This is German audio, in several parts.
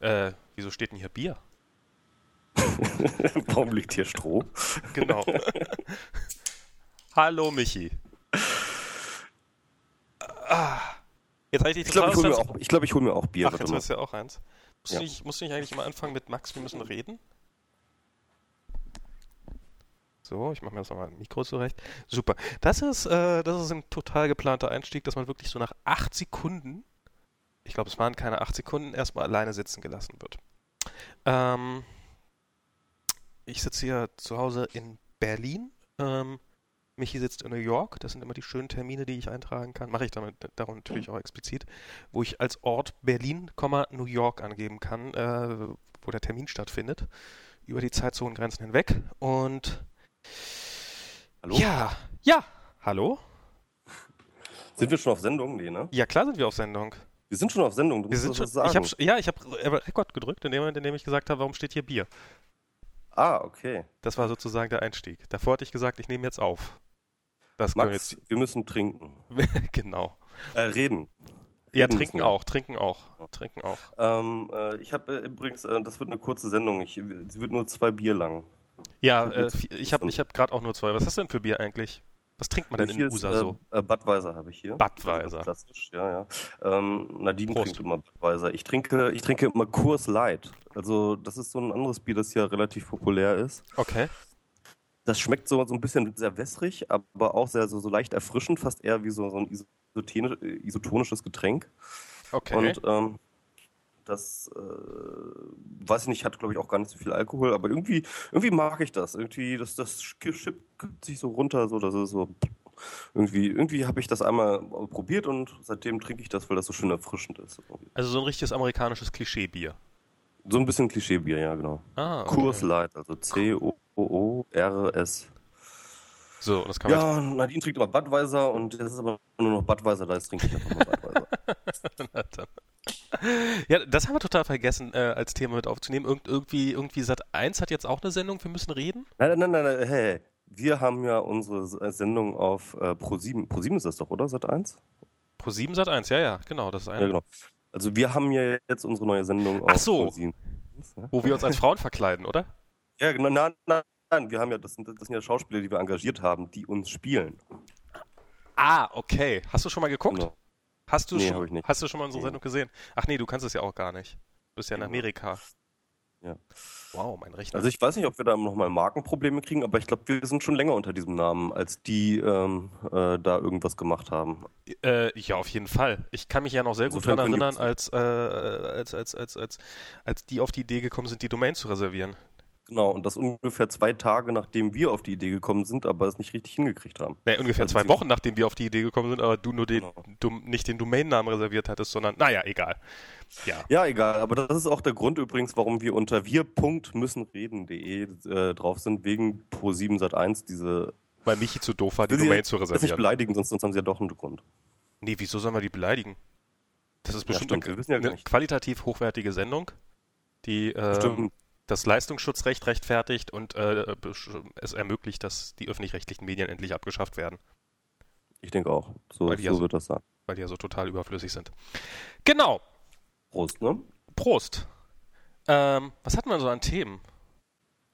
Äh, wieso steht denn hier Bier? Warum liegt hier Stroh? Genau. Hallo Michi. Ah. Jetzt habe ich dich Ich glaube, ich hole mir, auch- ich glaub, ich hol mir auch Bier. Ach, jetzt hast du ja auch eins. Musst, Ja. du nicht, musst du nicht eigentlich mal anfangen mit Max, wir müssen reden? So, ich mache mir das nochmal ein Mikro zurecht. Super. Das ist, äh, das ist ein total geplanter Einstieg, dass man wirklich so nach acht Sekunden, ich glaube, es waren keine acht Sekunden, erstmal alleine sitzen gelassen wird. Ähm, ich sitze hier zu Hause in Berlin. Ähm, Michi sitzt in New York. Das sind immer die schönen Termine, die ich eintragen kann. Mache ich damit darum natürlich auch explizit, wo ich als Ort Berlin, New York angeben kann, äh, wo der Termin stattfindet, über die Zeitzonengrenzen hinweg. Und Hallo? ja, ja, hallo? Sind wir schon auf Sendung? Nee, ne? Ja, klar sind wir auf Sendung. Wir sind schon auf Sendung. Du Wir musst schon, was sagen. ich hab, ja, ich habe Rekord gedrückt in dem Moment, in dem ich gesagt habe, warum steht hier Bier? ah, okay. Das war sozusagen der Einstieg. Davor hatte ich gesagt, ich nehme jetzt auf. Das Max, wir müssen trinken. jetzt, genau. Äh, reden. Ja, Reden trinken auch, trinken auch, trinken auch. Ähm, äh, ich habe äh, übrigens, äh, das wird eine kurze Sendung. Ich, sie wird nur zwei Bier lang. Ja, Gut. äh, ich habe ich hab gerade auch nur zwei. Was hast du denn für Bier eigentlich? Was trinkt man denn in ist, USA so? Äh, äh, Budweiser habe ich hier. Budweiser. Klassisch, ja, ja. Ähm, Nadine Prost. trinkt immer Budweiser. Ich trinke, ich trinke immer Kurs Light. Also das ist so ein anderes Bier, das ja relativ populär ist. Okay. Das schmeckt so, so ein bisschen sehr wässrig, aber auch sehr so, so leicht erfrischend, fast eher wie so, so ein isotonisch, isotonisches Getränk. Okay. Und ähm, das, äh, weiß ich nicht, hat glaube ich auch gar nicht so viel Alkohol, aber irgendwie, irgendwie mag ich das. Irgendwie, das, das schippt sich so runter, so, das ist so. Irgendwie, irgendwie habe ich das einmal probiert und seitdem trinke ich das, weil das so schön erfrischend ist. also so ein richtiges amerikanisches Klischeebier. So ein bisschen Klischeebier, ja, genau. Ah, okay. Kurs Light, also C-O-O-R-S. So, das kann man Ja, Nadine trinkt immer Budweiser und jetzt ist aber nur noch Budweiser, da ist trinke ich einfach nur Budweiser. Ja, das haben wir total vergessen, äh, als Thema mit aufzunehmen. Irgend, irgendwie, irgendwie Sat 1 hat jetzt auch eine Sendung, wir müssen reden. Nein, nein, nein, nein, hey, wir haben ja unsere äh, Sendung auf äh, Pro7. Pro7 ist das doch, oder? Sat 1? Pro 7 Sat 1, ja, ja, genau, das ist eine, Ja, genau. Also wir haben ja jetzt unsere neue Sendung Ach auf so. Pro7. wo wir uns als Frauen verkleiden, oder? Ja, genau, nein, nein, nein, wir haben ja, das sind, das sind ja Schauspieler, die wir engagiert haben, die uns spielen. Ah, okay. Hast du schon mal geguckt? Genau. Hast du Nee, schon, hast du schon mal unsere Nee. Sendung gesehen? Ach nee, du kannst es ja auch gar nicht. Du bist ja in. Amerika. Ja. Wow, mein Rechner. Also ich weiß nicht, ob wir da nochmal Markenprobleme kriegen, aber ich glaube, wir sind schon länger unter diesem Namen, als die ähm, äh, da irgendwas gemacht haben. Äh, ja, auf jeden Fall. Ich kann mich ja noch sehr gut Insofern daran erinnern, als, äh, als, als, als, als, als die auf die Idee gekommen sind, die Domain zu reservieren. Genau, und das ungefähr zwei Tage, nachdem wir auf die Idee gekommen sind, aber es nicht richtig hingekriegt haben. Nee, ungefähr Also zwei Wochen, nachdem wir auf die Idee gekommen sind, aber du nur den, Genau. Dom, nicht den Domainnamen reserviert hattest, sondern, naja, egal. Ja. Ja, egal, aber das ist auch der Grund übrigens, warum wir unter wir.müssenreden.de äh, drauf sind, wegen Pro7 Sat1 diese. Weil Michi zu doof war, die Domain zu Das nicht reservieren. beleidigen, sonst, sonst haben sie ja doch einen Grund. Nee, wieso sollen wir die beleidigen? Das ist Ja, bestimmt stimmt, wir eine, ja eine qualitativ hochwertige Sendung, die äh, Stimmt. Das Leistungsschutzrecht rechtfertigt und äh, es ermöglicht, dass die öffentlich-rechtlichen Medien endlich abgeschafft werden, Ich denke auch. So, so so- wird das sein. weil die ja so total überflüssig sind. Genau. Prost, ne? Prost. Ähm, was hatten wir so an Themen?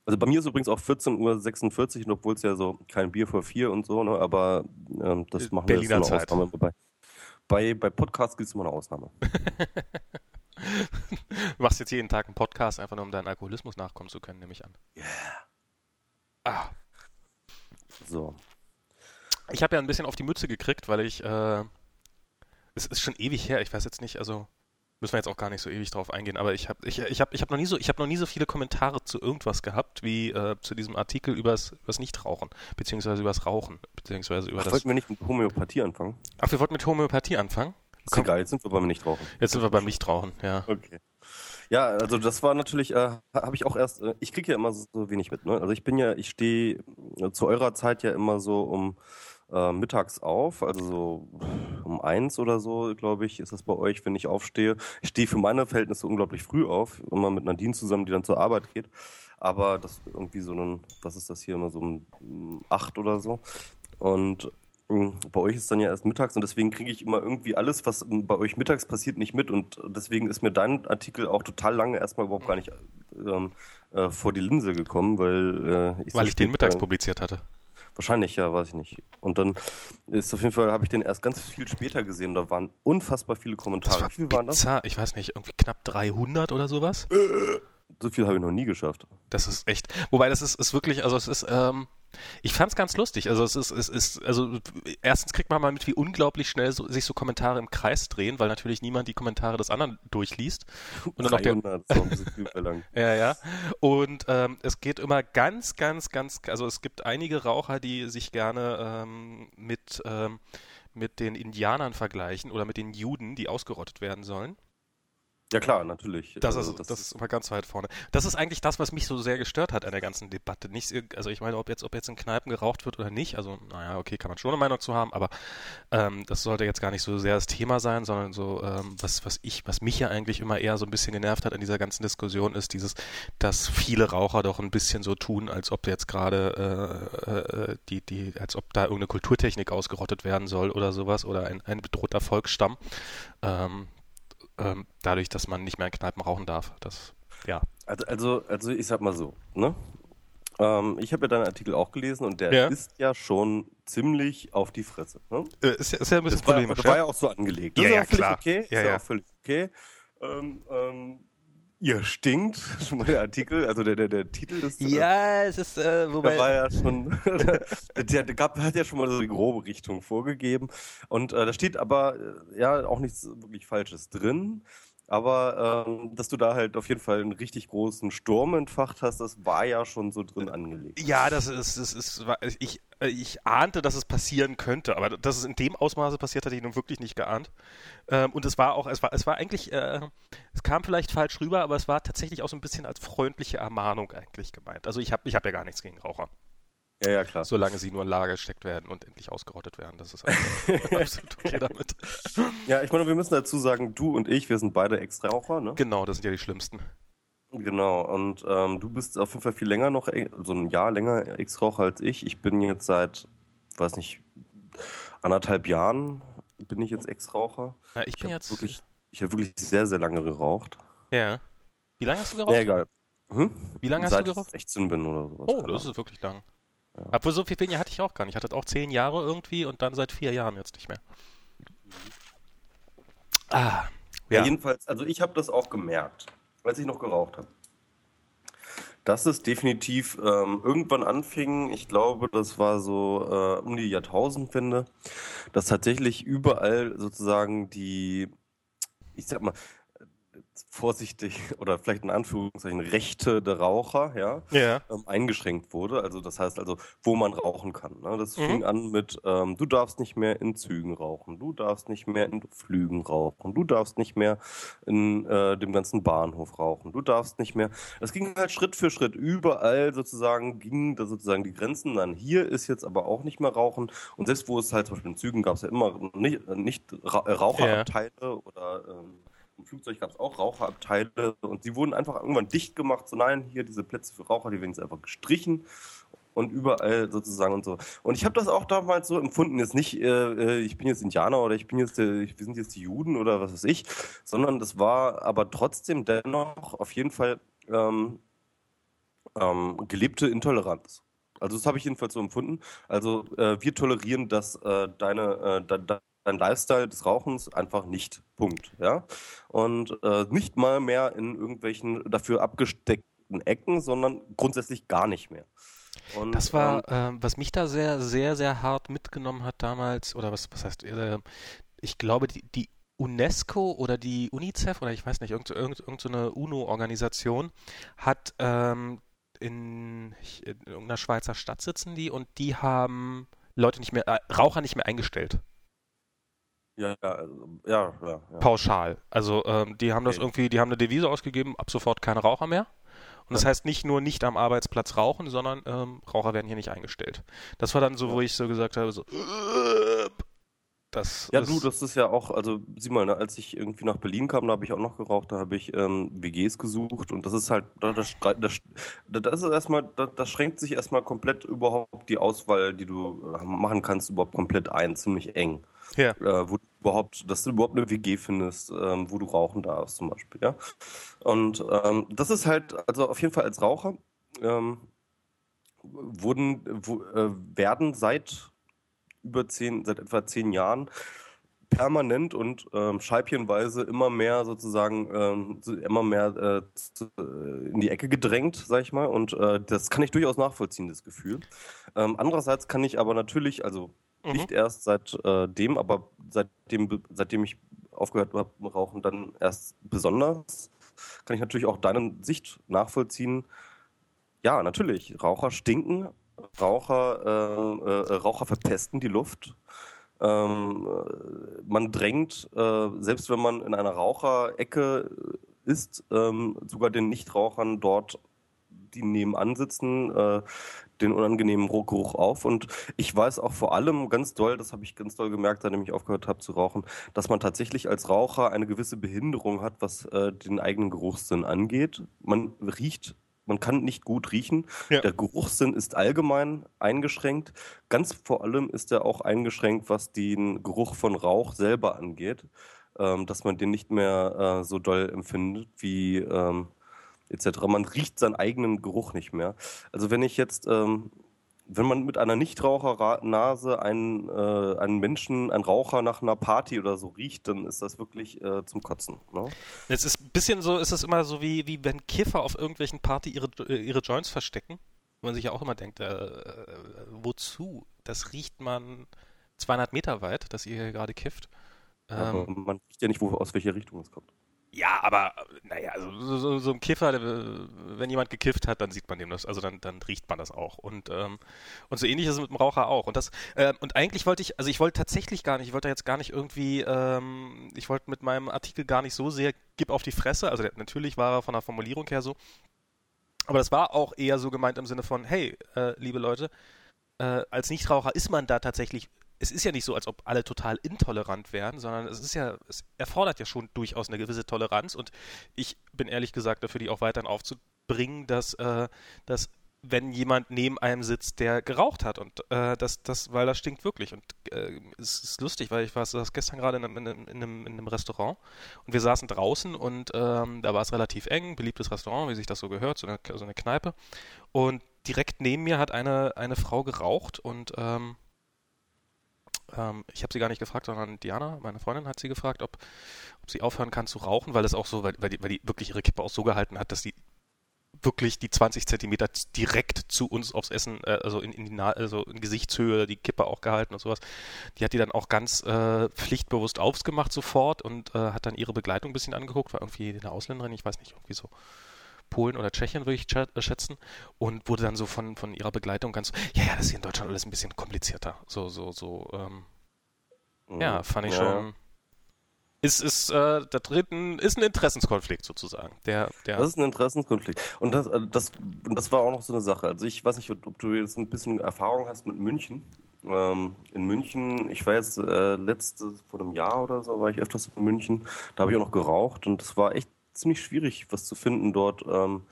Also bei mir ist übrigens auch 14.46 Uhr, und obwohl es ja so kein Bier vor vier und so, ne? Aber ähm, das Äh, machen wir Berliner jetzt so eine Zeit. Ausnahme. Bei, bei, bei Podcasts gibt es immer eine Ausnahme. Du machst jetzt jeden Tag einen Podcast, einfach nur um deinen Alkoholismus nachkommen zu können, nehme ich an. Ah, So. ich habe ja ein bisschen auf die Mütze gekriegt, weil ich, äh, es ist schon ewig her, ich weiß jetzt nicht, also müssen wir jetzt auch gar nicht so ewig drauf eingehen, aber ich habe ich, ich hab, ich hab noch, nie so, ich hab noch nie so viele Kommentare zu irgendwas gehabt, wie äh, zu diesem Artikel übers, übers Nichtrauchen, beziehungsweise übers Rauchen, beziehungsweise über Ach, das... wollten wir nicht mit Homöopathie anfangen? Ach, wir wollten mit Homöopathie anfangen? Ist Komm. egal, jetzt sind wir beim Nichtrauchen. Jetzt sind wir beim Nichtrauchen, ja. Okay. Ja, also das war natürlich, äh, habe ich auch erst, äh, ich kriege ja immer so wenig mit, ne? Also ich bin ja, ich stehe äh, zu eurer Zeit ja immer so um äh, mittags auf, also so um eins oder so, glaube ich, ist das bei euch, wenn ich aufstehe. Ich stehe für meine Verhältnisse unglaublich früh auf, immer mit Nadine zusammen, die dann zur Arbeit geht. Aber das irgendwie so ein, was ist das hier, immer so um acht oder so. Und bei euch ist dann ja erst mittags und deswegen kriege ich immer irgendwie alles, was bei euch mittags passiert, nicht mit. Und deswegen ist mir dein Artikel auch total lange erstmal überhaupt gar nicht ähm, äh, vor die Linse gekommen, weil äh, ich Weil ich den mittags publiziert hatte. Wahrscheinlich, ja, weiß ich nicht. Und dann ist auf jeden Fall, habe ich den erst ganz viel später gesehen. Da waren unfassbar viele Kommentare. Wie viel waren das? Ich weiß nicht, irgendwie knapp 300 oder sowas. So viel habe ich noch nie geschafft. Das ist echt. Wobei das ist, ist wirklich, also es ist, ähm, ich fand es ganz lustig. Also es ist, es ist, also erstens kriegt man mal mit, wie unglaublich schnell so, sich so Kommentare im Kreis drehen, weil natürlich niemand die Kommentare des anderen durchliest. Und dann 300, auch der, ja, ja. Und ähm, es geht immer ganz, ganz, ganz, also es gibt einige Raucher, die sich gerne ähm, mit ähm, mit den Indianern vergleichen oder mit den Juden, die ausgerottet werden sollen. Ja klar, natürlich. Das, also, ist, das, das ist immer ganz weit vorne. Das ist eigentlich das, was mich so sehr gestört hat an der ganzen Debatte. Nicht, also ich meine, ob jetzt, ob jetzt in Kneipen geraucht wird oder nicht, also naja, okay, kann man schon eine Meinung zu haben, aber ähm, das sollte jetzt gar nicht so sehr das Thema sein, sondern so, ähm, was, was ich, was mich ja eigentlich immer eher so ein bisschen genervt hat an dieser ganzen Diskussion, ist dieses, dass viele Raucher doch ein bisschen so tun, als ob jetzt gerade äh, äh, die, die, als ob da irgendeine Kulturtechnik ausgerottet werden soll oder sowas oder ein, ein bedrohter Volksstamm. Ähm, ähm, dadurch, dass man nicht mehr in Kneipen rauchen darf. Das, ja. Also, also, also ich sag mal so, ne? Ähm, ich habe ja deinen Artikel auch gelesen und der ja. ist ja schon ziemlich auf die Fresse. Ne? Äh, ist, ja, ist ja ein bisschen das. War, ja auch so angelegt. Das ja, ist ja, klar. Okay. Ja, ist ja, auch völlig okay. Ähm, ähm, Ihr stinkt, schon mal der Artikel, also der, der, der Titel des. Äh, ja, es ist, äh, wobei. Der war ja schon, der, gab, hat ja schon mal so die grobe Richtung vorgegeben. Und äh, da steht aber äh, ja auch nichts wirklich Falsches drin. Aber ähm, dass du da halt auf jeden Fall einen richtig großen Sturm entfacht hast, das war ja schon so drin angelegt. Ja, das ist, das ist, ich, ich ahnte, dass es passieren könnte, aber dass es in dem Ausmaße passiert, hatte ich nun wirklich nicht geahnt. Ähm, und es war auch, es war, es war eigentlich, äh, es kam vielleicht falsch rüber, aber es war tatsächlich auch so ein bisschen als freundliche Ermahnung eigentlich gemeint. Also ich habe ich hab ja gar nichts gegen Raucher. Ja, ja, klar. Solange sie nur in Lager gesteckt werden und endlich ausgerottet werden. Das ist absolut okay damit. Ja, ich meine, wir müssen dazu sagen, du und ich, wir sind beide Extraraucher, ne? Genau, das sind ja die schlimmsten. Genau, und ähm, du bist auf jeden Fall viel länger noch, so ein Jahr länger Ex-Raucher als ich. Ich bin jetzt seit, weiß nicht, anderthalb Jahren bin ich jetzt Ex-Raucher. Ja, ich bin ich jetzt. Wirklich, ich habe wirklich sehr, sehr lange geraucht. Ja. Wie lange hast du geraucht? Ja, egal. Hm? Wie lange hast du geraucht? Seit ich 16 bin oder sowas. Oh, das ist wirklich lang. Ja. Aber so viel hatte ich auch gar nicht. Ich hatte auch zehn Jahre irgendwie und dann seit vier Jahren jetzt nicht mehr. Ah, ja. ja jedenfalls, also ich habe das auch gemerkt, als ich noch geraucht habe. Dass es definitiv ähm, irgendwann anfing, ich glaube, das war so äh, um die Jahrtausendwende, dass tatsächlich überall sozusagen die, ich sag mal, vorsichtig oder vielleicht in Anführungszeichen Rechte der Raucher ja, ja. Ähm, eingeschränkt wurde. Also das heißt also, wo man rauchen kann. Ne? Das mhm. fing an mit, ähm, du darfst nicht mehr in Zügen rauchen, du darfst nicht mehr in Flügen rauchen, du darfst nicht mehr in äh, dem ganzen Bahnhof rauchen, du darfst nicht mehr. Es ging halt Schritt für Schritt überall sozusagen, gingen da sozusagen die Grenzen. Dann hier ist jetzt aber auch nicht mehr Rauchen. Und selbst wo es halt zum Beispiel in Zügen gab es ja immer nicht, nicht Raucherabteile ja. oder ähm, im Flugzeug gab es auch Raucherabteile und sie wurden einfach irgendwann dicht gemacht. So, nein, hier diese Plätze für Raucher, die werden jetzt einfach gestrichen und überall sozusagen und so. Und ich habe das auch damals so empfunden, jetzt nicht, äh, äh, ich bin jetzt Indianer oder ich bin jetzt, äh, wir sind jetzt die Juden oder was weiß ich, sondern das war aber trotzdem dennoch auf jeden Fall ähm, ähm, gelebte Intoleranz. Also das habe ich jedenfalls so empfunden. Also äh, wir tolerieren, dass äh, deine, äh, de, dein Lifestyle des Rauchens einfach nicht. Punkt. Ja? Und äh, nicht mal mehr in irgendwelchen dafür abgesteckten Ecken, sondern grundsätzlich gar nicht mehr. Und, das war, ähm, äh, was mich da sehr, sehr, sehr hart mitgenommen hat damals, oder was, was heißt, äh, ich glaube, die, die UNESCO oder die UNICEF oder ich weiß nicht, irgendeine irgend, irgend so UNO-Organisation hat ähm, in, in, irgendeiner Schweizer Stadt sitzen die und die haben Leute nicht mehr, äh, Raucher nicht mehr eingestellt. Ja, ja, also, ja, ja, ja. Pauschal. Also ähm, die haben das okay. irgendwie, die haben eine Devise ausgegeben, ab sofort keine Raucher mehr. Und das heißt nicht nur nicht am Arbeitsplatz rauchen, sondern ähm, Raucher werden hier nicht eingestellt. Das war dann so, wo ich so gesagt habe, so, Das ja, du, das ist ja auch, also sieh mal, ne, als ich irgendwie nach Berlin kam, da habe ich auch noch geraucht, da habe ich ähm, WGs gesucht und das ist halt, das, das, das ist erstmal, das, das schränkt sich erstmal komplett überhaupt die Auswahl, die du äh, machen kannst, überhaupt komplett ein, ziemlich eng. Ja. Äh, wo überhaupt, dass du überhaupt eine WG findest, ähm, wo du rauchen darfst, zum Beispiel, ja. Und ähm, das ist halt, also auf jeden Fall als Raucher, ähm, wurden, wo, äh, werden seit über zehn, seit etwa zehn Jahren permanent und ähm, scheibchenweise immer mehr sozusagen ähm, immer mehr äh, zu, äh, in die Ecke gedrängt, sag ich mal. Und äh, das kann ich durchaus nachvollziehen, das Gefühl. Ähm, andererseits kann ich aber natürlich, also mhm. nicht erst seitdem, äh, aber seitdem, seitdem ich aufgehört habe Rauchen, dann erst besonders, kann ich natürlich auch deine Sicht nachvollziehen. Ja, natürlich, Raucher stinken, Raucher, äh, äh, Raucher verpesten die Luft. Ähm, äh, man drängt, äh, selbst wenn man in einer Raucherecke ist, ähm, sogar den Nichtrauchern dort, die nebenan sitzen, äh, den unangenehmen Geruch auf. Und ich weiß auch vor allem ganz doll, das habe ich ganz doll gemerkt, seitdem ich aufgehört habe zu rauchen, dass man tatsächlich als Raucher eine gewisse Behinderung hat, was äh, den eigenen Geruchssinn angeht. Man riecht man kann nicht gut riechen. Ja. Der Geruchssinn ist allgemein eingeschränkt. Ganz vor allem ist er auch eingeschränkt, was den Geruch von Rauch selber angeht, ähm, dass man den nicht mehr äh, so doll empfindet wie ähm, etc. Man riecht seinen eigenen Geruch nicht mehr. Also wenn ich jetzt ähm, wenn man mit einer Nichtrauchernase einen, äh, einen Menschen, einen Raucher nach einer Party oder so riecht, dann ist das wirklich äh, zum Kotzen. Ne? Es ist ein bisschen so, ist es immer so wie, wie wenn Kiffer auf irgendwelchen Party ihre, ihre Joints verstecken. Wo man sich ja auch immer denkt, äh, äh wozu? Das riecht man 200 Meter weit, dass ihr hier gerade kifft. Ähm, man riecht ja nicht, wo, aus welcher Richtung es kommt. Ja, aber naja, so, so, so ein Kiffer, wenn jemand gekifft hat, dann sieht man dem das, also dann, dann riecht man das auch. Und, ähm, und so ähnlich ist es mit dem Raucher auch. Und das, äh, und eigentlich wollte ich, also ich wollte tatsächlich gar nicht, ich wollte jetzt gar nicht irgendwie, ähm, ich wollte mit meinem Artikel gar nicht so sehr gib auf die Fresse. Also der, natürlich war er von der Formulierung her so. Aber das war auch eher so gemeint im Sinne von, hey, äh, liebe Leute, äh, als Nichtraucher ist man da tatsächlich es ist ja nicht so, als ob alle total intolerant wären, sondern es ist ja, es erfordert ja schon durchaus eine gewisse Toleranz. Und ich bin ehrlich gesagt dafür, die auch weiterhin aufzubringen, dass, äh, dass wenn jemand neben einem sitzt, der geraucht hat und äh, das, das, weil das stinkt wirklich. Und äh, es ist lustig, weil ich war das gestern gerade in, in, in, einem, in einem Restaurant und wir saßen draußen und ähm, da war es relativ eng, beliebtes Restaurant, wie sich das so gehört, so eine, so eine Kneipe. Und direkt neben mir hat eine, eine Frau geraucht und ähm, ähm, ich habe sie gar nicht gefragt, sondern Diana, meine Freundin, hat sie gefragt, ob, ob sie aufhören kann zu rauchen, weil es auch so, weil, weil, die, weil die wirklich ihre Kippe auch so gehalten hat, dass die wirklich die 20 Zentimeter direkt zu uns aufs Essen, äh, also in, in also in Gesichtshöhe die Kippe auch gehalten und sowas. Die hat die dann auch ganz äh, pflichtbewusst aufgemacht sofort und äh, hat dann ihre Begleitung ein bisschen angeguckt, war irgendwie eine Ausländerin, ich weiß nicht, irgendwie so Polen oder Tschechien, würde ich äh, schätzen. Und wurde dann so von, von ihrer Begleitung ganz, ja, ja, das ist hier in Deutschland alles ein bisschen komplizierter. So, so, so, ähm, mhm. ja, fand ich ja. schon. Ist, ist, äh, da dritten ist ein Interessenskonflikt sozusagen. Der, der das ist ein Interessenskonflikt. Und das, äh, das, das war auch noch so eine Sache. Also ich weiß nicht, ob du jetzt ein bisschen Erfahrung hast mit München. Ähm, in München, ich war jetzt äh, letztes, vor einem Jahr oder so, war ich öfters in München. Da habe ich auch noch geraucht und es war echt ziemlich schwierig, was zu finden dort, ähm,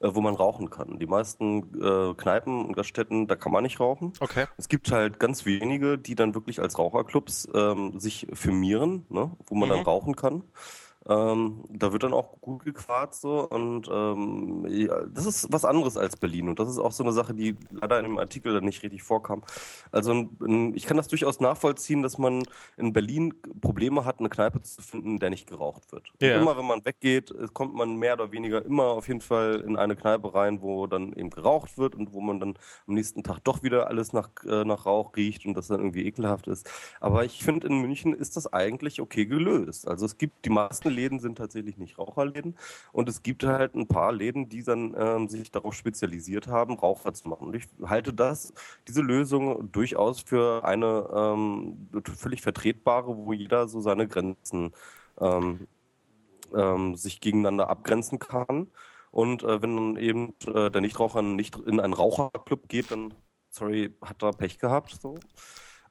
äh, wo man rauchen kann. Die meisten äh, Kneipen und Gaststätten, da kann man nicht rauchen. Okay. Es gibt halt ganz wenige, die dann wirklich als Raucherclubs ähm, sich firmieren, ne, wo man mhm. dann rauchen kann. Ähm, da wird dann auch gut gequarzt so und ähm, ja, das ist was anderes als Berlin und das ist auch so eine Sache, die leider in dem Artikel dann nicht richtig vorkam. Also in, ich kann das durchaus nachvollziehen, dass man in Berlin Probleme hat, eine Kneipe zu finden, in der nicht geraucht wird. Ja. Immer wenn man weggeht, kommt man mehr oder weniger immer auf jeden Fall in eine Kneipe rein, wo dann eben geraucht wird und wo man dann am nächsten Tag doch wieder alles nach, äh, nach Rauch riecht und das dann irgendwie ekelhaft ist. Aber ich finde, in München ist das eigentlich okay gelöst. Also es gibt die meisten Läden sind tatsächlich nicht Raucherläden. Und es gibt halt ein paar Läden, die dann ähm, sich darauf spezialisiert haben, Raucher zu machen. Und ich halte das, diese Lösung durchaus für eine ähm, völlig vertretbare, wo jeder so seine Grenzen ähm, ähm sich gegeneinander abgrenzen kann. Und äh, wenn dann eben äh, der Nichtraucher nicht in einen Raucherclub geht, dann, sorry, hat er Pech gehabt. So.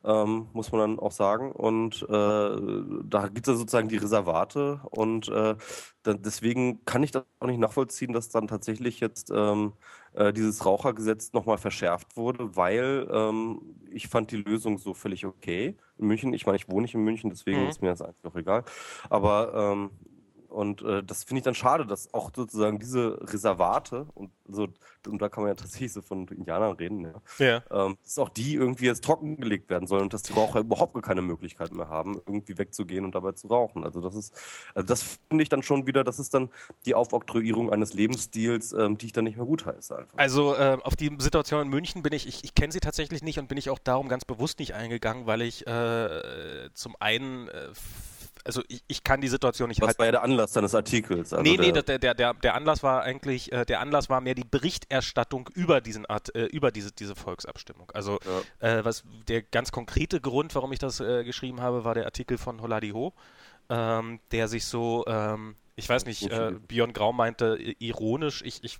Ähm, muss man dann auch sagen. Und äh, da gibt es ja sozusagen die Reservate und äh, da, deswegen kann ich das auch nicht nachvollziehen, dass dann tatsächlich jetzt ähm, äh, dieses Rauchergesetz nochmal verschärft wurde, weil ähm, ich fand die Lösung so völlig okay in München. Ich meine, ich wohne nicht in München, deswegen mhm. ist mir das eigentlich auch egal. Aber ähm, und äh, das finde ich dann schade, dass auch sozusagen diese Reservate, und, so, und da kann man ja tatsächlich so von Indianern reden, ja, ja. Ähm, dass auch die irgendwie jetzt trockengelegt werden sollen und dass die Raucher überhaupt gar keine Möglichkeit mehr haben, irgendwie wegzugehen und dabei zu rauchen. Also das ist, also das finde ich dann schon wieder, das ist dann die Aufoktroyierung eines Lebensstils, ähm, die ich dann nicht mehr gut heiße. Einfach. Also äh, auf die Situation in München bin ich, ich, ich kenne sie tatsächlich nicht und bin ich auch darum ganz bewusst nicht eingegangen, weil ich äh, zum einen äh, also ich, ich kann die Situation nicht Was halt war ja der Anlass deines Artikels? Also nee, nee, der, der, der, der Anlass war eigentlich, äh, der Anlass war mehr die Berichterstattung über diesen Art, äh, über diese, diese Volksabstimmung. Also ja. äh, was der ganz konkrete Grund, warum ich das äh, geschrieben habe, war der Artikel von Holadi Ho, ähm, der sich so, ähm, ich weiß nicht, äh, Björn Grau meinte ironisch, ich, ich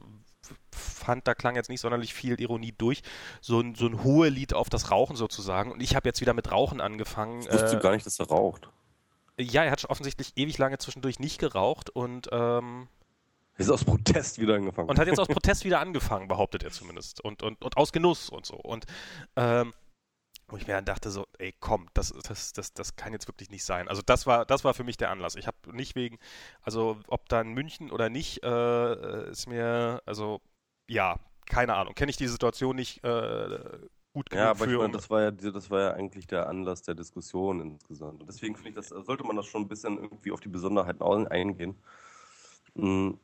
fand, da klang jetzt nicht sonderlich viel Ironie durch. So ein, so ein hohe Lied auf das Rauchen sozusagen. Und ich habe jetzt wieder mit Rauchen angefangen. Ich wusste äh, gar nicht, dass er raucht. Ja, er hat offensichtlich ewig lange zwischendurch nicht geraucht und ähm, ist aus Protest wieder angefangen. Und hat jetzt aus Protest wieder angefangen, behauptet er zumindest. Und, und, und aus Genuss und so. Und ähm, wo ich mir dann dachte, so, ey, komm, das, das, das, das kann jetzt wirklich nicht sein. Also das war, das war für mich der Anlass. Ich habe nicht wegen, also ob dann München oder nicht, äh, ist mir, also ja, keine Ahnung, kenne ich die Situation nicht äh, gut genug ja, aber für. Ich meine, das war ja, das war ja eigentlich der Anlass der Diskussion insgesamt. Und deswegen finde ich, das sollte man das schon ein bisschen irgendwie auf die Besonderheiten eingehen. Mhm.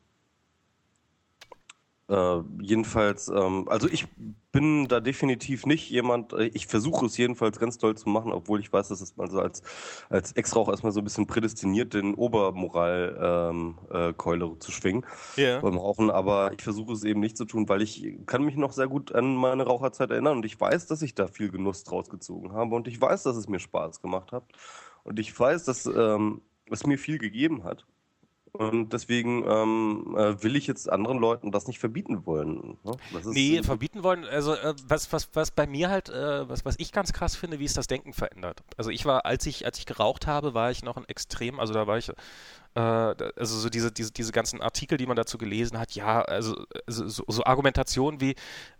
Äh, jedenfalls, ähm, also ich bin da definitiv nicht jemand, äh, ich versuche es jedenfalls ganz toll zu machen, obwohl ich weiß, dass es mal so als, als Ex-Rauch erstmal so ein bisschen prädestiniert, den Obermoral-Keule ähm, äh, zu schwingen yeah. beim Rauchen, aber ich versuche es eben nicht zu tun, weil ich kann mich noch sehr gut an meine Raucherzeit erinnern und ich weiß, dass ich da viel Genuss draus gezogen habe und ich weiß, dass es mir Spaß gemacht hat und ich weiß, dass ähm, es mir viel gegeben hat. Und deswegen ähm, äh, will ich jetzt anderen Leuten das nicht verbieten wollen. Ne? nee, verbieten wollen, also äh, was, was, was bei mir halt, äh, was, was ich ganz krass finde, wie es das Denken verändert. Also ich war, als ich, als ich geraucht habe, war ich noch ein Extrem, also da war ich äh, also so diese, diese, diese ganzen Artikel, die man dazu gelesen hat, ja, also, also so, so Argumentationen wie,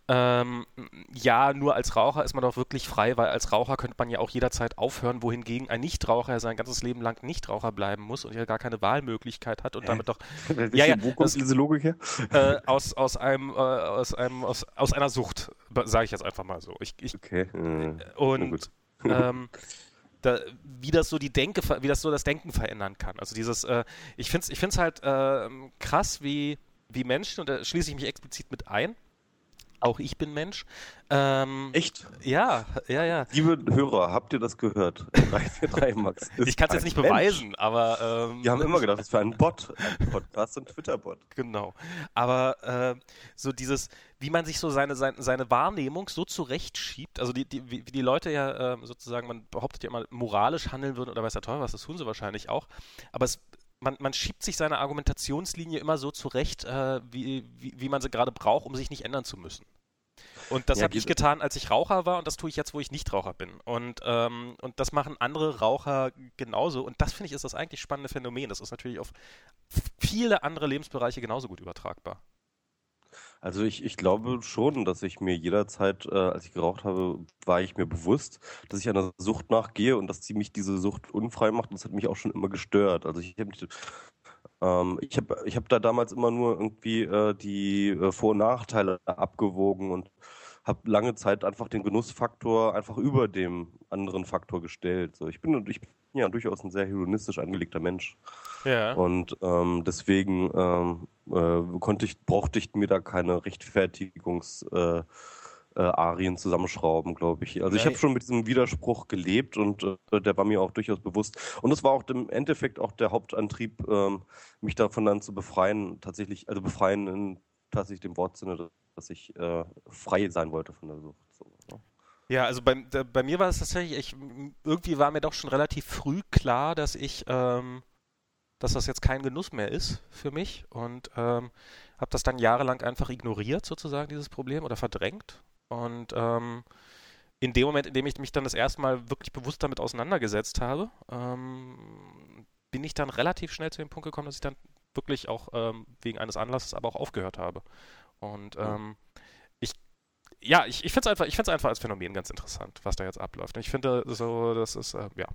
ähm, ja, nur als Raucher ist man doch wirklich frei, weil als Raucher könnte man ja auch jederzeit aufhören, wohingegen ein Nichtraucher sein ganzes Leben lang Nichtraucher bleiben muss und ja gar keine Wahlmöglichkeit hat und damit doch. ja, ja, wo kommt diese Logik her? Äh, aus, aus einem, äh, aus einem, aus, aus einer Sucht, sage ich jetzt einfach mal so. Ich, ich, okay. Äh, und ähm, da, wie das so die Denke, wie das so das Denken verändern kann. Also dieses, äh, ich finde es ich find's halt äh, krass, wie, wie Menschen, und da schließe ich mich explizit mit ein, auch ich bin Mensch. Ähm, Echt? Ja, ja, ja. Liebe Hörer, habt ihr das gehört? 343 Max. ich kann es jetzt nicht Mensch. beweisen, aber. Ähm, Wir haben immer gedacht, das wäre ein Bot. Ein Podcast und Twitter-Bot. Genau. Aber äh, so dieses, wie man sich so seine, seine, seine Wahrnehmung so zurechtschiebt, also die, die, wie die Leute ja äh, sozusagen, man behauptet ja immer, moralisch handeln würden oder weiß der Teufel was, das tun sie wahrscheinlich auch. Aber es man, man schiebt sich seine Argumentationslinie immer so zurecht, äh, wie, wie, wie man sie gerade braucht, um sich nicht ändern zu müssen. Und das ja, habe ich getan, als ich Raucher war und das tue ich jetzt, wo ich nicht Raucher bin. Und, ähm, und das machen andere Raucher genauso. Und das finde ich ist das eigentlich spannende Phänomen. Das ist natürlich auf viele andere Lebensbereiche genauso gut übertragbar. Also ich, ich glaube schon, dass ich mir jederzeit, äh, als ich geraucht habe, war ich mir bewusst, dass ich einer Sucht nachgehe und dass sie mich diese Sucht unfrei macht. Und das hat mich auch schon immer gestört. Also ich habe ähm, ich habe ich hab da damals immer nur irgendwie äh, die äh, Vor- und Nachteile abgewogen und habe lange Zeit einfach den Genussfaktor einfach über dem anderen Faktor gestellt. So, ich bin, ich bin ja durchaus ein sehr hedonistisch angelegter Mensch. Ja. Und ähm, deswegen ähm, äh, konnte ich, brauchte ich mir da keine Rechtfertigungs äh, äh, Arien zusammenschrauben, glaube ich. Also ich habe schon mit diesem Widerspruch gelebt und äh, der war mir auch durchaus bewusst. Und das war auch im Endeffekt auch der Hauptantrieb, ähm, mich davon dann zu befreien, tatsächlich, also befreien in tatsächlich dem Wortsinne, dass ich äh, frei sein wollte von der Sucht. So, ne? Ja, also bei, bei mir war es tatsächlich, ich, irgendwie war mir doch schon relativ früh klar, dass ich, ähm, dass das jetzt kein Genuss mehr ist für mich und ähm, habe das dann jahrelang einfach ignoriert, sozusagen, dieses Problem oder verdrängt und ähm, in dem Moment, in dem ich mich dann das erste Mal wirklich bewusst damit auseinandergesetzt habe, ähm, bin ich dann relativ schnell zu dem Punkt gekommen, dass ich dann wirklich auch ähm, wegen eines Anlasses aber auch aufgehört habe. Und ähm, ich, ja, ich, ich finde es einfach, einfach als Phänomen ganz interessant, was da jetzt abläuft. ich finde so, das ist, äh, ja.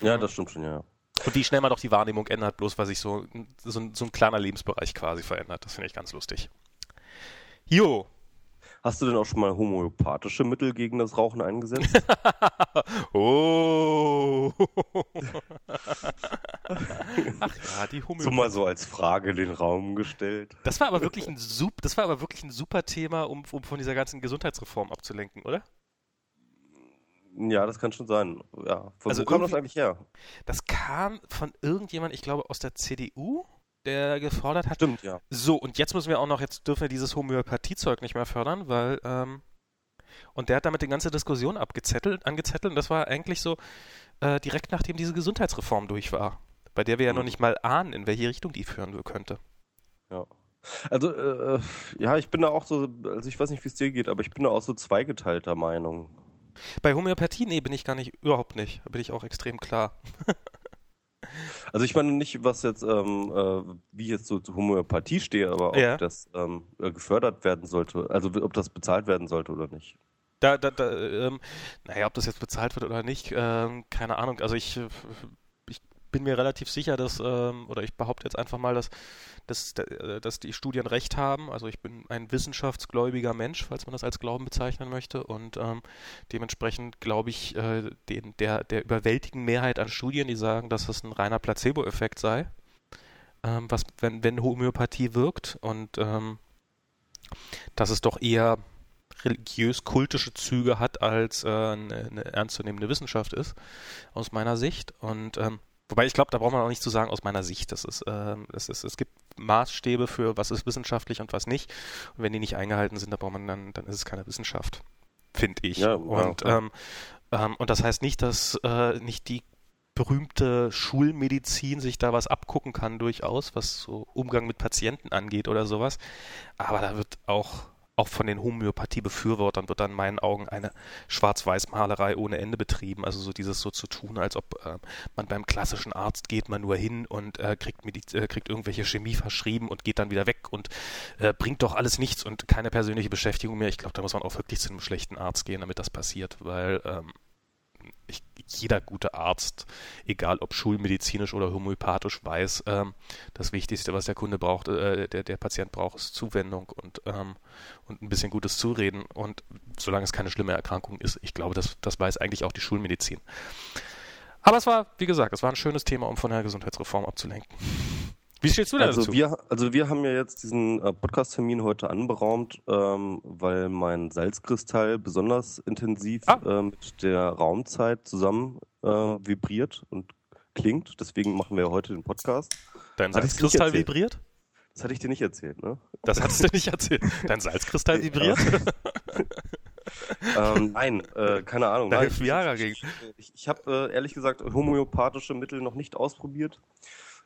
Ja, das stimmt schon, ja. Und wie schnell man doch die Wahrnehmung ändert, bloß weil sich so, so, so ein kleiner Lebensbereich quasi verändert. Das finde ich ganz lustig. Jo, Hast du denn auch schon mal homöopathische Mittel gegen das Rauchen eingesetzt? oh. Ach ja, die Homöopathie. So mal so als Frage in den Raum gestellt. Das war aber wirklich ein, super, das war aber wirklich ein super Thema, um, um von dieser ganzen Gesundheitsreform abzulenken, oder? Ja, das kann schon sein. Ja. Von also wo kam das eigentlich her? Das kam von irgendjemand, ich glaube, aus der CDU der gefordert hat. Stimmt, ja. So, und jetzt müssen wir auch noch, jetzt dürfen wir dieses Homöopathiezeug nicht mehr fördern, weil, ähm, und der hat damit die ganze Diskussion abgezettelt, angezettelt und das war eigentlich so äh, direkt nachdem diese Gesundheitsreform durch war, bei der wir ja mhm. noch nicht mal ahnen, in welche Richtung die führen könnte. Ja. Also, äh, ja, ich bin da auch so, also ich weiß nicht, wie es dir geht, aber ich bin da auch so zweigeteilter Meinung. Bei Homöopathie, nee, bin ich gar nicht, überhaupt nicht. Da bin ich auch extrem klar. Also ich meine nicht, was jetzt, ähm, äh, wie ich jetzt so zur Homöopathie stehe, aber ob ja. das ähm, äh, gefördert werden sollte, also ob das bezahlt werden sollte oder nicht. Da, da, da ähm, naja, ob das jetzt bezahlt wird oder nicht, ähm, keine Ahnung. Also ich, ich bin mir relativ sicher, dass, ähm, oder ich behaupte jetzt einfach mal, dass dass, äh, dass die Studien recht haben. Also ich bin ein wissenschaftsgläubiger Mensch, falls man das als Glauben bezeichnen möchte. Und ähm, dementsprechend glaube ich äh, den, der, der überwältigenden Mehrheit an Studien, die sagen, dass das ein reiner Placebo-Effekt sei, ähm, was, wenn, wenn Homöopathie wirkt. Und ähm, dass es doch eher religiös-kultische Züge hat, als äh, eine, eine ernstzunehmende Wissenschaft ist, aus meiner Sicht. Und ähm, Wobei ich glaube, da braucht man auch nicht zu sagen aus meiner Sicht. Das ist, äh, es, ist, es gibt Maßstäbe für, was ist wissenschaftlich und was nicht. Und wenn die nicht eingehalten sind, da braucht man dann, dann ist es keine Wissenschaft, finde ich. Ja, und, ja. Ähm, ähm, und das heißt nicht, dass äh, nicht die berühmte Schulmedizin sich da was abgucken kann, durchaus, was so Umgang mit Patienten angeht oder sowas. Aber da wird auch auch von den Homöopathie-Befürwortern wird dann in meinen Augen eine Schwarz-Weiß-Malerei ohne Ende betrieben. Also so dieses so zu tun, als ob äh, man beim klassischen Arzt geht man nur hin und äh, kriegt, Mediz äh, kriegt irgendwelche Chemie verschrieben und geht dann wieder weg und äh, bringt doch alles nichts und keine persönliche Beschäftigung mehr. Ich glaube, da muss man auch wirklich zu einem schlechten Arzt gehen, damit das passiert, weil ähm, jeder gute Arzt, egal ob schulmedizinisch oder homöopathisch, weiß, ähm, das Wichtigste, was der Kunde braucht, äh, der, der Patient braucht, ist Zuwendung und, ähm, und ein bisschen gutes Zureden. Und solange es keine schlimme Erkrankung ist, ich glaube, das, das weiß eigentlich auch die Schulmedizin. Aber es war, wie gesagt, es war ein schönes Thema, um von der Gesundheitsreform abzulenken. Wie stehst du da also dazu? Wir, also wir haben ja jetzt diesen äh, Podcast-Termin heute anberaumt, ähm, weil mein Salzkristall besonders intensiv ah. äh, mit der Raumzeit zusammen äh, vibriert und klingt. Deswegen machen wir heute den Podcast. Dein Salzkristall vibriert? Das hatte ich dir nicht erzählt, ne? Das hattest du nicht erzählt. Dein Salzkristall vibriert? ähm, nein, äh, keine Ahnung. Da hilft Viagra gegen. Ich, ich, ich habe äh, ehrlich gesagt homöopathische Mittel noch nicht ausprobiert.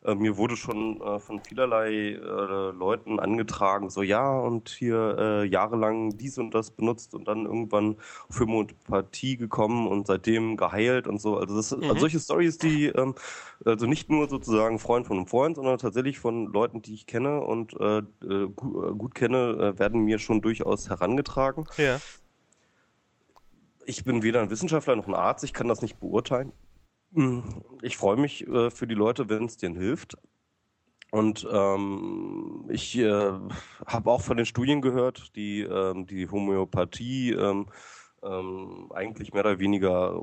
Äh, mir wurde schon äh, von vielerlei äh, Leuten angetragen, so ja, und hier äh, jahrelang dies und das benutzt und dann irgendwann für Homöopathie gekommen und seitdem geheilt und so. Also, das, mhm. also solche Stories, die ähm, also nicht nur sozusagen Freund von einem Freund, sondern tatsächlich von Leuten, die ich kenne und äh, äh gut, gut kenne, werden mir schon durchaus herangetragen. Ja. Ich bin weder ein Wissenschaftler noch ein Arzt, ich kann das nicht beurteilen. Hm, ich freue mich äh, für die Leute, wenn es denen hilft. Und ähm, ich äh, habe auch von den Studien gehört, die ähm, die Homöopathie ähm, ähm, eigentlich mehr oder weniger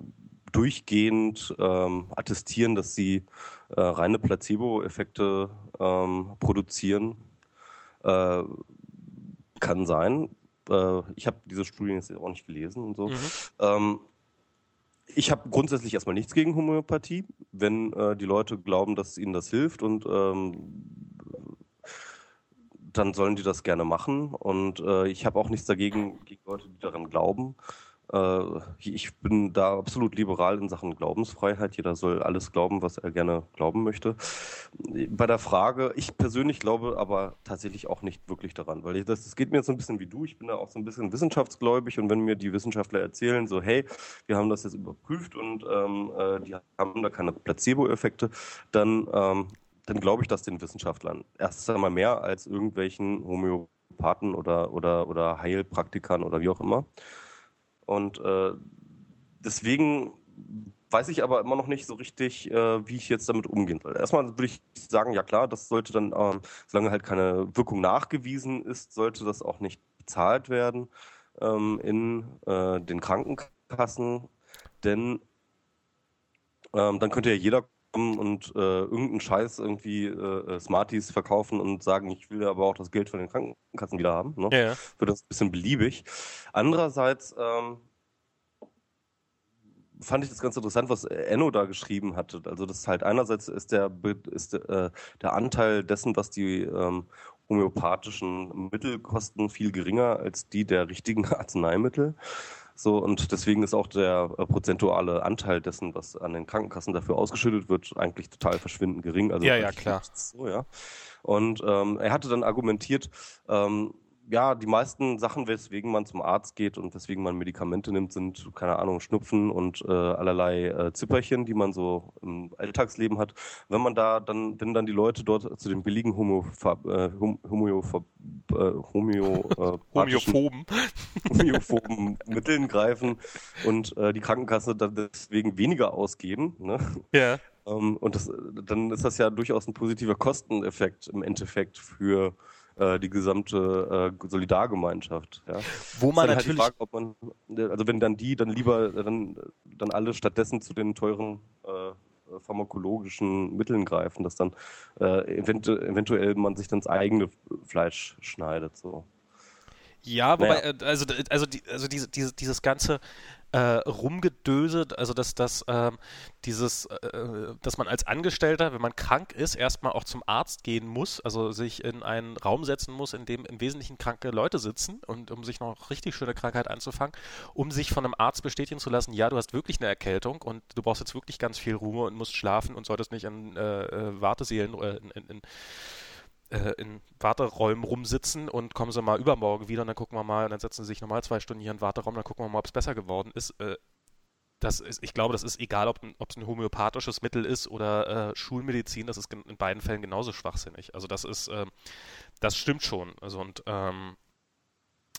durchgehend ähm, attestieren, dass sie äh, reine Placebo-Effekte ähm, produzieren. Äh, kann sein. Äh, ich habe diese Studien jetzt auch nicht gelesen und so. Mhm. Ähm, ich habe grundsätzlich erstmal nichts gegen Homöopathie, wenn äh, die Leute glauben, dass ihnen das hilft und ähm, dann sollen die das gerne machen. Und äh, ich habe auch nichts dagegen gegen Leute, die daran glauben. Äh, ich bin da absolut liberal in Sachen Glaubensfreiheit. Jeder soll alles glauben, was er gerne glauben möchte. Bei der Frage, ich persönlich glaube aber tatsächlich auch nicht wirklich daran, weil ich, das, das geht mir jetzt so ein bisschen wie du. Ich bin da auch so ein bisschen wissenschaftsgläubig und wenn mir die Wissenschaftler erzählen, so hey, wir haben das jetzt überprüft und ähm, äh, die haben da keine Placebo-Effekte, dann, ähm, dann glaube ich das den Wissenschaftlern. Erst einmal mehr als irgendwelchen Homöopathen oder, oder, oder Heilpraktikern oder wie auch immer. Und äh, deswegen weiß ich aber immer noch nicht so richtig, äh, wie ich jetzt damit umgehen soll. Erstmal würde ich sagen, ja klar, das sollte dann, ähm, solange halt keine Wirkung nachgewiesen ist, sollte das auch nicht bezahlt werden ähm, in äh, den Krankenkassen, denn ähm, dann könnte ja jeder kommen und äh, irgendeinen Scheiß irgendwie äh, Smarties verkaufen und sagen, ich will aber auch das Geld von den Krankenkassen wieder haben. Ne? Ja, ja. Wird das ein bisschen beliebig. Andererseits ähm, fand ich das ganz interessant, was Enno da geschrieben hatte. Also das ist halt einerseits ist der ist äh, der Anteil dessen, was die ähm, homöopathischen Mittel kosten, viel geringer als die der richtigen Arzneimittel. So, und deswegen ist auch der äh, prozentuale Anteil dessen, was an den Krankenkassen dafür ausgeschüttet wird, eigentlich total verschwindend gering. Also ja, ja, klar. So, ja. Und ähm, er hatte dann argumentiert, ähm, ja, die meisten Sachen, weswegen man zum Arzt geht und weswegen man Medikamente nimmt, sind, keine Ahnung, Schnupfen und äh, allerlei äh, Zipperchen, die man so im Alltagsleben hat. Wenn man da dann, wenn dann die Leute dort zu den billigen Homo, äh, Homö, äh, Homö, äh, Homöophoben. Homöophoben Mitteln greifen und äh, die Krankenkasse dann deswegen weniger ausgeben, ne? Ja. Ähm, und das, dann ist das ja durchaus ein positiver Kosteneffekt im Endeffekt für äh, die gesamte äh, Solidargemeinschaft. Ja. Wo man natürlich. Halt Frage, man, also wenn dann die dann lieber dann, dann alle stattdessen zu den teuren äh, pharmakologischen Mitteln greifen, dass dann äh, eventu eventuell man sich dann das eigene Fleisch schneidet. So. Ja, wobei, naja. Äh, also, also, die, also diese, diese, dieses ganze äh, Rumgedöse, also dass, dass ähm, dieses, äh, dass man als Angestellter, wenn man krank ist, erstmal auch zum Arzt gehen muss, also sich in einen Raum setzen muss, in dem im Wesentlichen kranke Leute sitzen und um sich noch richtig schöne Krankheit anzufangen, um sich von einem Arzt bestätigen zu lassen, ja, du hast wirklich eine Erkältung und du brauchst jetzt wirklich ganz viel Ruhe und musst schlafen und solltest nicht in äh, äh Wartesälen oder in, in, in äh, in Warteräumen rumsitzen und kommen sie mal übermorgen wieder und dann gucken wir mal, und dann setzen sie sich nochmal zwei Stunden hier in den Warteraum, dann gucken wir mal, ob es besser geworden ist. Äh, das ist, ich glaube, das ist egal, ob es ein homöopathisches Mittel ist oder äh, Schulmedizin, das ist in beiden Fällen genauso schwachsinnig. Also das ist, äh, das stimmt schon. Also und ähm,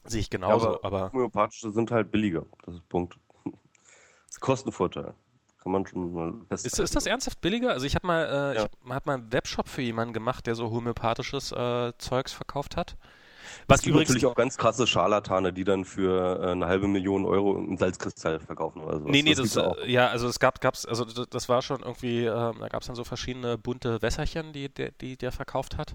sehe ich genauso. Ja, aber, aber homöopathische sind halt billiger. Das ist Punkt. Das ist Kostenvorteil. Kann man schon mal Ist, ist das ernsthaft billiger? Also ich habe mal, äh, ja. ich hab mal einen Webshop für jemanden gemacht, der so homöopathisches äh, Zeugs verkauft hat. Was gibt natürlich auch ganz krasse Scharlatane, die dann für äh, eine halbe Million Euro einen Salzkristall verkaufen oder so. Nee, nee, das, das ja, also es gab, gab's, also das war schon irgendwie, äh, da gab es dann so verschiedene bunte Wässerchen, die, die, die der verkauft hat.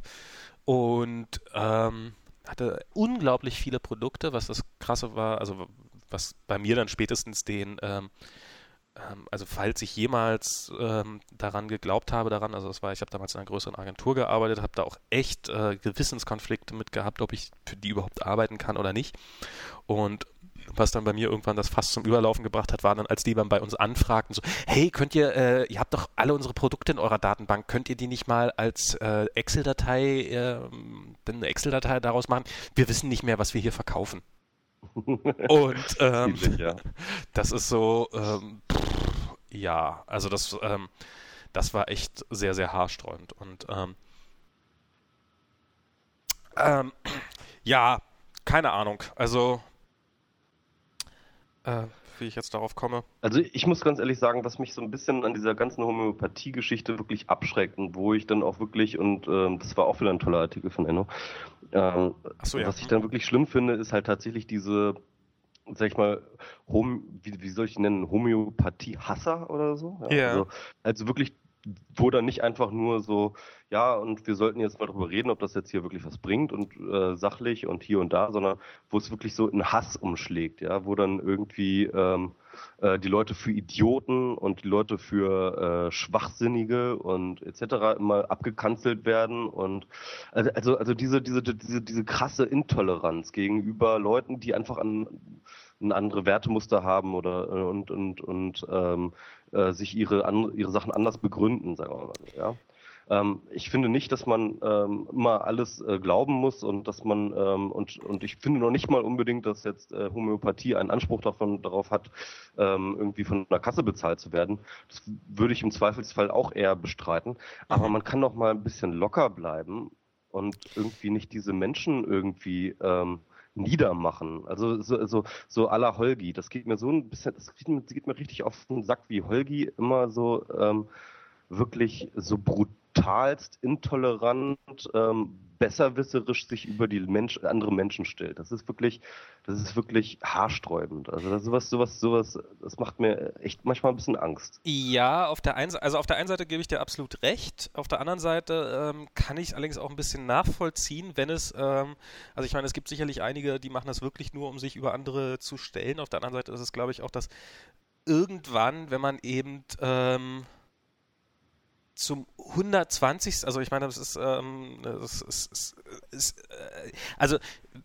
Und ähm, hatte unglaublich viele Produkte, was das krasse war, also was bei mir dann spätestens den ähm, ähm, also falls ich jemals ähm, daran geglaubt habe, daran, also das war, ich habe damals in einer größeren Agentur gearbeitet, habe da auch echt äh, Gewissenskonflikte mit gehabt, ob ich für die überhaupt arbeiten kann oder nicht. Und was dann bei mir irgendwann das Fass zum Überlaufen gebracht hat, war dann, als die dann bei uns anfragten, so, hey, könnt ihr, äh, ihr habt doch alle unsere Produkte in eurer Datenbank, könnt ihr die nicht mal als äh, Excel-Datei, äh, eine Excel-Datei daraus machen? Wir wissen nicht mehr, was wir hier verkaufen. Und ähm, ja. das ist so, ähm, pff, ja, also das, ähm, das war echt sehr, sehr haarsträubend. Und ähm, ähm, ja, keine Ahnung. Also äh, wie ich jetzt darauf komme. Also ich muss ganz ehrlich sagen, was mich so ein bisschen an dieser ganzen Homöopathie-Geschichte wirklich abschreckt und wo ich dann auch wirklich, und ähm, das war auch wieder ein toller Artikel von Enno, ähm, so, ja. was ich dann wirklich schlimm finde, ist halt tatsächlich diese, sag ich mal, Hom wie, wie soll ich nennen, Homöopathie-Hasser oder so? Ja. Yeah. Also, also wirklich wo dann nicht einfach nur so, ja, und wir sollten jetzt mal drüber reden, ob das jetzt hier wirklich was bringt und äh, sachlich und hier und da, sondern wo es wirklich so in Hass umschlägt, ja, wo dann irgendwie ähm, äh, die Leute für Idioten und die Leute für äh, Schwachsinnige und etc. immer abgekanzelt werden und also also, also diese diese diese diese krasse Intoleranz gegenüber Leuten, die einfach an ein andere Wertemuster haben oder äh, und und und ähm, äh, sich ihre an, ihre Sachen anders begründen, sagen wir mal. Ja. Ähm, ich finde nicht, dass man ähm, immer alles äh, glauben muss und dass man ähm, und und ich finde noch nicht mal unbedingt, dass jetzt äh, Homöopathie einen Anspruch davon darauf hat, ähm, irgendwie von einer Kasse bezahlt zu werden. Das würde ich im Zweifelsfall auch eher bestreiten. Aber mhm. man kann doch mal ein bisschen locker bleiben und irgendwie nicht diese Menschen irgendwie ähm, niedermachen. Also so, so, so à la Holgi. Das geht mir so ein bisschen, das geht mir, das geht mir richtig auf den Sack, wie Holgi immer so ähm, wirklich so brutalst intolerant, ähm, besserwisserisch sich über die Mensch, andere Menschen stellt. Das ist wirklich, das ist wirklich haarsträubend. Also das, sowas, sowas, sowas, das macht mir echt manchmal ein bisschen Angst. Ja, auf der einen, also auf der einen Seite gebe ich dir absolut recht. Auf der anderen Seite ähm, kann ich allerdings auch ein bisschen nachvollziehen, wenn es, ähm, also ich meine, es gibt sicherlich einige, die machen das wirklich nur, um sich über andere zu stellen. Auf der anderen Seite ist es, glaube ich, auch, dass irgendwann, wenn man eben ähm, zum 120. Also ich meine, das ist, ähm, das ist, ist, ist äh, also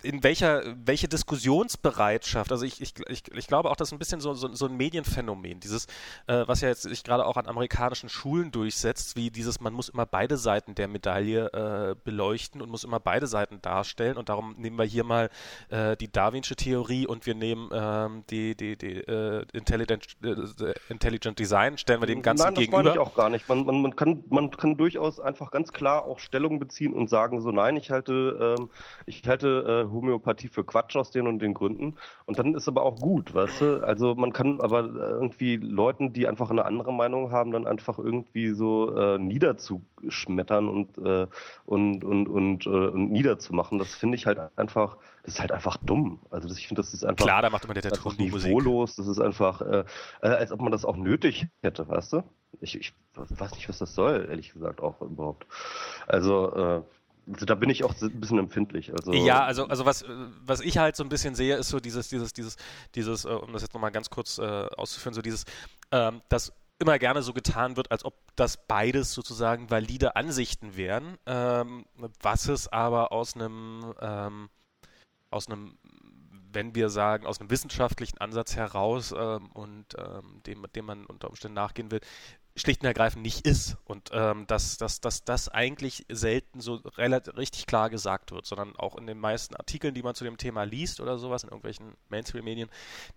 in welcher welche Diskussionsbereitschaft. Also ich, ich, ich, ich glaube auch, das ist ein bisschen so, so, so ein Medienphänomen, dieses, äh, was ja jetzt sich gerade auch an amerikanischen Schulen durchsetzt, wie dieses, man muss immer beide Seiten der Medaille äh, beleuchten und muss immer beide Seiten darstellen. Und darum nehmen wir hier mal äh, die Darwinsche Theorie und wir nehmen ähm, die, die, die äh, Intelligent, äh, Intelligent Design, stellen wir dem Ganzen Nein, das gegenüber. Meine ich auch gar nicht. Man, man, man kann, man kann durchaus einfach ganz klar auch Stellung beziehen und sagen so, nein, ich halte, ähm, ich halte äh, Homöopathie für Quatsch aus den und den Gründen. Und dann ist aber auch gut, weißt du? Also man kann aber irgendwie Leuten, die einfach eine andere Meinung haben, dann einfach irgendwie so äh, niederzuschmettern und, äh, und, und, und, äh, und niederzumachen. Das finde ich halt einfach, das ist halt einfach dumm. Also das, ich finde, das ist einfach. Klar, da macht man der niveaulos. Das ist einfach, äh, äh, als ob man das auch nötig hätte, weißt du? Ich, ich weiß nicht, was das soll, ehrlich gesagt auch überhaupt. Also, äh, also da bin ich auch ein bisschen empfindlich. Also ja, also, also was, was ich halt so ein bisschen sehe, ist so dieses, dieses, dieses, dieses, äh, um das jetzt nochmal ganz kurz äh, auszuführen, so dieses, ähm, dass immer gerne so getan wird, als ob das beides sozusagen valide Ansichten wären, ähm, was es aber aus einem, ähm, aus einem wenn wir sagen, aus einem wissenschaftlichen Ansatz heraus ähm, und ähm, dem, dem man unter Umständen nachgehen will, schlicht und ergreifend nicht ist. Und ähm, dass, dass, dass das eigentlich selten so relativ richtig klar gesagt wird, sondern auch in den meisten Artikeln, die man zu dem Thema liest oder sowas, in irgendwelchen Mainstream-Medien,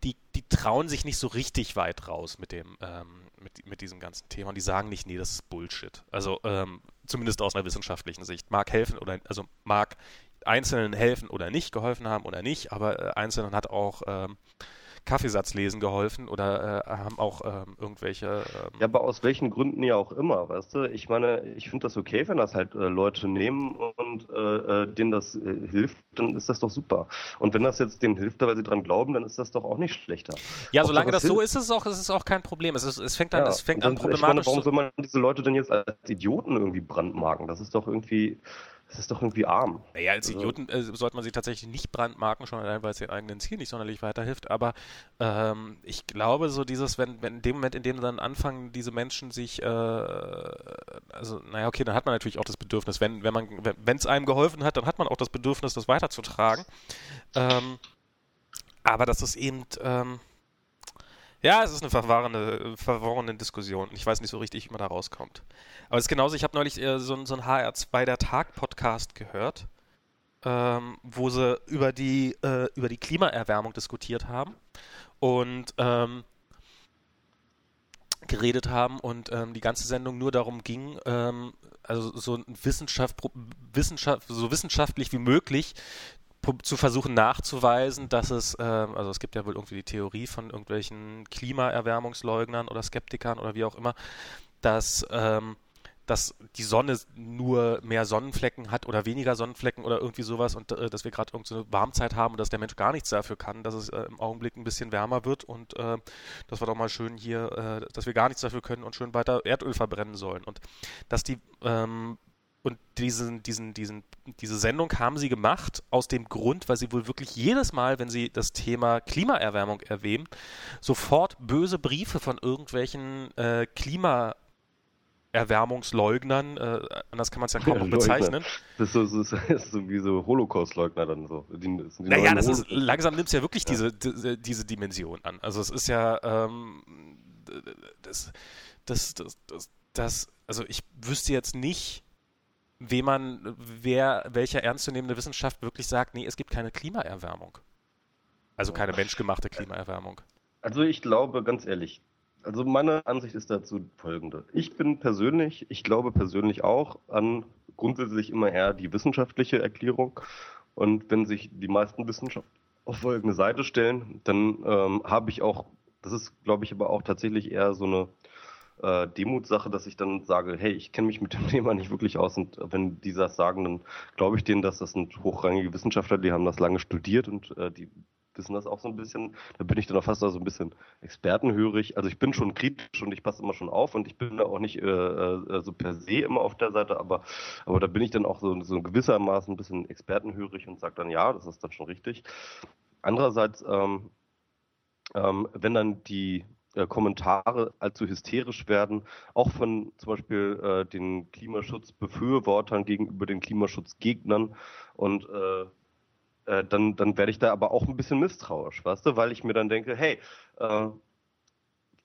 die, die trauen sich nicht so richtig weit raus mit dem, ähm, mit, mit diesem ganzen Thema. Und die sagen nicht, nee, das ist Bullshit. Also ähm, zumindest aus einer wissenschaftlichen Sicht. Mag helfen oder also mag Einzelnen helfen oder nicht, geholfen haben oder nicht, aber äh, Einzelnen hat auch ähm, Kaffeesatz lesen geholfen oder äh, haben auch ähm, irgendwelche. Ähm ja, aber aus welchen Gründen ja auch immer, weißt du? Ich meine, ich finde das okay, wenn das halt äh, Leute nehmen und äh, äh denen das äh, hilft, dann ist das doch super. Und wenn das jetzt denen hilft, weil sie dran glauben, dann ist das doch auch nicht schlechter. Ja, solange das, das so ist, ist es auch, ist es auch kein Problem. Es, ist, es fängt an, ja, es fängt an problematisch. Meine, warum soll man diese Leute denn jetzt als Idioten irgendwie brandmarken? Das ist doch irgendwie. Das ist doch irgendwie arm. Naja, als also Idioten äh, sollte man sie tatsächlich nicht brandmarken, schon allein, weil es den eigenen Ziel nicht sonderlich weiterhilft. Aber ähm, ich glaube, so dieses, wenn, wenn in dem Moment, in dem dann anfangen, diese Menschen sich, äh, also, naja, okay, dann hat man natürlich auch das Bedürfnis, wenn, wenn man, wenn es einem geholfen hat, dann hat man auch das Bedürfnis, das weiterzutragen. Ähm, aber das ist eben, ähm, ja, es ist eine verworrene, verworrene Diskussion. Ich weiß nicht so richtig, wie man da rauskommt. Aber es ist genauso, ich habe neulich äh, so, so ein HR2 der Tag Podcast gehört, ähm, wo sie über die, äh, über die Klimaerwärmung diskutiert haben und ähm, geredet haben und ähm, die ganze Sendung nur darum ging, ähm, also so Wissenschaft, Wissenschaft, so wissenschaftlich wie möglich zu versuchen nachzuweisen, dass es, äh, also es gibt ja wohl irgendwie die Theorie von irgendwelchen Klimaerwärmungsleugnern oder Skeptikern oder wie auch immer, dass, ähm, dass die Sonne nur mehr Sonnenflecken hat oder weniger Sonnenflecken oder irgendwie sowas und äh, dass wir gerade irgendeine so Warmzeit haben und dass der Mensch gar nichts dafür kann, dass es äh, im Augenblick ein bisschen wärmer wird und äh, das war doch mal schön hier, äh, dass wir gar nichts dafür können und schön weiter Erdöl verbrennen sollen. Und dass die ähm, und diesen, diesen, diesen, diese Sendung haben sie gemacht aus dem Grund, weil sie wohl wirklich jedes Mal, wenn sie das Thema Klimaerwärmung erwähnen, sofort böse Briefe von irgendwelchen äh, Klima Erwärmungsleugnern, äh, anders kann man es ja kaum noch bezeichnen. Das ist, so, das ist so wie so Holocaust-Leugner dann so. Die, die naja, das ist, langsam nimmt es ja wirklich ja. Diese, diese, diese Dimension an. Also es ist ja ähm, das, das, das, das, das, also ich wüsste jetzt nicht, wem man, wer, welcher ernstzunehmende Wissenschaft wirklich sagt, nee, es gibt keine Klimaerwärmung. Also keine menschgemachte Klimaerwärmung. Also ich glaube, ganz ehrlich, also meine Ansicht ist dazu folgende. Ich bin persönlich, ich glaube persönlich auch an grundsätzlich immer eher die wissenschaftliche Erklärung. Und wenn sich die meisten Wissenschaftler auf folgende Seite stellen, dann ähm, habe ich auch, das ist, glaube ich, aber auch tatsächlich eher so eine äh, Demutsache, dass ich dann sage, hey, ich kenne mich mit dem Thema nicht wirklich aus und wenn die das sagen, dann glaube ich denen, dass das sind hochrangige Wissenschaftler, die haben das lange studiert und äh, die wissen das auch so ein bisschen. Da bin ich dann auch fast so ein bisschen expertenhörig. Also ich bin schon kritisch und ich passe immer schon auf und ich bin da auch nicht äh, äh, so per se immer auf der Seite, aber, aber da bin ich dann auch so, so gewissermaßen ein bisschen expertenhörig und sage dann, ja, das ist dann schon richtig. Andererseits, ähm, ähm, wenn dann die äh, Kommentare allzu hysterisch werden, auch von zum Beispiel äh, den Klimaschutzbefürwortern gegenüber den Klimaschutzgegnern. Und äh, äh, dann, dann werde ich da aber auch ein bisschen misstrauisch, weißt du, weil ich mir dann denke, hey, äh,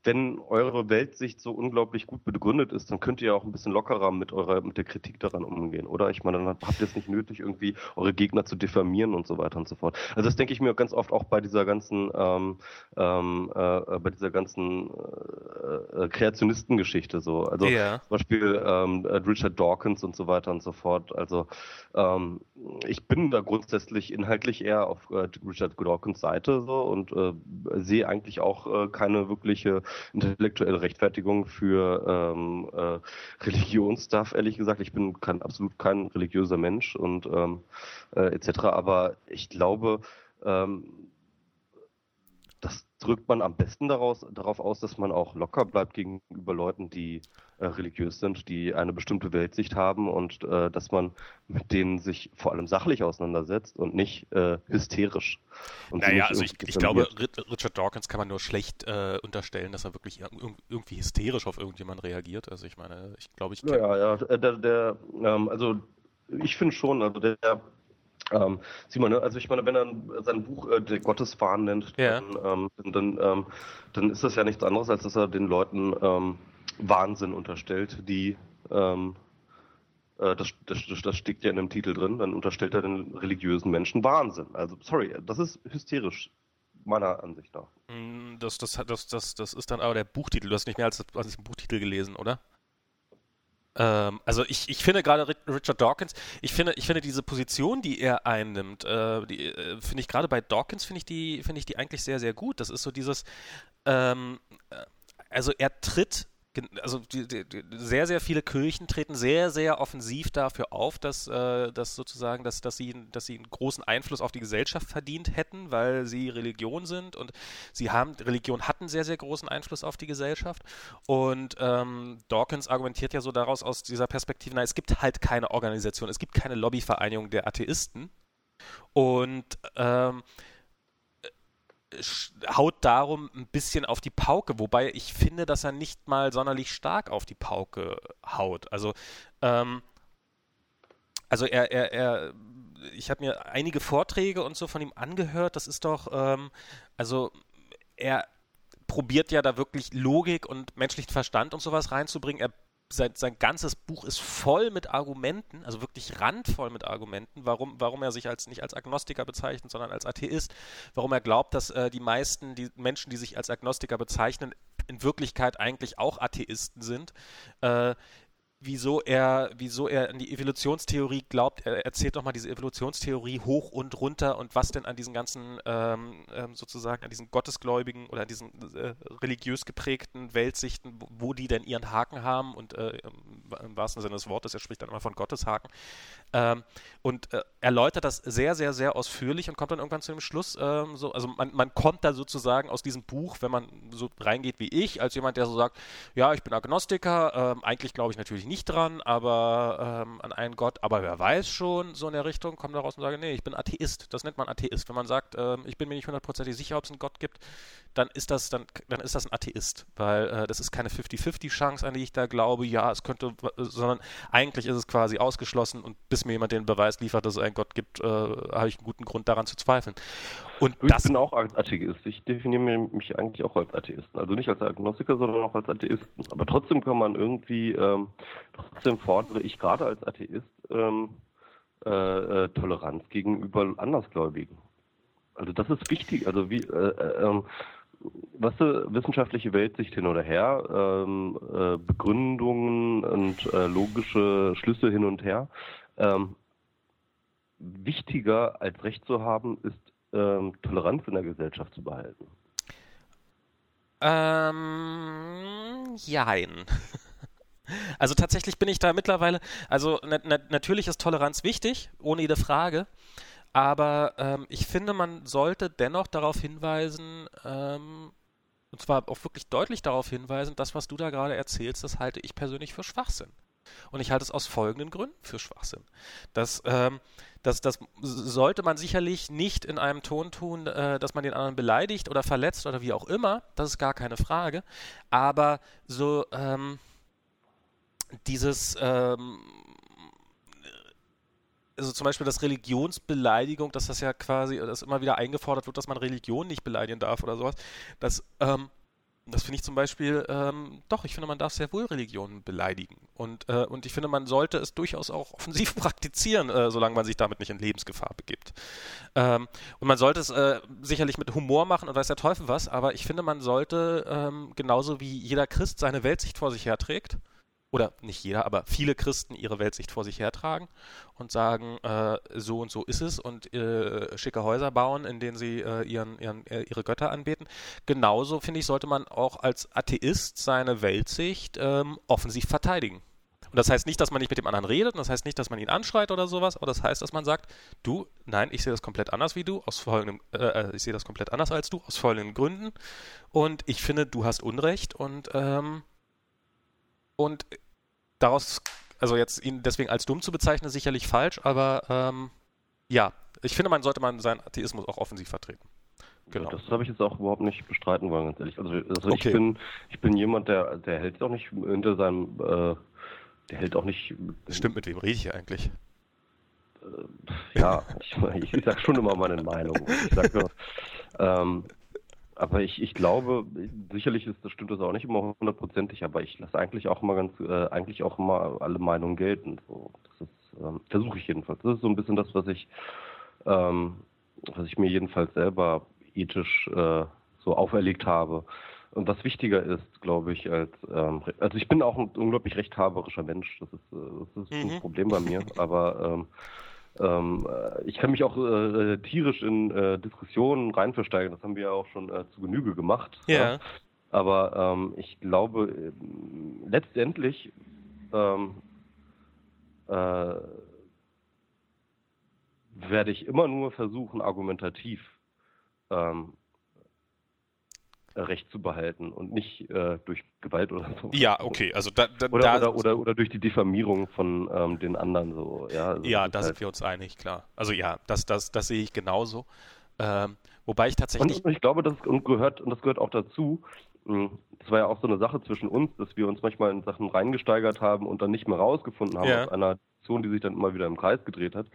wenn eure Weltsicht so unglaublich gut begründet ist, dann könnt ihr auch ein bisschen lockerer mit eurer, mit der Kritik daran umgehen, oder? Ich meine, dann habt ihr es nicht nötig, irgendwie eure Gegner zu diffamieren und so weiter und so fort. Also das denke ich mir ganz oft auch bei dieser ganzen, ähm, ähm, äh, bei dieser ganzen äh, äh Kreationistengeschichte so. Also yeah. zum Beispiel ähm, äh, Richard Dawkins und so weiter und so fort. Also ähm, ich bin da grundsätzlich inhaltlich eher auf äh, Richard Dawkins Seite so und äh, sehe eigentlich auch äh, keine wirkliche intellektuelle Rechtfertigung für ähm, äh, Religionsstuff, ehrlich gesagt. Ich bin kein, absolut kein religiöser Mensch und ähm, äh, etc. Aber ich glaube, ähm, das drückt man am besten daraus, darauf aus, dass man auch locker bleibt gegenüber Leuten, die äh, religiös sind, die eine bestimmte Weltsicht haben und äh, dass man mit denen sich vor allem sachlich auseinandersetzt und nicht äh, hysterisch. Und naja, also ich, ich glaube, Richard Dawkins kann man nur schlecht äh, unterstellen, dass er wirklich irgendwie hysterisch auf irgendjemanden reagiert. Also ich meine, ich glaube, ich. Ja, ja, ja, der, der ähm, also ich finde schon, also der ähm, Simon, ne? also ich meine, wenn er sein Buch äh, der Gottesfahnen nennt, ja. dann, ähm, dann, ähm, dann ist das ja nichts anderes, als dass er den Leuten ähm, Wahnsinn unterstellt, die ähm, äh, das, das, das steckt ja in dem Titel drin, dann unterstellt er den religiösen Menschen Wahnsinn. Also sorry, das ist hysterisch meiner Ansicht nach. Mm, das, das, das, das, das ist dann aber der Buchtitel. Du hast nicht mehr als, als den Buchtitel gelesen, oder? Ähm, also ich, ich finde gerade Richard Dawkins, ich finde, ich finde diese Position, die er einnimmt, äh, die äh, finde ich gerade bei Dawkins finde ich die, finde ich die eigentlich sehr, sehr gut. Das ist so dieses, ähm, äh, also er tritt also die, die, sehr, sehr viele Kirchen treten sehr, sehr offensiv dafür auf, dass, äh, dass sozusagen, dass, dass, sie, dass sie einen großen Einfluss auf die Gesellschaft verdient hätten, weil sie Religion sind und sie haben, Religion hat einen sehr, sehr großen Einfluss auf die Gesellschaft. Und ähm, Dawkins argumentiert ja so daraus aus dieser Perspektive, na, es gibt halt keine Organisation, es gibt keine Lobbyvereinigung der Atheisten. Und ähm, haut darum ein bisschen auf die Pauke, wobei ich finde, dass er nicht mal sonderlich stark auf die Pauke haut. Also, ähm, also er, er, er, ich habe mir einige Vorträge und so von ihm angehört. Das ist doch, ähm, also er probiert ja da wirklich Logik und menschlichen Verstand und sowas reinzubringen. Er sein, sein ganzes Buch ist voll mit Argumenten, also wirklich randvoll mit Argumenten, warum, warum er sich als nicht als Agnostiker bezeichnet, sondern als Atheist, warum er glaubt, dass äh, die meisten die Menschen, die sich als Agnostiker bezeichnen, in Wirklichkeit eigentlich auch Atheisten sind. Äh, wieso er, wieso er an die Evolutionstheorie glaubt. Er erzählt doch mal diese Evolutionstheorie hoch und runter und was denn an diesen ganzen ähm, ähm, sozusagen an diesen gottesgläubigen oder an diesen äh, religiös geprägten Weltsichten, wo die denn ihren Haken haben und äh, im wahrsten Sinne des Wortes, er spricht dann immer von Gotteshaken. Ähm, und äh, erläutert das sehr, sehr, sehr ausführlich und kommt dann irgendwann zu dem Schluss, ähm, so, also man, man kommt da sozusagen aus diesem Buch, wenn man so reingeht wie ich, als jemand, der so sagt, ja, ich bin Agnostiker, ähm, eigentlich glaube ich natürlich nicht dran, aber ähm, an einen Gott, aber wer weiß schon, so in der Richtung, kommt daraus und sage, nee, ich bin Atheist. Das nennt man Atheist. Wenn man sagt, ähm, ich bin mir nicht hundertprozentig sicher, ob es einen Gott gibt, dann ist das, dann, dann ist das ein Atheist, weil äh, das ist keine 50-50 Chance, an die ich da glaube, ja, es könnte, sondern eigentlich ist es quasi ausgeschlossen und bis mir jemand den Beweis liefert, dass es einen Gott gibt, äh, habe ich einen guten Grund daran zu zweifeln. Und ich das, bin auch Atheist. Ich definiere mich eigentlich auch als Atheisten. Also nicht als Agnostiker, sondern auch als Atheisten. Aber trotzdem kann man irgendwie, ähm, trotzdem fordere ich gerade als Atheist ähm, äh, äh, Toleranz gegenüber Andersgläubigen. Also das ist wichtig. Also wie, äh, äh ähm, was du, wissenschaftliche Weltsicht hin oder her, ähm, äh, Begründungen und äh, logische Schlüsse hin und her. Ähm, wichtiger als Recht zu haben, ist ähm, Toleranz in der Gesellschaft zu behalten. Ähm, jein. Also tatsächlich bin ich da mittlerweile, also na, na, natürlich ist Toleranz wichtig, ohne jede Frage. Aber ähm, ich finde, man sollte dennoch darauf hinweisen, ähm, und zwar auch wirklich deutlich darauf hinweisen, das, was du da gerade erzählst, das halte ich persönlich für Schwachsinn. Und ich halte es aus folgenden Gründen für Schwachsinn. Das, ähm, das, das sollte man sicherlich nicht in einem Ton tun, äh, dass man den anderen beleidigt oder verletzt oder wie auch immer. Das ist gar keine Frage. Aber so ähm, dieses ähm, also zum Beispiel das Religionsbeleidigung, dass das ja quasi, dass immer wieder eingefordert wird, dass man Religion nicht beleidigen darf oder sowas. Das, ähm, das finde ich zum Beispiel, ähm, doch, ich finde, man darf sehr wohl Religionen beleidigen. Und, äh, und ich finde, man sollte es durchaus auch offensiv praktizieren, äh, solange man sich damit nicht in Lebensgefahr begibt. Ähm, und man sollte es äh, sicherlich mit Humor machen und weiß der Teufel was, aber ich finde, man sollte ähm, genauso wie jeder Christ seine Weltsicht vor sich herträgt, oder nicht jeder, aber viele Christen ihre Weltsicht vor sich hertragen und sagen, äh, so und so ist es und äh, schicke Häuser bauen, in denen sie äh, ihren, ihren, äh, ihre Götter anbeten. Genauso, finde ich, sollte man auch als Atheist seine Weltsicht ähm, offensiv verteidigen. Und das heißt nicht, dass man nicht mit dem anderen redet, und das heißt nicht, dass man ihn anschreit oder sowas, aber das heißt, dass man sagt, du, nein, ich sehe das komplett anders wie du, aus folgendem, äh, äh, ich sehe das komplett anders als du, aus folgenden Gründen. Und ich finde, du hast Unrecht und ähm, und daraus, also jetzt ihn deswegen als dumm zu bezeichnen, ist sicherlich falsch, aber ähm, ja, ich finde, man sollte man seinen Atheismus auch offensiv vertreten. Genau. Das habe ich jetzt auch überhaupt nicht bestreiten wollen, ganz ehrlich. Also, also okay. ich bin, ich bin jemand, der, der hält auch nicht hinter seinem, äh, der hält auch nicht. Das stimmt, mit wem rede ich hier eigentlich? Äh, ja, ich, ich sage schon immer meine Meinung. Ich sage nur, ähm, aber ich, ich glaube, sicherlich ist das stimmt das auch nicht immer hundertprozentig, aber ich lasse eigentlich auch immer ganz, äh, eigentlich auch immer alle Meinungen gelten. So, das ist, ähm, versuche ich jedenfalls. Das ist so ein bisschen das, was ich, ähm, was ich mir jedenfalls selber ethisch äh, so auferlegt habe. Und was wichtiger ist, glaube ich, als ähm, also ich bin auch ein unglaublich rechthaberischer Mensch. Das ist, äh, das ist mhm. ein Problem bei mir, aber ähm, ähm, äh, ich kann mich auch äh, tierisch in äh, Diskussionen reinversteigen. Das haben wir ja auch schon äh, zu Genüge gemacht. Ja. ja. Aber ähm, ich glaube, äh, letztendlich ähm, äh, werde ich immer nur versuchen, argumentativ ähm, Recht zu behalten und nicht äh, durch Gewalt oder so. Ja, okay, also da, da, oder, da oder, oder, oder, durch die Diffamierung von ähm, den anderen so. Ja, also ja da halt sind wir uns einig, klar. Also ja, das, das, das sehe ich genauso. Ähm, wobei ich tatsächlich. Und ich glaube, das gehört, und das gehört auch dazu, hm, das war ja auch so eine Sache zwischen uns, dass wir uns manchmal in Sachen reingesteigert haben und dann nicht mehr rausgefunden haben ja. aus einer Diskussion, die sich dann immer wieder im Kreis gedreht hat.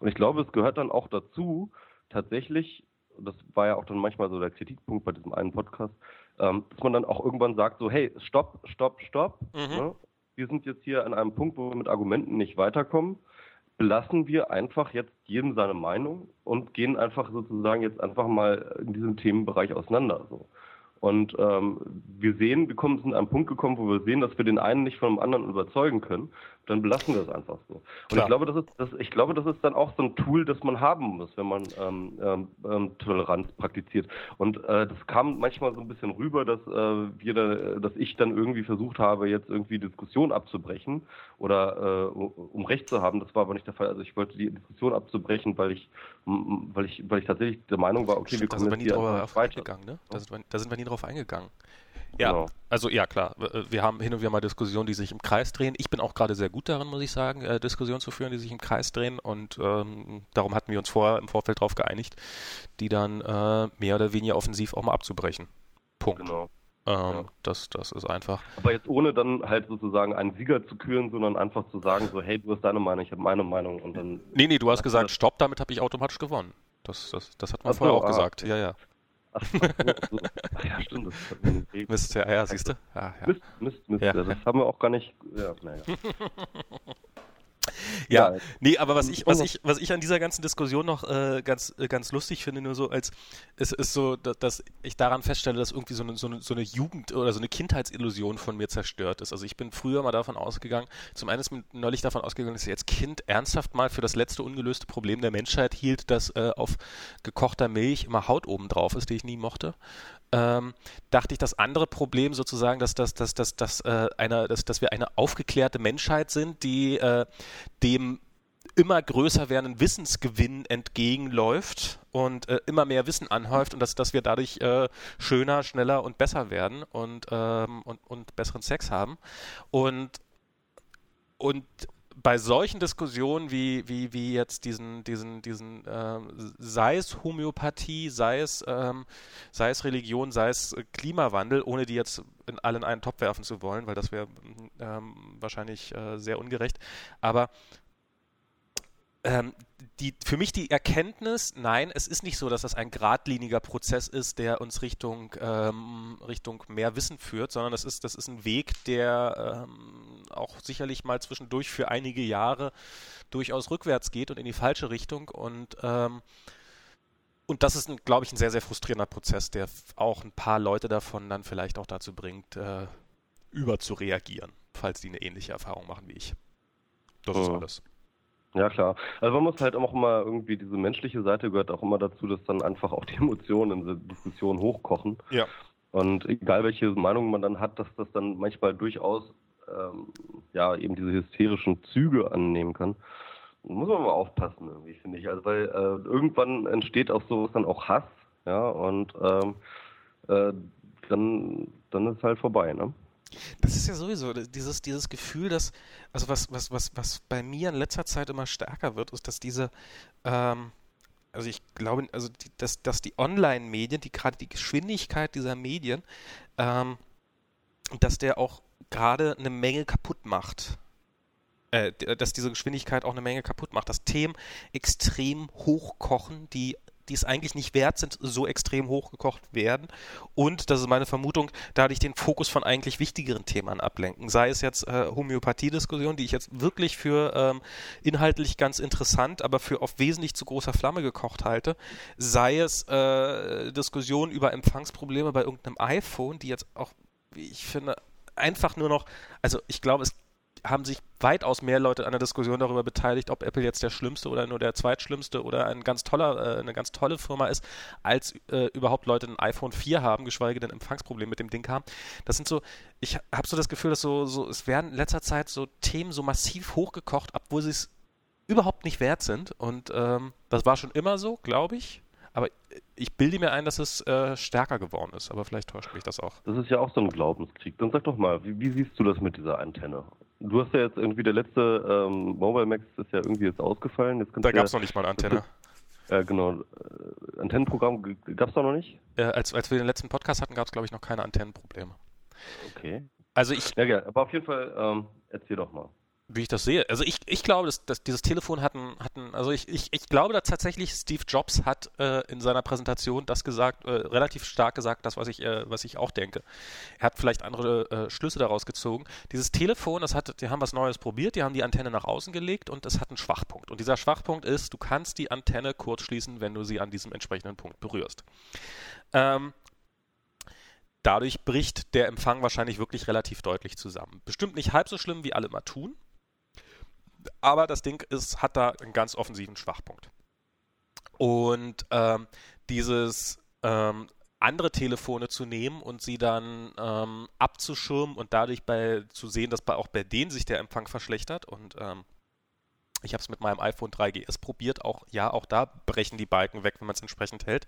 Und ich glaube, es gehört dann auch dazu, tatsächlich das war ja auch dann manchmal so der Kritikpunkt bei diesem einen Podcast, ähm, dass man dann auch irgendwann sagt, so, hey, stopp, stopp, stopp. Mhm. Ne? Wir sind jetzt hier an einem Punkt, wo wir mit Argumenten nicht weiterkommen. Belassen wir einfach jetzt jedem seine Meinung und gehen einfach sozusagen jetzt einfach mal in diesem Themenbereich auseinander. So. Und ähm, wir sehen, wir kommen, sind an einen Punkt gekommen, wo wir sehen, dass wir den einen nicht von dem anderen überzeugen können dann belassen wir es einfach so. Und Klar. ich glaube, das ist, das, ich glaube, das ist dann auch so ein Tool, das man haben muss, wenn man ähm, ähm, ähm Toleranz praktiziert. Und äh, das kam manchmal so ein bisschen rüber, dass äh, wir, da, dass ich dann irgendwie versucht habe, jetzt irgendwie Diskussion abzubrechen oder äh, um Recht zu haben. Das war aber nicht der Fall. Also ich wollte die Diskussion abzubrechen, weil ich, weil ich, weil ich tatsächlich der Meinung war, okay, wir kommen jetzt hier weiter. Ne? Da, sind wir, da sind wir nie drauf eingegangen. Ja, genau. also ja klar, äh, wir haben hin und wieder mal Diskussionen, die sich im Kreis drehen. Ich bin auch gerade sehr gut darin, muss ich sagen, äh, Diskussionen zu führen, die sich im Kreis drehen und ähm, darum hatten wir uns vorher im Vorfeld darauf geeinigt, die dann äh, mehr oder weniger offensiv auch mal abzubrechen. Punkt. Genau. Ähm, ja. das, das ist einfach. Aber jetzt ohne dann halt sozusagen einen Sieger zu küren, sondern einfach zu sagen, so, hey, du hast deine Meinung, ich habe meine Meinung und dann. Nee, nee, du hast gesagt, stopp, damit habe ich automatisch gewonnen. Das, das, das hat man Ach vorher so, auch ah, gesagt. Ja, ja. Ach, so. Ach ja, stimmt. Das Mist, ja, ja, siehst du? Ah, ja. Mist, Mist, Mist. Ja. Das haben wir auch gar nicht. Ja, naja. Ja, ja, nee, aber was ich, was ich, was ich an dieser ganzen Diskussion noch äh, ganz, äh, ganz lustig finde, nur so als, es ist so, dass, dass ich daran feststelle, dass irgendwie so eine, so eine, so eine Jugend- oder so eine Kindheitsillusion von mir zerstört ist. Also ich bin früher mal davon ausgegangen, zum einen ist mir neulich davon ausgegangen, dass ich als Kind ernsthaft mal für das letzte ungelöste Problem der Menschheit hielt, dass äh, auf gekochter Milch immer Haut oben drauf ist, die ich nie mochte. Ähm, dachte ich, das andere Problem sozusagen, dass, dass, dass, dass, dass, äh, eine, dass, dass wir eine aufgeklärte Menschheit sind, die äh, dem immer größer werdenden Wissensgewinn entgegenläuft und äh, immer mehr Wissen anhäuft und dass, dass wir dadurch äh, schöner, schneller und besser werden und, ähm, und, und besseren Sex haben. Und, und bei solchen Diskussionen wie, wie, wie jetzt diesen, diesen, diesen äh, sei es Homöopathie, sei es, ähm, sei es Religion, sei es Klimawandel, ohne die jetzt in allen einen Topf werfen zu wollen, weil das wäre ähm, wahrscheinlich äh, sehr ungerecht. Aber ähm, die, für mich die Erkenntnis, nein, es ist nicht so, dass das ein geradliniger Prozess ist, der uns Richtung, ähm, Richtung mehr Wissen führt, sondern das ist, das ist ein Weg, der ähm, auch sicherlich mal zwischendurch für einige Jahre durchaus rückwärts geht und in die falsche Richtung. Und, ähm, und das ist, glaube ich, ein sehr, sehr frustrierender Prozess, der auch ein paar Leute davon dann vielleicht auch dazu bringt, äh, überzureagieren, falls die eine ähnliche Erfahrung machen wie ich. Das oh. ist alles. Ja, klar. Also man muss halt auch immer irgendwie, diese menschliche Seite gehört auch immer dazu, dass dann einfach auch die Emotionen in der Diskussion hochkochen. Ja. Und egal welche Meinung man dann hat, dass das dann manchmal durchaus ähm, ja eben diese hysterischen Züge annehmen kann. Muss man mal aufpassen, irgendwie, finde ich. Also weil äh, irgendwann entsteht auch sowas dann auch Hass, ja, und ähm, äh, dann, dann ist es halt vorbei, ne? Das ist ja sowieso dieses, dieses Gefühl, dass, also was, was, was, was bei mir in letzter Zeit immer stärker wird, ist, dass diese, ähm, also ich glaube, also die, dass, dass die Online-Medien, die gerade die Geschwindigkeit dieser Medien, ähm, dass der auch gerade eine Menge kaputt macht. Äh, dass diese Geschwindigkeit auch eine Menge kaputt macht. Dass Themen extrem hochkochen, die die es eigentlich nicht wert sind, so extrem hochgekocht werden. Und, das ist meine Vermutung, dadurch den Fokus von eigentlich wichtigeren Themen ablenken. Sei es jetzt äh, Homöopathie-Diskussion, die ich jetzt wirklich für ähm, inhaltlich ganz interessant, aber für auf wesentlich zu großer Flamme gekocht halte. Sei es äh, Diskussionen über Empfangsprobleme bei irgendeinem iPhone, die jetzt auch, wie ich finde, einfach nur noch, also ich glaube, es haben sich weitaus mehr Leute an der Diskussion darüber beteiligt, ob Apple jetzt der schlimmste oder nur der zweitschlimmste oder ein ganz toller, äh, eine ganz tolle Firma ist, als äh, überhaupt Leute ein iPhone 4 haben, geschweige denn Empfangsprobleme mit dem Ding haben. Das sind so, ich habe so das Gefühl, dass so, so, es werden in letzter Zeit so Themen so massiv hochgekocht, obwohl sie es überhaupt nicht wert sind. Und ähm, das war schon immer so, glaube ich. Aber ich bilde mir ein, dass es äh, stärker geworden ist, aber vielleicht täuscht mich das auch. Das ist ja auch so ein Glaubenskrieg. Dann sag doch mal, wie, wie siehst du das mit dieser Antenne? Du hast ja jetzt irgendwie der letzte ähm, Mobile Max ist ja irgendwie jetzt ausgefallen. Jetzt da gab es ja, noch nicht mal eine Antenne. Ja, genau. Äh, Antennenprogramm gab es da noch nicht? Äh, als, als wir den letzten Podcast hatten, gab es, glaube ich, noch keine Antennenprobleme. Okay. Also ich. Ja, ja, aber auf jeden Fall, ähm, erzähl doch mal wie ich das sehe. Also ich, ich glaube, dass, dass dieses Telefon hatten, hatten also ich, ich, ich glaube dass tatsächlich Steve Jobs hat äh, in seiner Präsentation das gesagt, äh, relativ stark gesagt, das, was ich, äh, was ich auch denke. Er hat vielleicht andere äh, Schlüsse daraus gezogen. Dieses Telefon, das hat, die haben was Neues probiert, die haben die Antenne nach außen gelegt und es hat einen Schwachpunkt. Und dieser Schwachpunkt ist, du kannst die Antenne kurz schließen, wenn du sie an diesem entsprechenden Punkt berührst. Ähm, dadurch bricht der Empfang wahrscheinlich wirklich relativ deutlich zusammen. Bestimmt nicht halb so schlimm, wie alle immer tun. Aber das Ding ist, hat da einen ganz offensiven Schwachpunkt. Und ähm, dieses ähm, andere Telefone zu nehmen und sie dann ähm, abzuschirmen und dadurch bei, zu sehen, dass bei, auch bei denen sich der Empfang verschlechtert. Und ähm, ich habe es mit meinem iPhone 3GS probiert. Auch ja, auch da brechen die Balken weg, wenn man es entsprechend hält.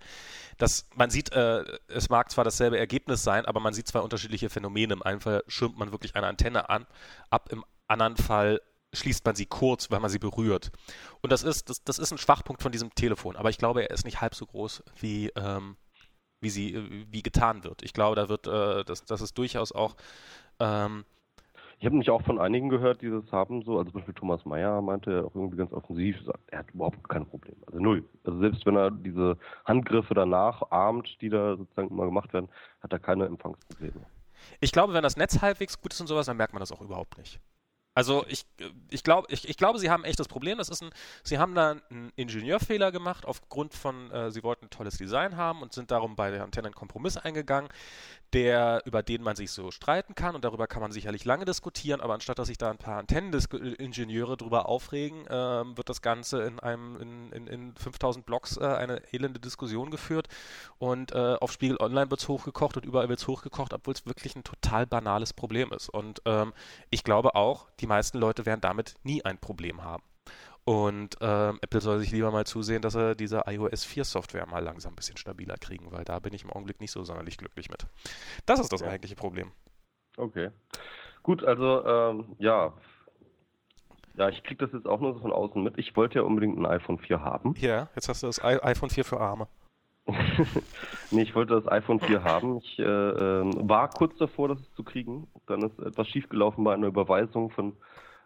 Das, man sieht, äh, es mag zwar dasselbe Ergebnis sein, aber man sieht zwei unterschiedliche Phänomene. Im einen Fall schirmt man wirklich eine Antenne an, ab. Im anderen Fall schließt man sie kurz, weil man sie berührt. Und das ist, das, das ist ein Schwachpunkt von diesem Telefon, aber ich glaube, er ist nicht halb so groß, wie, ähm, wie sie, wie getan wird. Ich glaube, da wird, äh, das, das ist durchaus auch. Ähm, ich habe nämlich auch von einigen gehört, die das haben, so, also zum Beispiel Thomas Mayer meinte auch irgendwie ganz offensiv, er hat überhaupt kein Problem. Also null. Also selbst wenn er diese Handgriffe danach ahmt, die da sozusagen immer gemacht werden, hat er keine Empfangsprobleme. Ich glaube, wenn das Netz halbwegs gut ist und sowas, dann merkt man das auch überhaupt nicht. Also ich, ich, glaub, ich, ich glaube, sie haben echt das Problem. Das ist ein, sie haben da einen Ingenieurfehler gemacht aufgrund von, äh, sie wollten ein tolles Design haben und sind darum bei der Antenne einen Kompromiss eingegangen, der, über den man sich so streiten kann und darüber kann man sicherlich lange diskutieren, aber anstatt dass sich da ein paar Antenneningenieure drüber aufregen, äh, wird das Ganze in einem in, in, in 5000 Blogs äh, eine elende Diskussion geführt und äh, auf Spiegel Online wird es hochgekocht und überall wird es hochgekocht, obwohl es wirklich ein total banales Problem ist. Und ähm, ich glaube auch, die meisten Leute werden damit nie ein Problem haben. Und ähm, Apple soll sich lieber mal zusehen, dass er diese iOS 4 Software mal langsam ein bisschen stabiler kriegen, weil da bin ich im Augenblick nicht so sonderlich glücklich mit. Das ist das ja. eigentliche Problem. Okay. Gut, also ähm, ja. Ja, ich kriege das jetzt auch nur so von außen mit. Ich wollte ja unbedingt ein iPhone 4 haben. Ja, jetzt hast du das I iPhone 4 für Arme. nee, ich wollte das iPhone 4 haben. Ich äh, äh, war kurz davor, das zu kriegen. Dann ist etwas schiefgelaufen bei einer Überweisung von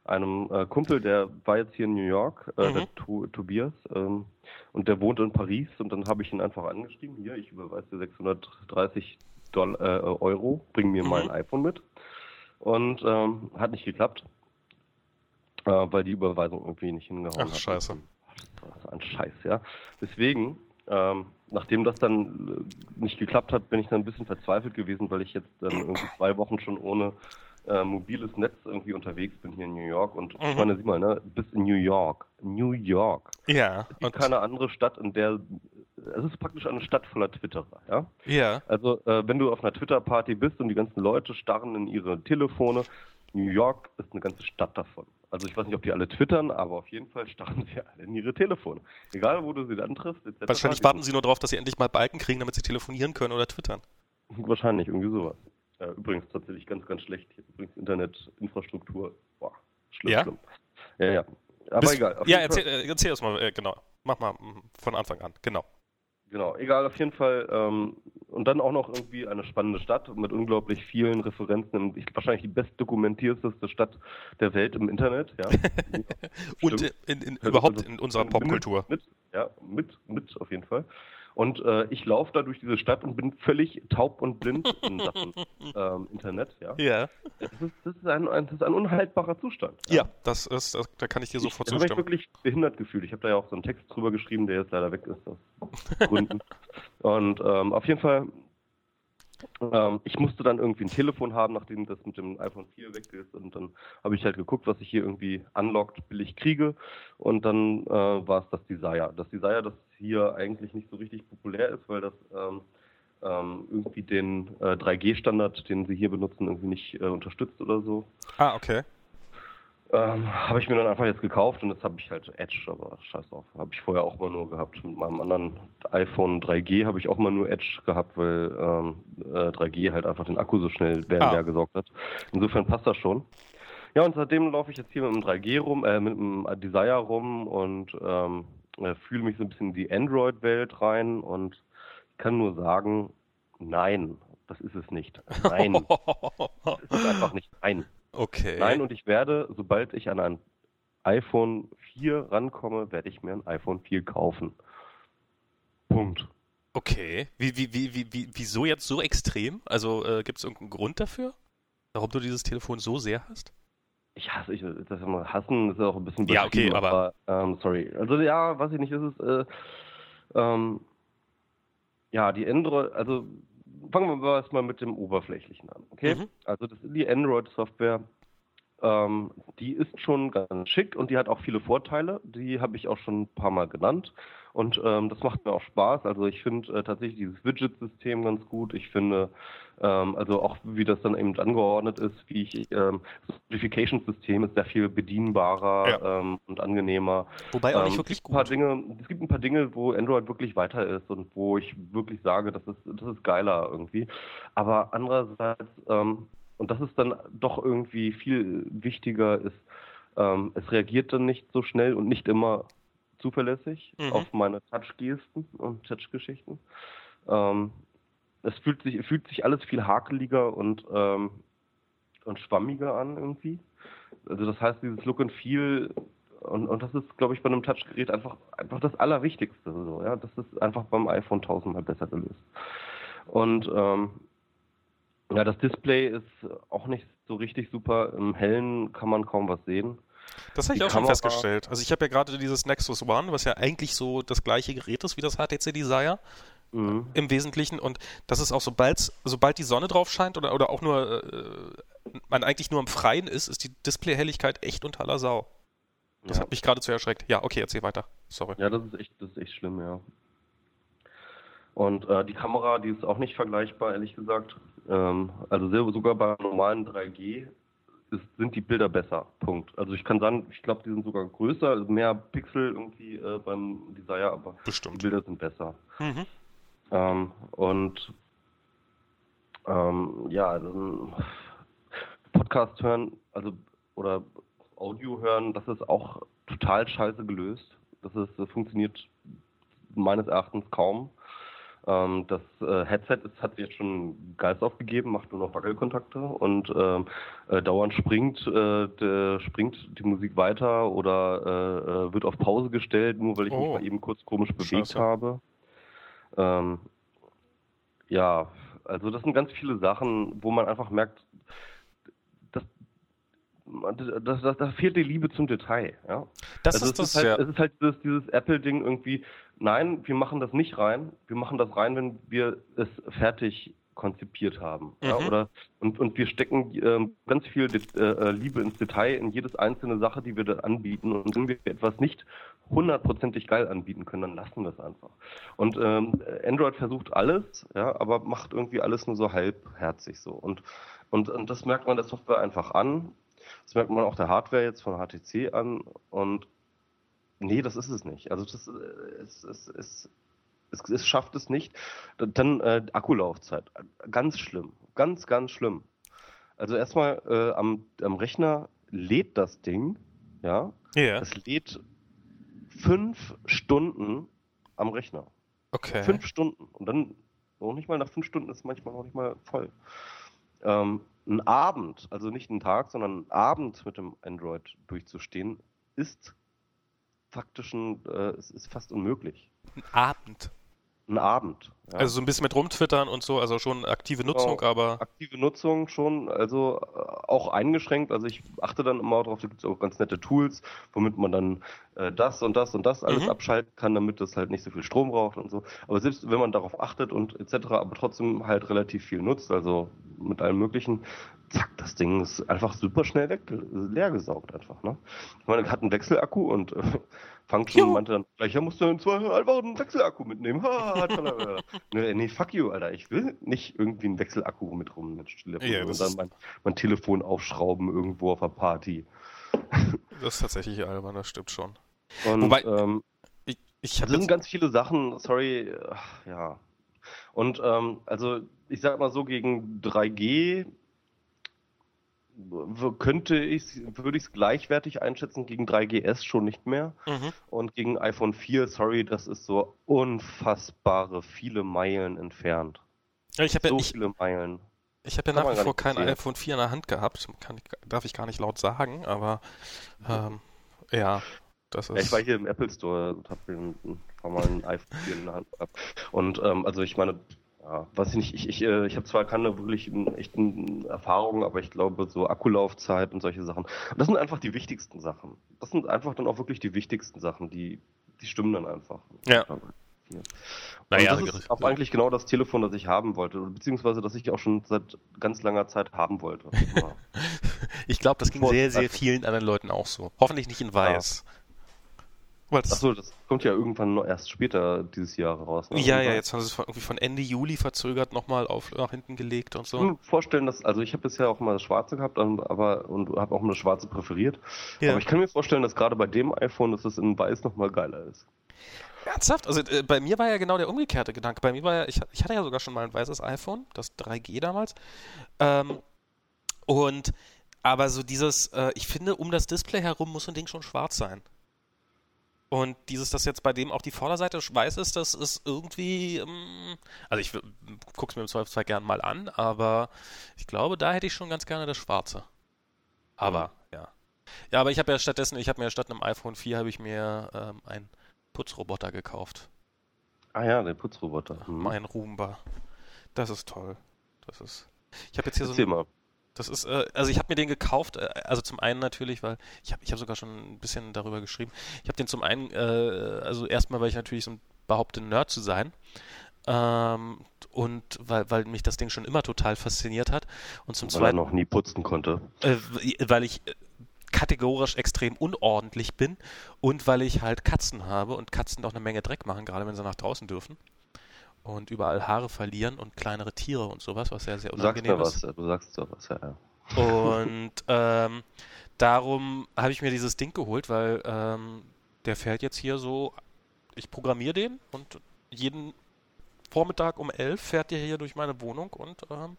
einem äh, Kumpel, der war jetzt hier in New York, äh, mhm. der to Tobias, ähm, und der wohnt in Paris. Und dann habe ich ihn einfach angeschrieben: Hier, ich überweise dir 630 Dollar, äh, Euro, bring mir mhm. mein iPhone mit. Und ähm, hat nicht geklappt, äh, weil die Überweisung irgendwie nicht hingehauen Ach, hat. Scheiße. Das war ein Scheiß, ja. Deswegen ähm, nachdem das dann äh, nicht geklappt hat, bin ich dann ein bisschen verzweifelt gewesen, weil ich jetzt dann irgendwie zwei Wochen schon ohne äh, mobiles Netz irgendwie unterwegs bin hier in New York. Und mhm. ich meine, sieh mal, ne, bist in New York. New York. Ja. Es gibt keine andere Stadt, in der es ist praktisch eine Stadt voller Twitterer, ja? Ja. Also, äh, wenn du auf einer Twitter-Party bist und die ganzen Leute starren in ihre Telefone, New York ist eine ganze Stadt davon. Also ich weiß nicht, ob die alle twittern, aber auf jeden Fall starren sie alle in ihre Telefone. Egal, wo du sie dann triffst, etc. Wahrscheinlich warten sie nur darauf, dass sie endlich mal Balken kriegen, damit sie telefonieren können oder twittern. Wahrscheinlich, irgendwie sowas. Ja, übrigens tatsächlich ganz, ganz schlecht. Hier übrigens Internetinfrastruktur. Boah, schlimm, ja? schlimm. Ja, ja. Aber Bis, egal. Ja, erzähl, äh, erzähl das mal, äh, genau. Mach mal mm, von Anfang an, genau. Genau, egal, auf jeden Fall. Ähm, und dann auch noch irgendwie eine spannende Stadt mit unglaublich vielen Referenzen. Ich, wahrscheinlich die bestdokumentierteste Stadt der Welt im Internet. Ja. und in, in, überhaupt also, in unserer Popkultur. Mit, ja, mit, mit auf jeden Fall. Und äh, ich laufe da durch diese Stadt und bin völlig taub und blind in Sachen ähm, Internet. Ja. ja. Das, ist, das, ist ein, ein, das ist ein unhaltbarer Zustand. Ja, ja das ist, das, da kann ich dir sofort ich, zustimmen. Ich habe mich wirklich behindert gefühlt. Ich habe da ja auch so einen Text drüber geschrieben, der jetzt leider weg ist aus Gründen. und ähm, auf jeden Fall ähm, ich musste dann irgendwie ein Telefon haben, nachdem das mit dem iPhone 4 weg ist. Und dann habe ich halt geguckt, was ich hier irgendwie unlocked billig kriege. Und dann äh, war es das Desire. Das Desire, das hier eigentlich nicht so richtig populär ist, weil das ähm, ähm, irgendwie den äh, 3G-Standard, den sie hier benutzen, irgendwie nicht äh, unterstützt oder so. Ah, okay. Ähm, habe ich mir dann einfach jetzt gekauft und jetzt habe ich halt Edge, aber scheiß drauf. Habe ich vorher auch mal nur gehabt. Mit meinem anderen iPhone 3G habe ich auch mal nur Edge gehabt, weil ähm, äh, 3G halt einfach den Akku so schnell leer, ah. gesaugt hat. Insofern passt das schon. Ja, und seitdem laufe ich jetzt hier mit dem 3G rum, äh, mit dem Desire rum und ähm, äh, fühle mich so ein bisschen in die Android-Welt rein und kann nur sagen, nein, das ist es nicht. Nein. das ist einfach nicht. Nein. Okay. Nein, und ich werde, sobald ich an ein iPhone 4 rankomme, werde ich mir ein iPhone 4 kaufen. Punkt. Okay. Wie, wie, wie, wie, wie, wieso jetzt so extrem? Also äh, gibt es irgendeinen Grund dafür, warum du dieses Telefon so sehr hast? Ich hasse, ich, das immer hassen ist auch ein bisschen Ja, okay, aber, aber ähm, sorry. Also ja, weiß ich nicht, ist es, äh, ähm, ja, die Android, also fangen wir erstmal mit dem Oberflächlichen an, okay? Mhm. Also das die Android-Software, ähm, die ist schon ganz schick und die hat auch viele Vorteile. Die habe ich auch schon ein paar Mal genannt. Und ähm, das macht mir auch Spaß. Also ich finde äh, tatsächlich dieses Widget-System ganz gut. Ich finde, ähm, also auch wie das dann eben angeordnet ist, wie ich, ähm, das Notification-System ist sehr viel bedienbarer ja. ähm, und angenehmer. Wobei auch nicht ähm, wirklich gut. Paar Dinge, es gibt ein paar Dinge, wo Android wirklich weiter ist und wo ich wirklich sage, das ist, das ist geiler irgendwie. Aber andererseits, ähm, und das ist dann doch irgendwie viel wichtiger, ist, ähm, es reagiert dann nicht so schnell und nicht immer zuverlässig mhm. auf meine Touch-Gesten und Touch-Geschichten. Ähm, es fühlt sich, fühlt sich alles viel hakeliger und, ähm, und schwammiger an irgendwie. Also das heißt, dieses Look and Feel und, und das ist, glaube ich, bei einem Touchgerät einfach, einfach das Allerwichtigste. So, ja? Das ist einfach beim iPhone tausendmal besser gelöst. Und ähm, ja, das Display ist auch nicht so richtig super. Im Hellen kann man kaum was sehen. Das habe ich auch schon festgestellt. Also ich habe ja gerade dieses Nexus One, was ja eigentlich so das gleiche Gerät ist wie das HTC Desire. Mhm. Im Wesentlichen. Und das ist auch, sobald, sobald die Sonne drauf scheint oder, oder auch nur äh, man eigentlich nur im Freien ist, ist die Displayhelligkeit echt unter aller Sau. Das ja. hat mich geradezu erschreckt. Ja, okay, erzähl weiter. Sorry. Ja, das ist echt, das ist echt schlimm, ja. Und äh, die Kamera, die ist auch nicht vergleichbar, ehrlich gesagt. Ähm, also sogar bei normalen 3G ist, sind die Bilder besser. Punkt. Also ich kann sagen, ich glaube, die sind sogar größer, also mehr Pixel irgendwie äh, beim Desire, aber Bestimmt. die Bilder sind besser. Mhm. Ähm, und ähm, ja, also, Podcast hören, also oder Audio hören, das ist auch total scheiße gelöst. Das ist, das funktioniert meines Erachtens kaum. Ähm, das äh, Headset ist, hat sich jetzt schon Geist aufgegeben, macht nur noch Wackelkontakte und ähm, äh, dauernd springt, äh, de, springt die Musik weiter oder äh, äh, wird auf Pause gestellt, nur weil ich oh. mich mal eben kurz komisch bewegt Scheiße. habe. Ähm, ja, also das sind ganz viele Sachen, wo man einfach merkt, das, das, da fehlt die Liebe zum Detail. Ja? Das also ist das, ist halt, ja. Es ist halt dieses, dieses Apple-Ding irgendwie, nein, wir machen das nicht rein, wir machen das rein, wenn wir es fertig konzipiert haben. Mhm. Ja, oder, und, und wir stecken äh, ganz viel äh, äh, Liebe ins Detail, in jedes einzelne Sache, die wir da anbieten. Und wenn wir etwas nicht hundertprozentig geil anbieten können, dann lassen wir es einfach. Und ähm, Android versucht alles, ja, aber macht irgendwie alles nur so halbherzig so. Und, und, und das merkt man der Software einfach an. Das merkt man auch der Hardware jetzt von HTC an und nee, das ist es nicht. Also das es, es, es, es, es schafft es nicht. Dann äh, Akkulaufzeit, ganz schlimm, ganz ganz schlimm. Also erstmal äh, am, am Rechner lädt das Ding, ja, yeah. es lädt fünf Stunden am Rechner. Okay. Fünf Stunden und dann noch nicht mal nach fünf Stunden ist es manchmal noch nicht mal voll. Ähm, ein Abend, also nicht einen Tag, sondern einen Abend mit dem Android durchzustehen, ist faktisch ein, äh, es ist fast unmöglich. Ein Abend? Ein Abend. Ja. Also so ein bisschen mit rumtwittern und so, also schon aktive Nutzung, genau, aber. Aktive Nutzung schon, also äh, auch eingeschränkt. Also ich achte dann immer darauf, da gibt es auch ganz nette Tools, womit man dann äh, das und das und das alles mhm. abschalten kann, damit das halt nicht so viel Strom braucht und so. Aber selbst wenn man darauf achtet und etc., aber trotzdem halt relativ viel nutzt, also mit allem möglichen, zack, das Ding ist einfach super schnell weg, leer gesaugt einfach. Ne? Ich meine, hat einen Wechselakku und äh, Function meinte dann, gleich, ja, musst du zwei einfach einen Wechselakku mitnehmen. Ha, ne, nee, fuck you, Alter. Ich will nicht irgendwie einen Wechselakku mit rum mit ja, und dann mein, mein, Telefon aufschrauben irgendwo auf einer Party. das ist tatsächlich albern, das stimmt schon. Und, Wobei, ähm, ich, ich hatte sind ganz viele Sachen, sorry, ja. Und ähm, also ich sag mal so, gegen 3G könnte ich, würde ich es gleichwertig einschätzen, gegen 3GS schon nicht mehr. Mhm. Und gegen iPhone 4, sorry, das ist so unfassbare viele Meilen entfernt. Ja, ich habe so ja, ich, viele Meilen. Ich habe ja nach wie vor kein iPhone 4 in der Hand gehabt. Kann, darf ich gar nicht laut sagen, aber ähm, ja, das ist. Ich war hier im Apple Store und habe ein, mal ein iPhone 4 in der Hand gehabt. Und ähm, also ich meine, ja, weiß ich nicht, ich, ich, äh, ich habe zwar keine wirklich echten Erfahrungen, aber ich glaube, so Akkulaufzeit und solche Sachen, das sind einfach die wichtigsten Sachen. Das sind einfach dann auch wirklich die wichtigsten Sachen, die, die stimmen dann einfach. Ja. Naja, das ist auch eigentlich genau das Telefon, das ich haben wollte, beziehungsweise das ich auch schon seit ganz langer Zeit haben wollte. ich glaube, das ging sehr, sehr vielen anderen Leuten auch so. Hoffentlich nicht in weiß. Ja. Achso, das kommt ja irgendwann noch erst später dieses Jahr raus. Ne? Ja, ja, jetzt haben sie es irgendwie von Ende Juli verzögert nochmal auf nach hinten gelegt und so. Ich kann mir vorstellen, dass, also ich habe bisher auch mal das Schwarze gehabt, aber und habe auch mal das Schwarze präferiert. Ja. Aber ich kann mir vorstellen, dass gerade bei dem iPhone, dass das in Weiß nochmal geiler ist. Ernsthaft? Also äh, bei mir war ja genau der umgekehrte Gedanke. Bei mir war ja, ich, ich hatte ja sogar schon mal ein weißes iPhone, das 3G damals. Ähm, und aber so dieses, äh, ich finde, um das Display herum muss ein Ding schon schwarz sein. Und dieses, dass jetzt bei dem auch die Vorderseite weiß ist, das ist irgendwie, ähm, also ich gucke es mir im Zweifelsfall gern mal an, aber ich glaube, da hätte ich schon ganz gerne das Schwarze. Aber, ja. Ja, aber ich habe ja stattdessen, ich habe mir statt einem iPhone 4 habe ich mir ähm, ein Putzroboter gekauft. Ah ja, der Putzroboter. Mhm. Mein Roomba. Das ist toll. Das ist. Ich habe jetzt hier Erzähl so. Ein, das ist, äh, also ich habe mir den gekauft, äh, also zum einen natürlich, weil ich habe ich hab sogar schon ein bisschen darüber geschrieben. Ich habe den zum einen, äh, also erstmal, weil ich natürlich so ein behaupte, Nerd zu sein. Ähm, und weil, weil mich das Ding schon immer total fasziniert hat. Und zum weil zweiten. er noch nie putzen konnte. Äh, weil ich äh, kategorisch extrem unordentlich bin und weil ich halt Katzen habe und Katzen doch eine Menge Dreck machen, gerade wenn sie nach draußen dürfen und überall Haare verlieren und kleinere Tiere und sowas, was ja sehr unangenehm du sagst ist. Was, du sagst doch was, ja. ja. Und ähm, darum habe ich mir dieses Ding geholt, weil ähm, der fährt jetzt hier so, ich programmiere den und jeden Vormittag um elf fährt der hier durch meine Wohnung und ähm,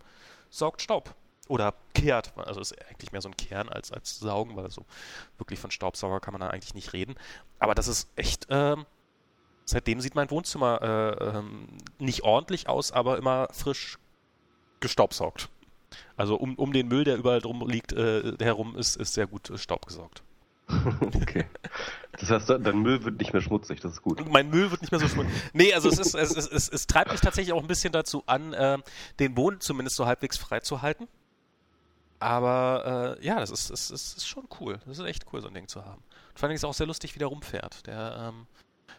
saugt Staub. Oder kehrt, also ist eigentlich mehr so ein Kehren als, als Saugen, weil so wirklich von Staubsauger kann man da eigentlich nicht reden. Aber das ist echt, ähm, seitdem sieht mein Wohnzimmer äh, ähm, nicht ordentlich aus, aber immer frisch gestaubsaugt. Also um, um den Müll, der überall drum liegt, äh, herum ist, ist sehr gut äh, Staub gesaugt. okay. Das heißt, dein Müll wird nicht mehr schmutzig, das ist gut. Mein Müll wird nicht mehr so schmutzig. Nee, also es, ist, es, es, es, es treibt mich tatsächlich auch ein bisschen dazu an, äh, den Boden zumindest so halbwegs frei zu halten. Aber äh, ja, das ist, ist, ist, ist schon cool. Das ist echt cool, so ein Ding zu haben. Und vor allem ist es auch sehr lustig, wie der rumfährt. Der ähm,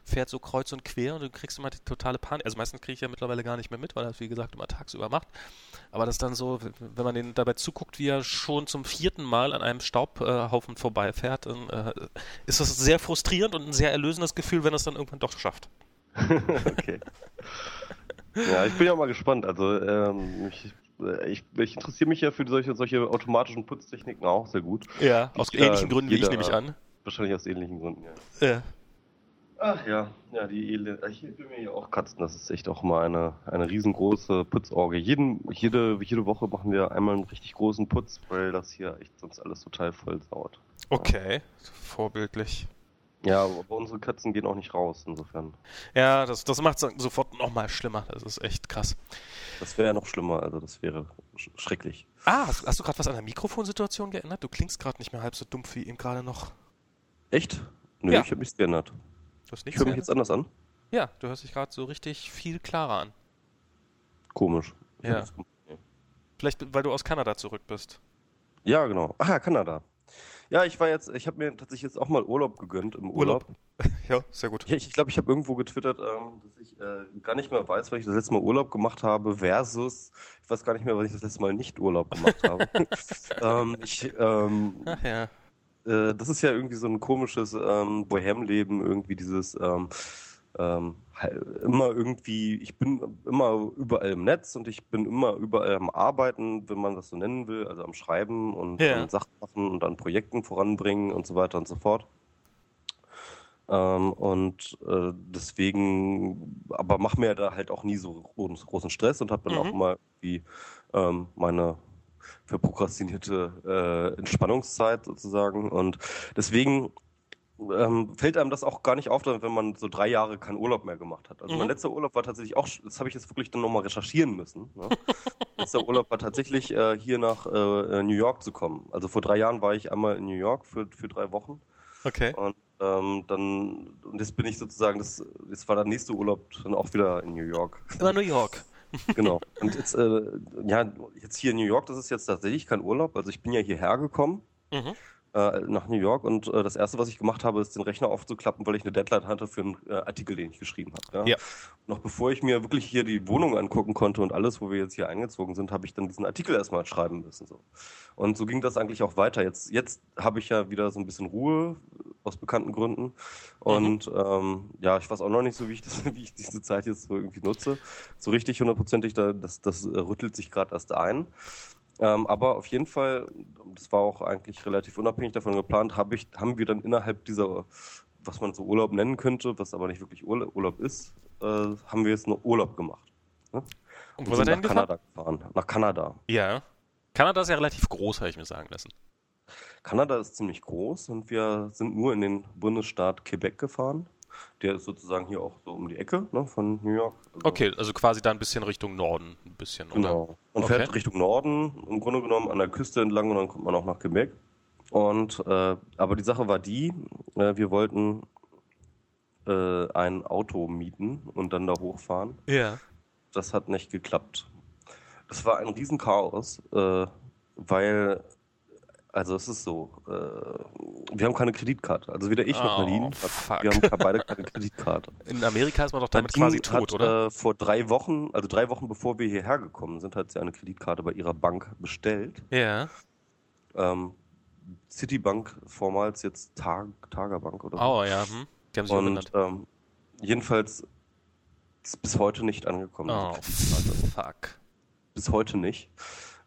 fährt so kreuz und quer und du kriegst immer die totale Panik. Also meistens kriege ich ja mittlerweile gar nicht mehr mit, weil er das, wie gesagt, immer tagsüber macht. Aber das ist dann so, wenn man den dabei zuguckt, wie er schon zum vierten Mal an einem Staubhaufen äh, vorbeifährt, dann, äh, ist das sehr frustrierend und ein sehr erlösendes Gefühl, wenn er es dann irgendwann doch schafft. okay. Ja, ich bin ja mal gespannt. Also ähm, ich äh, ich, ich interessiere mich ja für solche, solche automatischen Putztechniken auch sehr gut. Ja, aus ich, ähnlichen äh, Gründen wie ich, nehme ich an. Wahrscheinlich aus ähnlichen Gründen, ja. Ja. Ach ja, ja, die Elend. Ich bin mir ja auch Katzen, das ist echt auch mal eine, eine riesengroße Putzorgie. Jeden, jede, jede Woche machen wir einmal einen richtig großen Putz, weil das hier echt sonst alles total voll saut. Okay, vorbildlich. Ja, aber unsere Katzen gehen auch nicht raus, insofern. Ja, das, das macht es sofort nochmal schlimmer. Das ist echt krass. Das wäre ja noch schlimmer, also das wäre sch schrecklich. Ah, hast, hast du gerade was an der Mikrofonsituation geändert? Du klingst gerade nicht mehr halb so dumpf wie eben gerade noch. Echt? Nö, ja. ich habe nichts geändert. Du hast nichts ich höre mich jetzt anders an? Ja, du hörst dich gerade so richtig viel klarer an. Komisch. Ja. Vielleicht, weil du aus Kanada zurück bist. Ja, genau. Ah, Kanada. Ja, ich war jetzt, ich habe mir tatsächlich jetzt auch mal Urlaub gegönnt im Urlaub. Urlaub. ja, sehr gut. Ich glaube, ich habe irgendwo getwittert, ähm, dass ich äh, gar nicht mehr weiß, weil ich das letzte Mal Urlaub gemacht habe, versus, ich weiß gar nicht mehr, weil ich das letzte Mal nicht Urlaub gemacht habe. ähm, ich, ähm, Ach ja. Äh, das ist ja irgendwie so ein komisches ähm, Bohem-Leben, irgendwie dieses ähm, ähm, immer irgendwie, ich bin immer überall im Netz und ich bin immer überall am Arbeiten, wenn man das so nennen will, also am Schreiben und ja. an Sachen machen und an Projekten voranbringen und so weiter und so fort. Ähm, und äh, deswegen, aber mach mir da halt auch nie so großen, Stress und habe dann mhm. auch immer wie ähm, meine verprokrastinierte äh, Entspannungszeit sozusagen. Und deswegen ähm, fällt einem das auch gar nicht auf, wenn man so drei Jahre keinen Urlaub mehr gemacht hat. Also mhm. mein letzter Urlaub war tatsächlich auch, das habe ich jetzt wirklich dann nochmal recherchieren müssen. Ne? letzter Urlaub war tatsächlich äh, hier nach äh, New York zu kommen. Also vor drei Jahren war ich einmal in New York für, für drei Wochen. Okay. Und ähm, dann, und jetzt bin ich sozusagen, das, das war der nächste Urlaub dann auch wieder in New York. Immer New York. Genau. Und jetzt, äh, ja, jetzt hier in New York, das ist jetzt tatsächlich kein Urlaub. Also ich bin ja hierher gekommen. Mhm äh, nach New York und äh, das erste, was ich gemacht habe, ist den Rechner aufzuklappen, weil ich eine Deadline hatte für einen äh, Artikel, den ich geschrieben habe. Ja? Ja. Noch bevor ich mir wirklich hier die Wohnung angucken konnte und alles, wo wir jetzt hier eingezogen sind, habe ich dann diesen Artikel erstmal schreiben müssen. So. Und so ging das eigentlich auch weiter. Jetzt, jetzt habe ich ja wieder so ein bisschen Ruhe aus bekannten Gründen. Und ähm, ja, ich weiß auch noch nicht so, wie ich, das, wie ich diese Zeit jetzt so irgendwie nutze. So richtig hundertprozentig, da, das, das äh, rüttelt sich gerade erst ein. Ähm, aber auf jeden Fall, das war auch eigentlich relativ unabhängig davon geplant, hab ich, haben wir dann innerhalb dieser, was man so Urlaub nennen könnte, was aber nicht wirklich Urla- Urlaub ist, äh, haben wir jetzt nur Urlaub gemacht. Ne? Und Und wo sind seid ihr nach? Kanada gefahren. Nach Kanada. Ja. Kanada ist ja relativ groß, habe ich mir sagen lassen. Kanada ist ziemlich groß und wir sind nur in den Bundesstaat Quebec gefahren. Der ist sozusagen hier auch so um die Ecke ne, von New York. Also, Okay, also quasi da ein bisschen Richtung Norden, ein bisschen, oder? Genau. Und Okay. fährt Richtung Norden, im Grunde genommen an der Küste entlang und dann kommt man auch nach Quebec. Und äh, aber die Sache war die, äh, wir wollten äh, ein Auto mieten und dann da hochfahren. Ja. Das hat nicht geklappt. Das war ein Riesenchaos, äh, weil, also es ist so, äh, wir haben keine Kreditkarte. Also weder ich noch Oh, Nadine, fuck. wir haben beide keine Kreditkarte. In Amerika ist man doch damit Nadine quasi tot, hat, oder? Äh, vor drei Wochen, also drei Wochen bevor wir hierher gekommen sind, hat sie eine Kreditkarte bei ihrer Bank bestellt. Ja. Ähm, Citibank, vormals jetzt Tag, Tagerbank oder so. Oh, ja. Hm. Die haben sich Und ähm, jedenfalls ist bis heute nicht angekommen. Oh, fuck. bis heute nicht.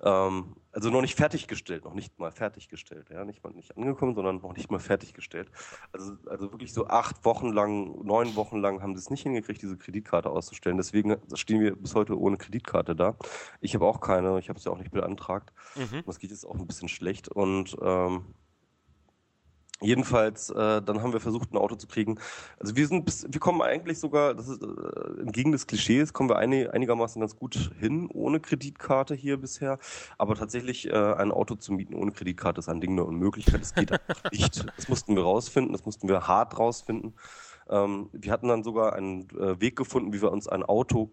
Ähm, also noch nicht fertiggestellt, noch nicht mal fertiggestellt, ja, nicht mal nicht angekommen, sondern noch nicht mal fertiggestellt. Also, also wirklich so acht Wochen lang, neun Wochen lang haben sie es nicht hingekriegt, diese Kreditkarte auszustellen. Deswegen stehen wir bis heute ohne Kreditkarte da. Ich habe auch keine, ich habe es ja auch nicht beantragt. Mhm. Das geht jetzt auch ein bisschen schlecht und ähm, Jedenfalls, äh, dann haben wir versucht, ein Auto zu kriegen. Also wir sind, bis, wir kommen eigentlich sogar, das ist äh, entgegen des Klischees, kommen wir einig, einigermaßen ganz gut hin ohne Kreditkarte hier bisher. Aber tatsächlich äh, ein Auto zu mieten ohne Kreditkarte ist ein Ding der Unmöglichkeit. Das geht einfach nicht. Das mussten wir rausfinden, das mussten wir hart rausfinden. Ähm, wir hatten dann sogar einen äh, Weg gefunden, wie wir uns ein Auto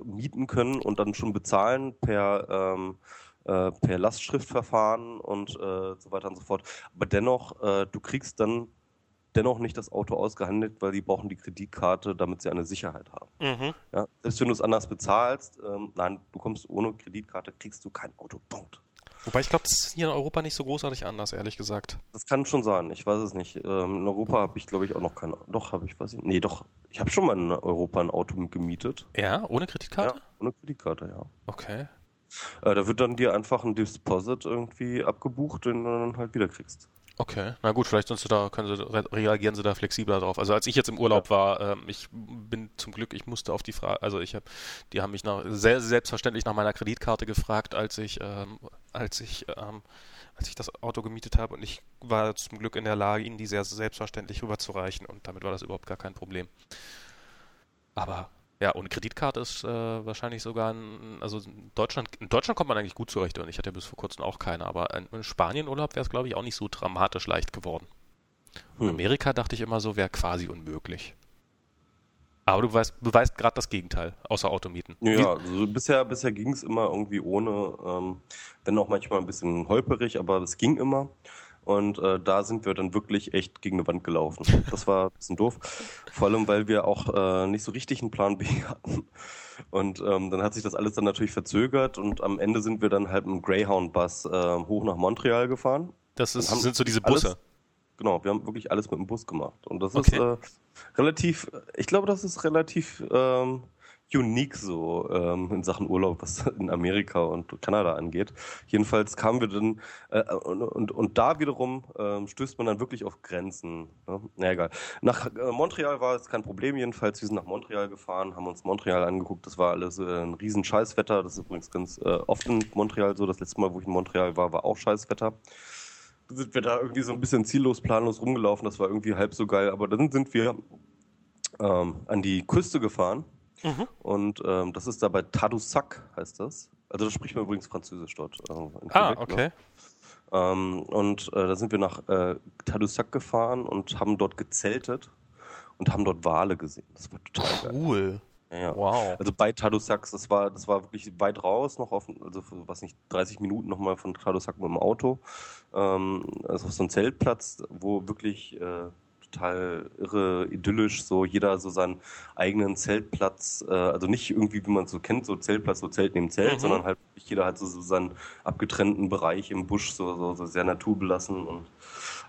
äh, mieten können und dann schon bezahlen per ähm, äh, per Lastschriftverfahren und äh, so weiter und so fort. Aber dennoch, äh, du kriegst dann dennoch nicht das Auto ausgehandelt, weil die brauchen die Kreditkarte, damit sie eine Sicherheit haben. Mhm. Ja? Selbst wenn du es anders bezahlst, ähm, nein, du kommst ohne Kreditkarte, kriegst du kein Auto. Punkt. Wobei ich glaube, das ist hier in Europa nicht so großartig anders, ehrlich gesagt. Das kann schon sein, ich weiß es nicht. Ähm, in Europa habe ich, glaube ich, auch noch kein Doch, habe ich, weiß ich Nee, doch. Ich habe schon mal in Europa ein Auto gemietet. Ja, ohne Kreditkarte? Ja, ohne Kreditkarte, ja. Okay. Äh, da wird dann dir einfach ein Deposit irgendwie abgebucht, den du dann halt wieder kriegst. Okay, na gut, vielleicht sie da, können sie, re reagieren sie da flexibler drauf. Also als ich jetzt im Urlaub war, ähm, ich bin zum Glück, ich musste auf die Frage, also ich habe, die haben mich nach, sehr selbstverständlich nach meiner Kreditkarte gefragt, als ich, ähm, als ich, ähm, als ich das Auto gemietet habe und ich war zum Glück in der Lage, ihnen die sehr selbstverständlich rüberzureichen und damit war das überhaupt gar kein Problem. Aber ja, ohne Kreditkarte ist äh, wahrscheinlich sogar ein, also in Deutschland, in Deutschland kommt man eigentlich gut zurecht und ich hatte ja bis vor kurzem auch keine, aber in, in Spanien-Urlaub wäre es, glaube ich, auch nicht so dramatisch leicht geworden. In Hm. Amerika dachte ich immer so, wäre quasi unmöglich. Aber du weißt, beweist gerade das Gegenteil, außer Automieten. Ja, also bisher, bisher ging es immer irgendwie ohne, ähm, wenn auch manchmal ein bisschen holperig, aber es ging immer. Und äh, da sind wir dann wirklich echt gegen eine Wand gelaufen. Das war ein bisschen doof. Vor allem, weil wir auch äh, nicht so richtig einen Plan B hatten. Und ähm, dann hat sich das alles dann natürlich verzögert und am Ende sind wir dann halt mit dem Greyhound-Bus äh, hoch nach Montreal gefahren. Das ist, sind so diese alles- Busse. Genau, wir haben wirklich alles mit dem Bus gemacht. Und das Okay. ist äh, relativ, ich glaube, das ist relativ ähm, unique so ähm, in Sachen Urlaub, was in Amerika und Kanada angeht. Jedenfalls kamen wir dann, äh, und, und, und da wiederum ähm, stößt man dann wirklich auf Grenzen. Ne? Na egal. Nach äh, Montreal war es kein Problem, jedenfalls. Wir sind nach Montreal gefahren, haben uns Montreal angeguckt. Das war alles äh, ein riesen Scheißwetter. Das ist übrigens ganz äh, oft in Montreal so. Das letzte Mal, wo ich in Montreal war, war auch Scheißwetter sind wir da irgendwie so ein bisschen ziellos, planlos rumgelaufen. Das war irgendwie halb so geil. Aber dann sind wir ähm, an die Küste gefahren. Mhm. Und ähm, das ist da bei Tadoussac, heißt das. Also da spricht man übrigens Französisch dort. äh, Ah, Quebec, ne? okay. Ähm, und äh, da sind wir nach äh, Tadoussac gefahren und haben dort gezeltet und haben dort Wale gesehen. Das war total geil. Cool. Ja, ja. Wow. Also bei Tadoussac, das war, das war wirklich weit raus, noch auf, also was nicht, 30 Minuten nochmal von Tadoussac mit dem Auto. Ähm, also auf so ein Zeltplatz, wo wirklich äh, total irre, idyllisch, so jeder so seinen eigenen Zeltplatz, äh, also nicht irgendwie, wie man es so kennt, so Zeltplatz, so Zelt neben Zelt, Mhm. sondern halt jeder hat so, so seinen abgetrennten Bereich im Busch, so, so, so sehr naturbelassen und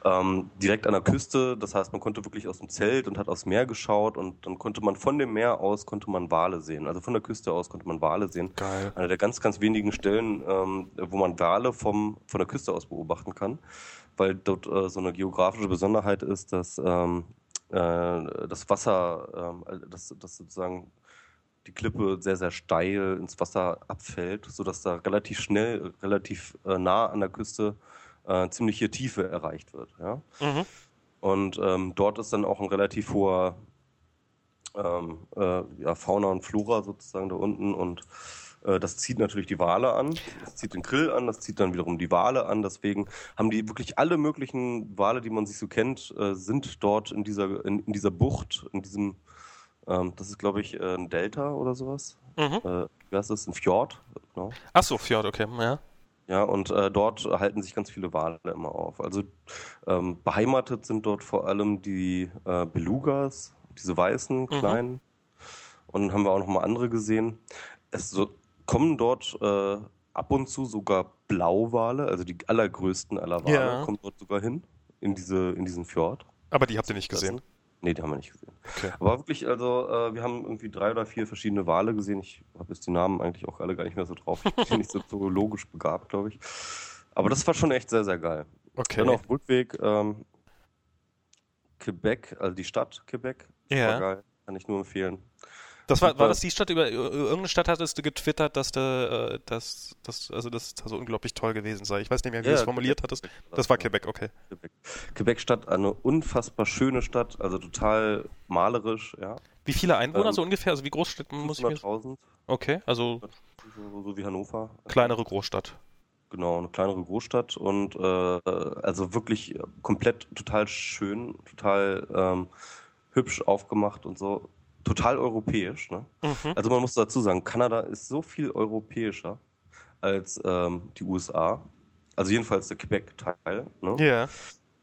ähm, direkt an der Küste. Das heißt, man konnte wirklich aus dem Zelt und hat aufs Meer geschaut und dann konnte man von dem Meer aus konnte man Wale sehen. Also von der Küste aus konnte man Wale sehen. Geil. Einer der ganz, ganz wenigen Stellen, ähm, wo man Wale vom, von der Küste aus beobachten kann, weil dort äh, so eine geografische Besonderheit ist, dass ähm, äh, das Wasser, äh, dass, dass sozusagen die Klippe sehr, sehr steil ins Wasser abfällt, sodass da relativ schnell, relativ äh, nah an der Küste äh, ziemliche Tiefe erreicht wird. Ja? Mhm. Und ähm, dort ist dann auch ein relativ hoher ähm, äh, ja, Fauna und Flora sozusagen da unten und das zieht natürlich die Wale an, das zieht den Grill an, das zieht dann wiederum die Wale an. Deswegen haben die wirklich alle möglichen Wale, die man sich so kennt, äh, sind dort in dieser, in, in dieser Bucht, in diesem, ähm, das ist glaube ich äh, ein Delta oder sowas. Mhm. Äh, wie heißt das? Ein Fjord, genau. Ach so, Fjord, okay. Ja. Ja, und äh, dort halten sich ganz viele Wale immer auf. Also ähm, beheimatet sind dort vor allem die äh, Belugas, diese weißen, kleinen. Und dann haben wir auch noch mal andere gesehen. Es so, kommen dort äh, ab und zu sogar Blauwale, also die allergrößten aller Wale, Ja. kommen dort sogar hin, in, diese, in diesen Fjord. Aber die habt ihr nicht gesehen. Nee, die haben wir nicht gesehen. Okay. Aber wirklich, also äh, wir haben irgendwie drei oder vier verschiedene Wale gesehen. Ich habe jetzt die Namen eigentlich auch alle gar nicht mehr so drauf. Ich bin nicht so zoologisch begabt, glaube ich. Aber das war schon echt sehr, sehr geil. Okay. Dann auf Rückweg ähm, Quebec, also die Stadt Quebec. Ja. war geil. Kann ich nur empfehlen. Das war, war das die Stadt, über irgendeine Stadt hattest du getwittert, dass du, äh, dass, dass, also das so unglaublich toll gewesen sei. Ich weiß nicht mehr, wie du es formuliert hattest. Das war Quebec, okay. Quebec. Quebec-Stadt, eine unfassbar schöne Stadt, also total malerisch, ja. Wie viele Einwohner Ähm, so ungefähr? Also wie groß muss ich mir... 500.000, Okay, also so, so wie Hannover. kleinere Großstadt. Genau, eine kleinere Großstadt und äh, also wirklich komplett total schön, total ähm, hübsch aufgemacht und so. Total europäisch. Ne? Mhm. Also man muss dazu sagen, Kanada ist so viel europäischer als ähm, die USA. Also jedenfalls der Quebec-Teil. Ne? Ja.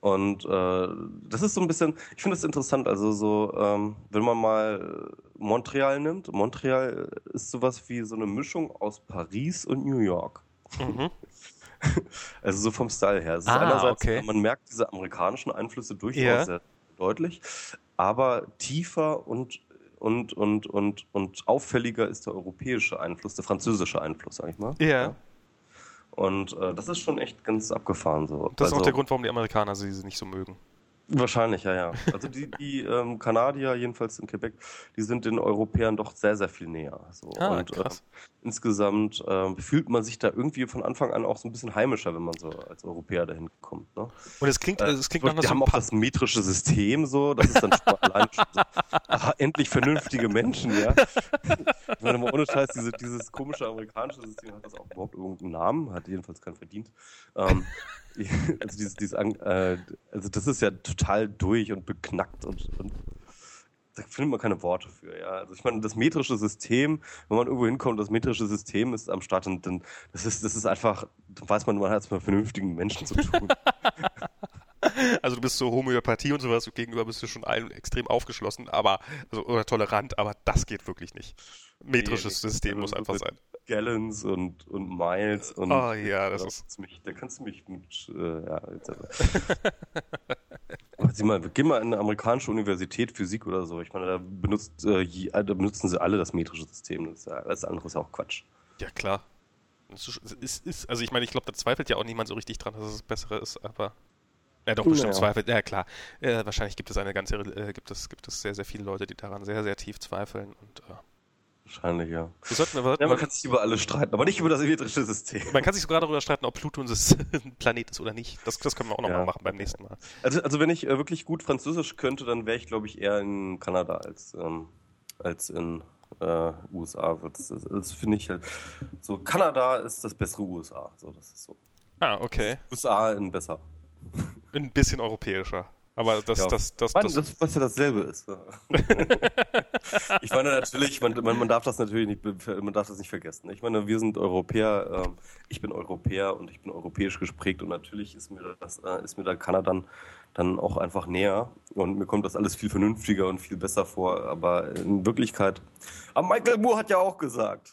Und äh, das ist so ein bisschen, ich finde das interessant, also so, ähm, wenn man mal Montreal nimmt, Montreal ist sowas wie so eine Mischung aus Paris und New York. Mhm. Also so vom Style her. Es ist Ah, einerseits, okay. man merkt diese amerikanischen Einflüsse durchaus Ja. sehr deutlich, aber tiefer und und und und und auffälliger ist der europäische Einfluss, der französische Einfluss, sag ich mal. Ja. Und äh, das ist schon echt ganz abgefahren so. Das ist auch Also- der Grund, warum die Amerikaner sie nicht so mögen. Wahrscheinlich, ja, ja. Also die, die ähm, Kanadier, jedenfalls in Quebec, die sind den Europäern doch sehr, sehr viel näher. So. Ah, und krass. Äh, insgesamt ähm, fühlt man sich da irgendwie von Anfang an auch so ein bisschen heimischer, wenn man so als Europäer dahin kommt. Ne? Und es klingt, Äh, es klingt nach die einer haben auch das metrische System so, das ist dann schon allein schon so, ah, endlich vernünftige Menschen, ja. Ich meine mal ohne Scheiß, diese, dieses komische amerikanische System hat das auch überhaupt irgendeinen Namen, hat jedenfalls keinen verdient. Ähm, also dieses, dieses äh, also das ist ja total durch und beknackt und, und da findet man keine Worte für, ja. Also ich meine, das metrische System, wenn man irgendwo hinkommt, das metrische System ist am Start und dann, das ist, das ist einfach, dann weiß man, man hat es mit vernünftigen Menschen zu tun. Also du bist so Homöopathie und sowas gegenüber bist du schon allen extrem aufgeschlossen, aber also, oder tolerant, aber das geht wirklich nicht. Metrisches Nee. System Also muss einfach sein. Gallons und, und Miles und Oh ja, das da ist. kannst du mich, da kannst du mich mit, äh, ja. Aber sieh mal, geh mal in eine amerikanische Universität, Physik oder so. Ich meine, da benutzt, äh, je, äh, da benutzen sie alle das metrische System. Das, alles andere ist ja auch Quatsch. Ja klar. Ist, ist, also ich meine, ich glaube, da zweifelt ja auch niemand so richtig dran, dass es das Bessere ist, aber. Ja, doch, bestimmt Naja. zweifelt. Ja, klar. Äh, wahrscheinlich gibt es eine ganze, äh, gibt es, gibt es sehr, sehr viele Leute, die daran sehr, sehr tief zweifeln und äh, Wahrscheinlich, ja. wir sollten, wir sollten Ja, man kann sich über alles streiten, aber nicht über das metrische System. man kann sich sogar darüber streiten, ob Pluto ein Planet ist oder nicht. Das, das können wir auch nochmal Ja. machen beim nächsten Mal. Also, also wenn ich äh, wirklich gut Französisch könnte, dann wäre ich, glaube ich, eher in Kanada als, ähm, als in äh, USA. Das, das, das finde ich halt so. Kanada ist das bessere USA. So, das ist so. Ah, okay. USA in besser. Ein bisschen europäischer. Aber das, Ja. das, das, Mann, das, das, was ja dasselbe ist. ich meine natürlich, man, man, man, darf das natürlich nicht, man darf das nicht vergessen. Ich meine, wir sind Europäer, äh, ich bin Europäer und ich bin europäisch gesprägt und natürlich ist mir das, äh, ist mir da Kanada dann auch einfach näher und mir kommt das alles viel vernünftiger und viel besser vor. Aber in Wirklichkeit, aber Michael Moore hat ja auch gesagt.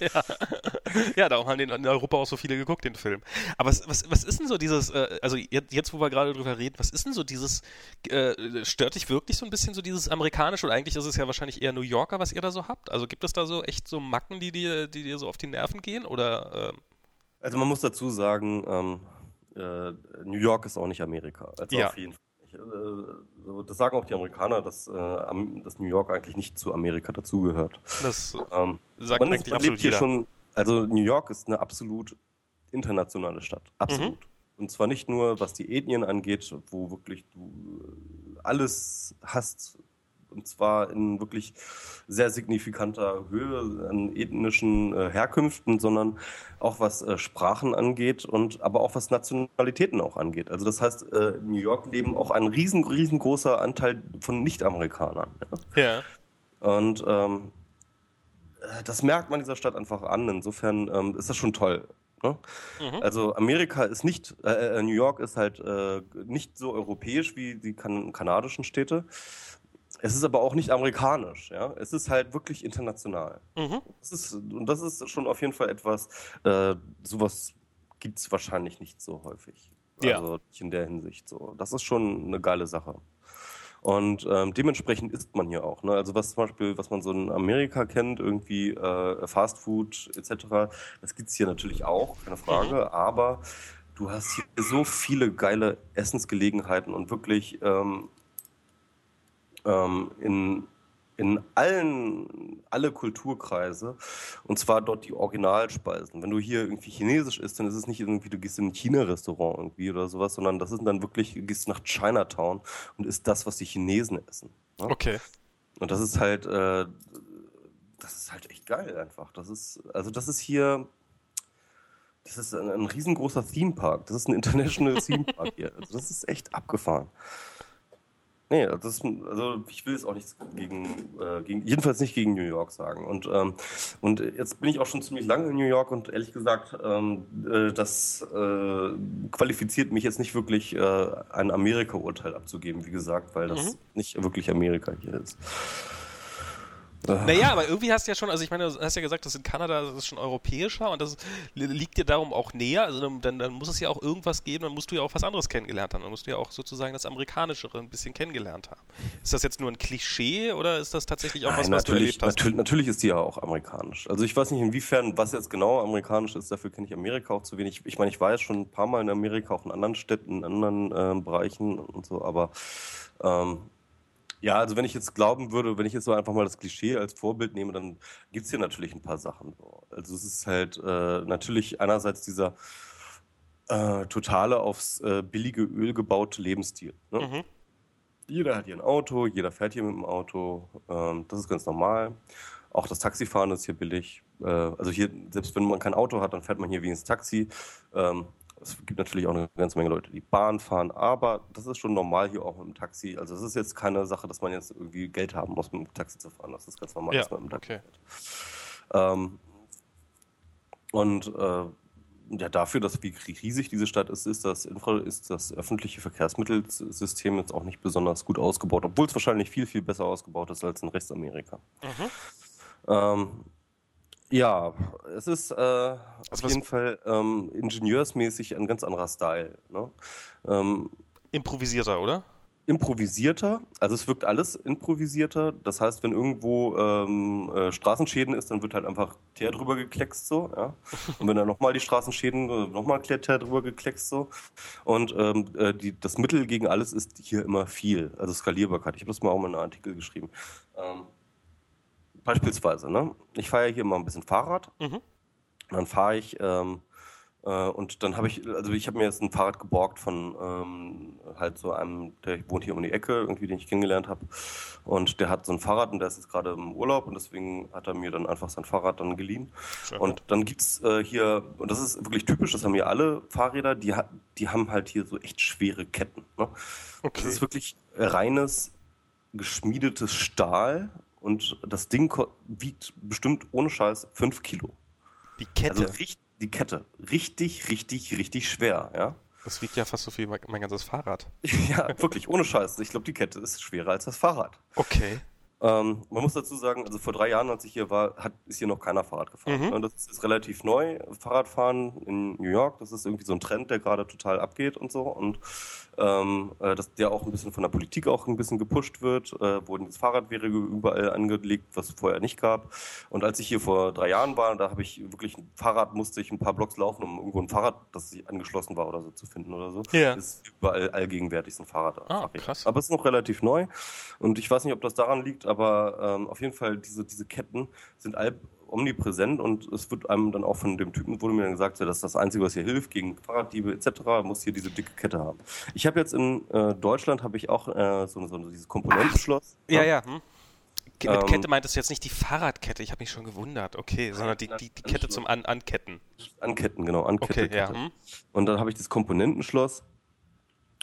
ja. ja, darum haben den in Europa auch so viele geguckt, den Film. Aber was, was, was ist denn so dieses, äh, also jetzt, jetzt, wo wir gerade drüber reden, was ist denn so dieses, äh, stört dich wirklich so ein bisschen so dieses amerikanische oder eigentlich ist es ja wahrscheinlich eher New Yorker, was ihr da so habt? Also gibt es da so echt so Macken, die dir, die dir so auf die Nerven gehen oder? Äh? Also man muss dazu sagen, ähm, äh, New York ist auch nicht Amerika. Also ja. auf jeden Fall. Äh, das sagen auch die Amerikaner, dass, äh, dass New York eigentlich nicht zu Amerika dazugehört. Das ähm, sagt man eigentlich absolut hier jeder. schon. Also New York ist eine absolut internationale Stadt, absolut. Mhm. Und zwar nicht nur, was die Ethnien angeht, wo wirklich du alles hast, und zwar in wirklich sehr signifikanter Höhe an ethnischen äh, Herkünften, sondern auch was äh, Sprachen angeht und aber auch was Nationalitäten auch angeht. Also das heißt, äh, in New York leben auch ein riesen, riesengroßer Anteil von Nicht-Amerikanern. Ja. ja. Und ähm, äh, das merkt man dieser Stadt einfach an. Insofern ähm, ist das schon toll. Ne? Mhm. Also Amerika ist nicht, äh, äh, New York ist halt äh, nicht so europäisch wie die kan kanadischen Städte. Es ist aber auch nicht amerikanisch, ja. Es ist halt wirklich international. Mhm. Das ist, und das ist schon auf jeden Fall etwas, äh, sowas gibt es wahrscheinlich nicht so häufig. Ja. Also in der Hinsicht so. Das ist schon eine geile Sache. Und ähm, dementsprechend isst man hier auch. Ne? Also was zum Beispiel, was man so in Amerika kennt, irgendwie äh, Fast Food etc., das gibt es hier natürlich auch, keine Frage. Mhm. Aber du hast hier so viele geile Essensgelegenheiten und wirklich ähm, ähm, in, in allen, alle Kulturkreise. Und zwar dort die Originalspeisen. Wenn du hier irgendwie Chinesisch isst, dann ist es nicht irgendwie, du gehst in ein China-Restaurant irgendwie oder sowas, sondern das ist dann wirklich, du gehst nach Chinatown und isst das, was die Chinesen essen. Ne? Okay. Und das ist halt, äh, das ist halt echt geil einfach. Das ist, also das ist hier, das ist ein, ein riesengroßer Theme Park. Das ist ein International Theme Park hier. Also das ist echt abgefahren. Nee, das, also ich will es auch nichts gegen, äh, gegen, jedenfalls nicht gegen New York sagen. Und, ähm, und jetzt bin ich auch schon ziemlich lange in New York und ehrlich gesagt, ähm, äh, das äh, qualifiziert mich jetzt nicht wirklich, äh, ein Amerika-Urteil abzugeben, wie gesagt, weil das mhm. nicht wirklich Amerika hier ist. Naja, aber irgendwie hast du ja schon, also ich meine, du hast ja gesagt, das in Kanada das ist schon europäischer und das liegt dir darum auch näher. Also dann, dann muss es ja auch irgendwas geben, dann musst du ja auch was anderes kennengelernt haben. Dann musst du ja auch sozusagen das Amerikanischere ein bisschen kennengelernt haben. Ist das jetzt nur ein Klischee oder ist das tatsächlich auch Nein, was, was du erlebt hast? Natürlich, natürlich ist die ja auch amerikanisch. Also ich weiß nicht, inwiefern, was jetzt genau amerikanisch ist, dafür kenne ich Amerika auch zu wenig. Ich meine, ich war jetzt schon ein paar Mal in Amerika, auch in anderen Städten, in anderen äh, Bereichen und so, aber ähm, ja, also wenn ich jetzt glauben würde, wenn ich jetzt so einfach mal das Klischee als Vorbild nehme, dann gibt es hier natürlich ein paar Sachen. Also es ist halt äh, natürlich einerseits dieser äh, totale aufs äh, billige Öl gebaute Lebensstil. Ne? Mhm. Jeder hat hier ein Auto, jeder fährt hier mit dem Auto. Ähm, das ist ganz normal. Auch das Taxifahren ist hier billig. Äh, also hier, selbst wenn man kein Auto hat, dann fährt man hier wie ins Taxi. Ähm, es gibt natürlich auch eine ganze Menge Leute, die Bahn fahren, aber das ist schon normal hier auch mit dem Taxi. Also es ist jetzt keine Sache, dass man jetzt irgendwie Geld haben muss, mit dem Taxi zu fahren. Das ist ganz normal, ja, dass man mit dem Taxi okay. fährt. Ähm, und äh, ja, dafür, dass wie riesig diese Stadt ist, ist das, Infra ist das öffentliche Verkehrsmittelsystem jetzt auch nicht besonders gut ausgebaut, obwohl es wahrscheinlich viel, viel besser ausgebaut ist als in Restamerika. Mhm. Ähm, ja, es ist äh, also auf jeden Fall ähm, ingenieursmäßig ein ganz anderer Style. Ne? Ähm, improvisierter, oder? Improvisierter, also es wirkt alles improvisierter. Das heißt, wenn irgendwo ähm, äh, Straßenschäden ist, dann wird halt einfach Teer drüber gekleckst so. Ja? Und wenn dann nochmal die Straßenschäden, äh, nochmal Teer drüber gekleckst so. Und ähm, äh, die, das Mittel gegen alles ist hier immer viel, also Skalierbarkeit. Ich habe das mal auch mal in einem Artikel geschrieben. Ähm, Beispielsweise, ne? Ich fahre ja hier mal ein bisschen Fahrrad. Mhm. Dann fahre ich ähm, äh, und dann habe ich, also ich habe mir jetzt ein Fahrrad geborgt von ähm, halt so einem, der wohnt hier um die Ecke, irgendwie, den ich kennengelernt habe. Und der hat so ein Fahrrad und der ist jetzt gerade im Urlaub und deswegen hat er mir dann einfach sein Fahrrad dann geliehen. Schön. Und dann gibt's äh, hier, und das ist wirklich typisch, das haben hier alle Fahrräder, die, die haben halt hier so echt schwere Ketten. Ne? Okay. Das ist wirklich reines geschmiedetes Stahl und das Ding wiegt bestimmt ohne Scheiß 5 Kilo. Die Kette? Also die Kette. Richtig, richtig, richtig schwer, ja. Das wiegt ja fast so viel wie mein ganzes Fahrrad. ja, wirklich, ohne Scheiß. Ich glaube, die Kette ist schwerer als das Fahrrad. Okay. Ähm, man muss dazu sagen, also vor drei Jahren, als ich hier war, hat, ist hier noch keiner Fahrrad gefahren. Mhm. Das ist relativ neu. Fahrradfahren in New York, das ist irgendwie so ein Trend, der gerade total abgeht und so. Und ähm, äh, dass der auch ein bisschen von der Politik auch ein bisschen gepusht wird, äh, wurden jetzt Fahrradwege überall angelegt, was es vorher nicht gab. Und als ich hier vor drei Jahren war, da habe ich wirklich ein Fahrrad, musste ich ein paar Blocks laufen, um irgendwo ein Fahrrad, das angeschlossen war oder so zu finden oder so. Ja. Ist überall allgegenwärtig so ein Fahrrad. Ah, krass. Aber es ist noch relativ neu und ich weiß nicht, ob das daran liegt, aber ähm, auf jeden Fall diese, diese Ketten sind all, omnipräsent und es wird einem dann auch von dem Typen, wurde mir dann gesagt, dass das Einzige, was hier hilft gegen Fahrraddiebe etc., muss hier diese dicke Kette haben. Ich habe jetzt in äh, Deutschland habe ich auch äh, so, so dieses Komponentenschloss. Ja, ja. Hm. Mit ähm, Kette meintest du jetzt nicht die Fahrradkette, ich habe mich schon gewundert, okay, sondern die, die, die Kette zum An Anketten. Anketten, genau, Ankette. Okay, ja. Hm. Und dann habe ich das Komponentenschloss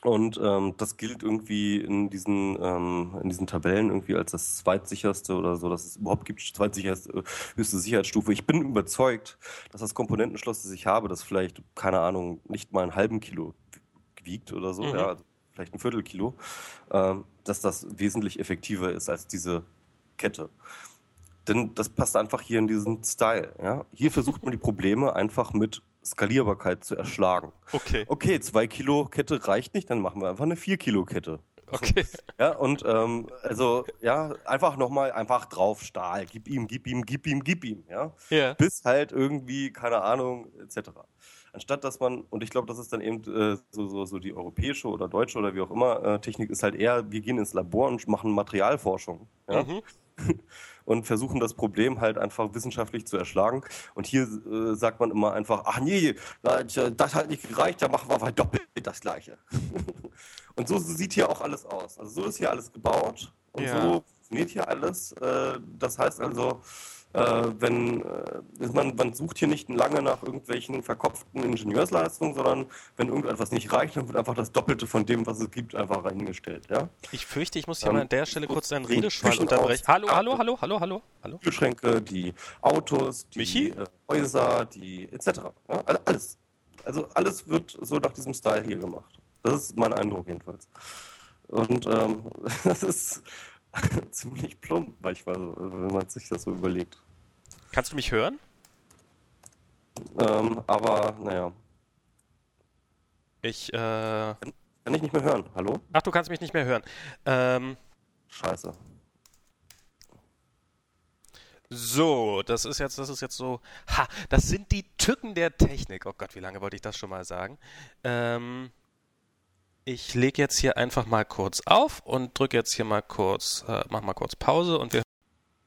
und ähm, das gilt irgendwie in diesen, ähm, in diesen Tabellen irgendwie als das zweitsicherste oder so, dass es überhaupt gibt, zweitsicherste, äh, höchste Sicherheitsstufe. Ich bin überzeugt, dass das Komponentenschloss, das ich habe, das vielleicht, keine Ahnung, nicht mal einen halben Kilo wiegt oder so, mhm. ja, also vielleicht ein Viertelkilo, ähm, dass das wesentlich effektiver ist als diese Kette. Denn das passt einfach hier in diesen Style. Ja? Hier versucht man die Probleme einfach mit Skalierbarkeit zu erschlagen. Okay. Okay, zwei Kilo Kette reicht nicht, dann machen wir einfach eine vier Kilo Kette. Okay. Ja, und ähm, also, ja, einfach nochmal einfach drauf Stahl. Gib ihm, gib ihm, gib ihm, gib ihm, ja. Ja. Bis halt irgendwie, keine Ahnung, etc. Anstatt dass man, und ich glaube, das ist dann eben äh, so, so, so die europäische oder deutsche oder wie auch immer, äh, Technik ist halt eher, wir gehen ins Labor und machen Materialforschung. Ja? Mhm. und versuchen das Problem halt einfach wissenschaftlich zu erschlagen. Und hier äh, sagt man immer einfach, ach nee, das hat nicht gereicht, da machen wir aber doppelt das Gleiche. und so sieht hier auch alles aus. Also so ist hier alles gebaut und ja. so funktioniert hier alles. Äh, das heißt also, äh, wenn äh, man, man sucht hier nicht lange nach irgendwelchen verkopften Ingenieursleistungen, sondern wenn irgendetwas nicht reicht, dann wird einfach das Doppelte von dem, was es gibt, einfach reingestellt. Ja? Ich fürchte, ich muss hier ähm, mal an der Stelle kurz deinen Redeschwall unterbrechen. Hallo, hallo, hallo, hallo, hallo, hallo. Kühlschränke, die Autos, die Michi? Äh, Häuser, die etc. Ja? Alles. Also alles wird so nach diesem Style hier gemacht. Das ist mein Eindruck jedenfalls. Und ähm, das ist ziemlich plump manchmal, wenn man sich das so überlegt. Kannst du mich hören? Ähm, aber, naja. Ich, äh. Kann, kann, ich nicht mehr hören. Hallo? Ach, du kannst mich nicht mehr hören. Ähm. Scheiße. So, das ist jetzt, das ist jetzt so. Ha, das sind die Tücken der Technik. Oh Gott, wie lange wollte ich das schon mal sagen? Ähm. Ich lege jetzt hier einfach mal kurz auf und drücke jetzt hier mal kurz, äh, mach mal kurz Pause und wir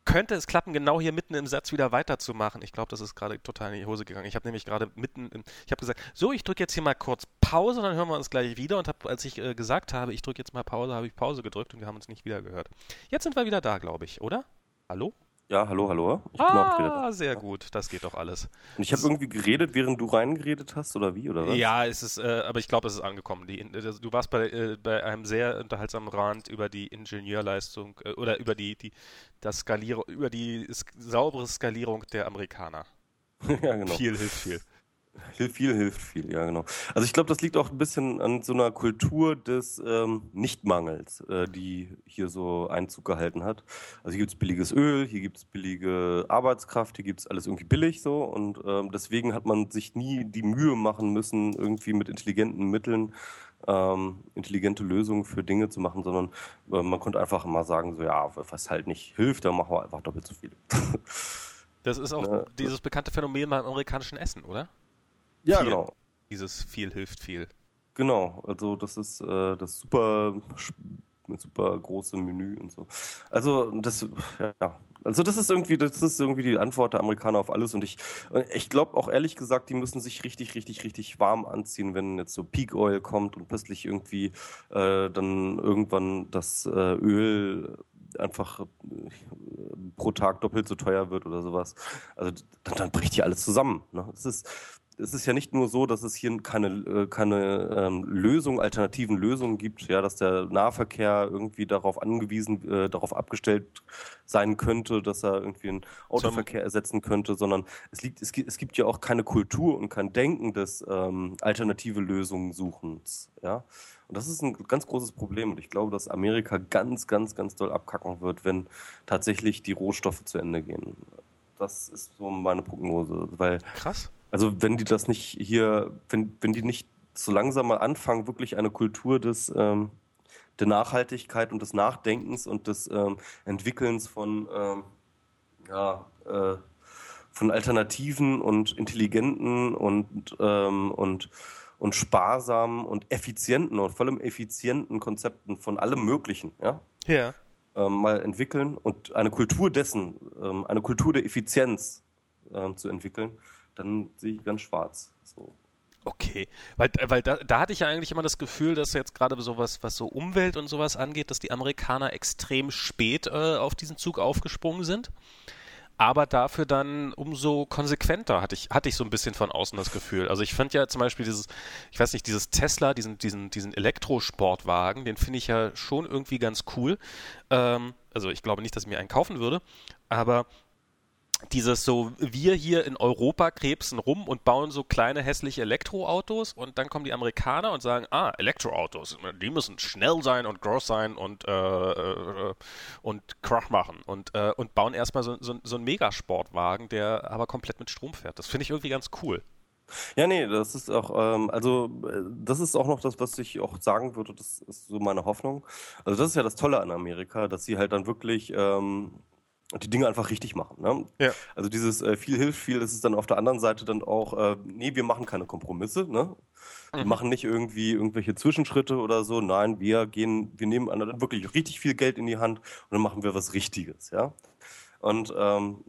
könnte es klappen, genau hier mitten im Satz wieder weiterzumachen. Ich glaube, das ist gerade total in die Hose gegangen. Ich habe nämlich gerade mitten, in, ich habe gesagt, so, ich drücke jetzt hier mal kurz Pause, dann hören wir uns gleich wieder. Und hab, als ich äh, gesagt habe, ich drücke jetzt mal Pause, habe ich Pause gedrückt und wir haben uns nicht wieder gehört. Jetzt sind wir wieder da, glaube ich, oder? Hallo? Ja, hallo, hallo. Ich ah, sehr gut. Das geht doch alles. Und ich habe irgendwie geredet, während du reingeredet hast, oder wie, oder was? Ja, es ist, äh, aber ich glaube, es ist angekommen. Die, du warst bei, äh, bei einem sehr unterhaltsamen Rand über die Ingenieurleistung äh, oder über die, die, das Skalierung, über die saubere Skalierung der Amerikaner. ja, genau. Viel hilft viel. Hilft viel, hilft viel, ja genau. Also ich glaube, das liegt auch ein bisschen an so einer Kultur des ähm, Nichtmangels, äh, die hier so Einzug gehalten hat. Also hier gibt es billiges Öl, hier gibt es billige Arbeitskraft, hier gibt es alles irgendwie billig so und ähm, deswegen hat man sich nie die Mühe machen müssen, irgendwie mit intelligenten Mitteln ähm, intelligente Lösungen für Dinge zu machen, sondern äh, man konnte einfach mal sagen, so ja, was halt nicht hilft, dann machen wir einfach doppelt so viel. Das ist auch ja. dieses bekannte Phänomen beim amerikanischen Essen, oder? Ja, viel, genau. Dieses viel hilft viel. Genau, also das ist äh, das super, super große Menü und so. Also das, ja, also das ist irgendwie, das ist irgendwie die Antwort der Amerikaner auf alles und ich, ich glaube auch ehrlich gesagt, die müssen sich richtig, richtig, richtig warm anziehen, wenn jetzt so Peak Oil kommt und plötzlich irgendwie äh, dann irgendwann das äh, Öl einfach äh, pro Tag doppelt so teuer wird oder sowas. Also dann, dann bricht hier alles zusammen. Ne? Das ist es ist ja nicht nur so, dass es hier keine, äh, keine ähm, Lösung, alternativen Lösungen gibt, ja, dass der Nahverkehr irgendwie darauf angewiesen, äh, darauf abgestellt sein könnte, dass er irgendwie einen Autoverkehr ersetzen könnte, sondern es liegt, es gibt, es gibt ja auch keine Kultur und kein Denken des ähm, alternative Lösungen suchens, ja. Und das ist ein ganz großes Problem. Und ich glaube, dass Amerika ganz, ganz, ganz doll abkacken wird, wenn tatsächlich die Rohstoffe zu Ende gehen. Das ist so meine Prognose. Weil, Krass. Also wenn die das nicht hier, wenn, wenn die nicht so langsam mal anfangen, wirklich eine Kultur des ähm, der Nachhaltigkeit und des Nachdenkens und des ähm, Entwickelns von ähm, ja, äh, von alternativen und intelligenten und ähm, und und sparsamen und effizienten und vollem effizienten Konzepten von allem Möglichen, ja, Ja. ähm, mal entwickeln und eine Kultur dessen, ähm, eine Kultur der Effizienz zu entwickeln, dann sehe ich ganz schwarz. So. Okay, weil, weil da, da hatte ich ja eigentlich immer das Gefühl, dass jetzt gerade sowas, was so Umwelt und sowas angeht, dass die Amerikaner extrem spät äh, auf diesen Zug aufgesprungen sind. Aber dafür dann umso konsequenter hatte ich, hatte ich so ein bisschen von außen das Gefühl. Also ich fand ja zum Beispiel dieses, ich weiß nicht, dieses Tesla, diesen, diesen, diesen Elektrosportwagen, den finde ich ja schon irgendwie ganz cool. Ähm, also ich glaube nicht, dass ich mir einen kaufen würde, aber dieses so, wir hier in Europa krebsen rum und bauen so kleine hässliche Elektroautos und dann kommen die Amerikaner und sagen, ah, Elektroautos, die müssen schnell sein und groß sein und, äh, äh, und Krach machen und, äh, und bauen erstmal so, so, so einen Megasportwagen, der aber komplett mit Strom fährt. Das finde ich irgendwie ganz cool. Ja, nee, das ist auch, ähm, also äh, das ist auch noch das, was ich auch sagen würde, das ist so meine Hoffnung. Also das ist ja das Tolle an Amerika, dass sie halt dann wirklich ähm, die Dinge einfach richtig machen. Ne? Ja. Also dieses äh, viel hilft viel, das ist dann auf der anderen Seite dann auch, äh, nee, wir machen keine Kompromisse, ne? Wir Mhm. machen nicht irgendwie irgendwelche Zwischenschritte oder so. Nein, wir gehen, wir nehmen an- dann wirklich richtig viel Geld in die Hand und dann machen wir was Richtiges, ja. Und ähm,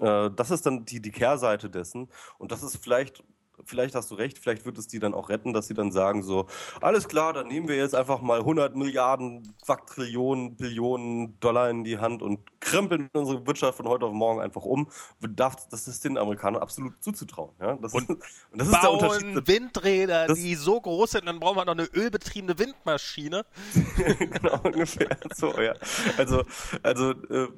äh, das ist dann die, die Kehrseite dessen. Und das ist vielleicht, vielleicht hast du recht, vielleicht wird es die dann auch retten, dass sie dann sagen so, alles klar, dann nehmen wir jetzt einfach mal 100 Milliarden, Quadrillionen, Billionen Dollar in die Hand und krempeln unsere Wirtschaft von heute auf morgen einfach um. Das ist den Amerikanern absolut zuzutrauen. Ja? Das Und ist, und das ist der Unterschied. Windräder, Das- die so groß sind, dann brauchen wir noch eine ölbetriebene Windmaschine. genau, ungefähr so, ja. Also, also äh,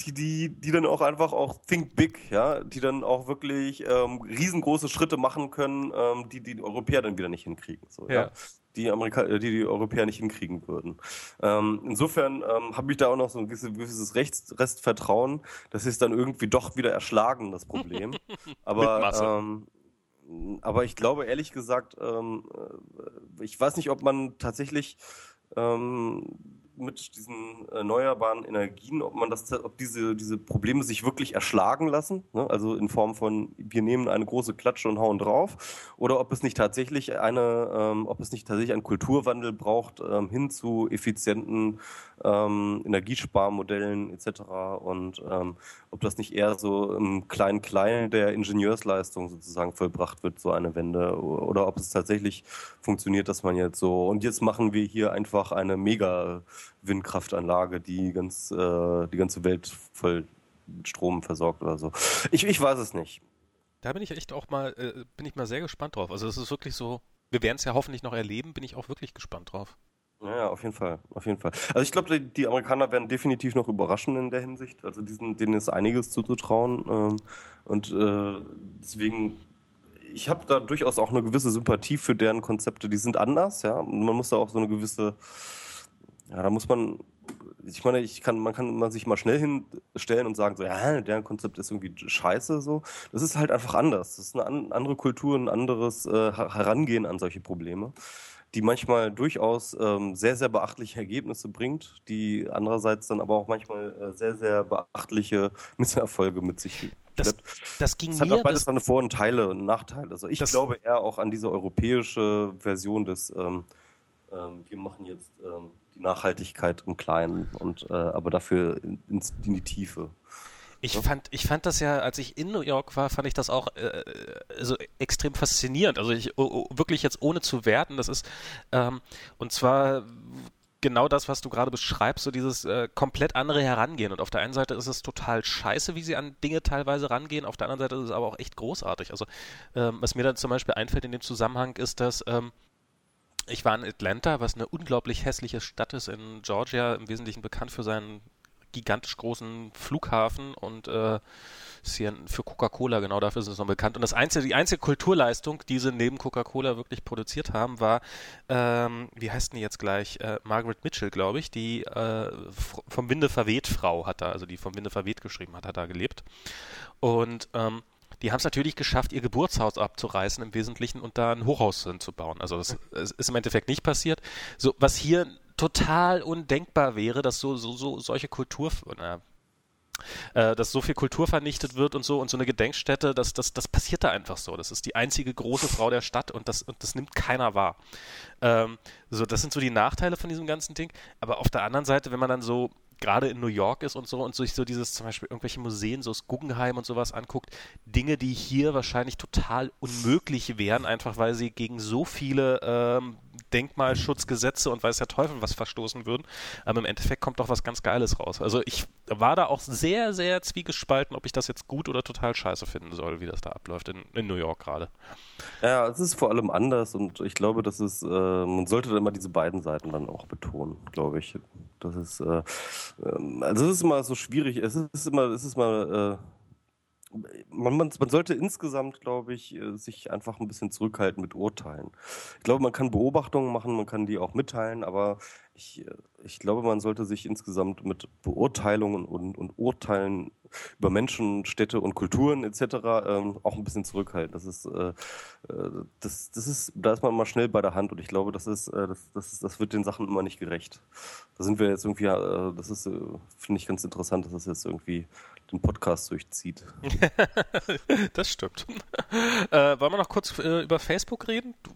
die, die, die dann auch einfach auch think big, ja, die dann auch wirklich ähm, riesengroße Schritte machen können, ähm, die die Europäer dann wieder nicht hinkriegen. So, ja. Ja. Die Amerika äh, die die Europäer nicht hinkriegen würden. Ähm, insofern ähm, habe ich da auch noch so ein gewisses, Rechts, Restvertrauen, dass sie es dann irgendwie doch wieder erschlagen, das Problem. Aber ähm, aber ich glaube ehrlich gesagt, ähm, äh, ich weiß nicht, ob man tatsächlich ähm, mit diesen erneuerbaren Energien, ob man das, ob diese, diese Probleme sich wirklich erschlagen lassen, ne? also in Form von, wir nehmen eine große Klatsche und hauen drauf, oder ob es nicht tatsächlich eine, ähm, ob es nicht tatsächlich einen Kulturwandel braucht ähm, hin zu effizienten ähm, Energiesparmodellen etc. und ähm, ob das nicht eher so im Klein-Klein der Ingenieursleistung sozusagen vollbracht wird, so eine Wende, oder ob es tatsächlich funktioniert, dass man jetzt so, und jetzt machen wir hier einfach eine Mega-Windkraftanlage, die ganz, äh, die ganze Welt voll Strom versorgt oder so. Ich, ich weiß es nicht. Da bin ich echt auch mal, äh, bin ich mal sehr gespannt drauf. Also es ist wirklich so, wir werden es ja hoffentlich noch erleben, bin ich auch wirklich gespannt drauf. Ja, ja, auf jeden Fall, auf jeden Fall. Also ich glaube, die, die Amerikaner werden definitiv noch überraschen in der Hinsicht. Also diesen, denen ist einiges zuzutrauen. Ähm, und äh, deswegen, ich habe da durchaus auch eine gewisse Sympathie für deren Konzepte. Die sind anders, ja. Und man muss da auch so eine gewisse, ja, da muss man, ich meine, ich kann, man kann man sich mal schnell hinstellen und sagen, so, ja, deren Konzept ist irgendwie scheiße, so. Das ist halt einfach anders. Das ist eine an, andere Kultur, ein anderes äh, Herangehen an solche Probleme die manchmal durchaus ähm, sehr, sehr beachtliche Ergebnisse bringt, die andererseits dann aber auch manchmal äh, sehr, sehr beachtliche Misserfolge mit sich Das, schleppt. das ging Es hat mir, auch beides das, seine Vor- und Teile und Nachteile. Also ich Das- glaube eher auch an diese europäische Version des ähm, ähm, wir machen jetzt ähm, die Nachhaltigkeit im Kleinen und äh, aber dafür in, in die Tiefe. Ich fand, ich fand das ja, als ich in New York war, fand ich das auch äh, so extrem faszinierend. Also ich oh, oh, wirklich jetzt ohne zu werten, das ist ähm, und zwar genau das, was du gerade beschreibst, so dieses äh, komplett andere Herangehen. Und auf der einen Seite ist es total scheiße, wie sie an Dinge teilweise rangehen, auf der anderen Seite ist es aber auch echt großartig. Also, ähm, was mir dann zum Beispiel einfällt in dem Zusammenhang ist, dass ähm, ich war in Atlanta, was eine unglaublich hässliche Stadt ist in Georgia, im Wesentlichen bekannt für seinen gigantisch großen Flughafen und äh, für Coca-Cola, genau dafür ist es noch bekannt. Und das einzige, die einzige Kulturleistung, die sie neben Coca-Cola wirklich produziert haben, war, ähm, wie heißt denn die jetzt gleich? Äh, Margaret Mitchell, glaube ich, die äh, vom Winde verweht Frau hat da, also die vom Winde verweht geschrieben hat, hat da gelebt. Und ähm, die haben es natürlich geschafft, ihr Geburtshaus abzureißen im Wesentlichen und da ein Hochhaus drin zu bauen. Also das ist im Endeffekt nicht passiert. So, was hier total undenkbar wäre, dass so, so, so solche Kultur, na, äh, dass so viel Kultur vernichtet wird und so und so eine Gedenkstätte, das, das, das passiert da einfach so. Das ist die einzige große Frau der Stadt und das, und das nimmt keiner wahr. Ähm, so, das sind so die Nachteile von diesem ganzen Ding. Aber auf der anderen Seite, wenn man dann so gerade in New York ist und so und sich so dieses zum Beispiel irgendwelche Museen, so das Guggenheim und sowas anguckt, Dinge, die hier wahrscheinlich total unmöglich wären, einfach weil sie gegen so viele ähm, Denkmalschutzgesetze und weiß der Teufel was verstoßen würden. Aber im Endeffekt kommt doch was ganz Geiles raus. Also ich war da auch sehr, sehr zwiegespalten, ob ich das jetzt gut oder total scheiße finden soll, wie das da abläuft in, in New York gerade. Ja, es ist vor allem anders und ich glaube, das ist, äh, man sollte immer diese beiden Seiten dann auch betonen, glaube ich. Das ist, äh, also es ist immer so schwierig, es ist immer, es ist mal, äh, man, man, man, sollte insgesamt, glaube ich, äh, sich einfach ein bisschen zurückhalten mit Urteilen. Ich glaube, man kann Beobachtungen machen, man kann die auch mitteilen, aber ich, äh, ich glaube, man sollte sich insgesamt mit Beurteilungen und, und Urteilen über Menschen, Städte und Kulturen etc. Ähm, auch ein bisschen zurückhalten. Das ist, äh, äh, das, das ist, da ist man mal schnell bei der Hand und ich glaube, das ist, äh, das, das, das wird den Sachen immer nicht gerecht. Da sind wir jetzt irgendwie, äh, das ist, finde ich ganz interessant, dass das jetzt irgendwie den Podcast durchzieht. das stimmt. Äh, wollen wir noch kurz äh, über Facebook reden? Du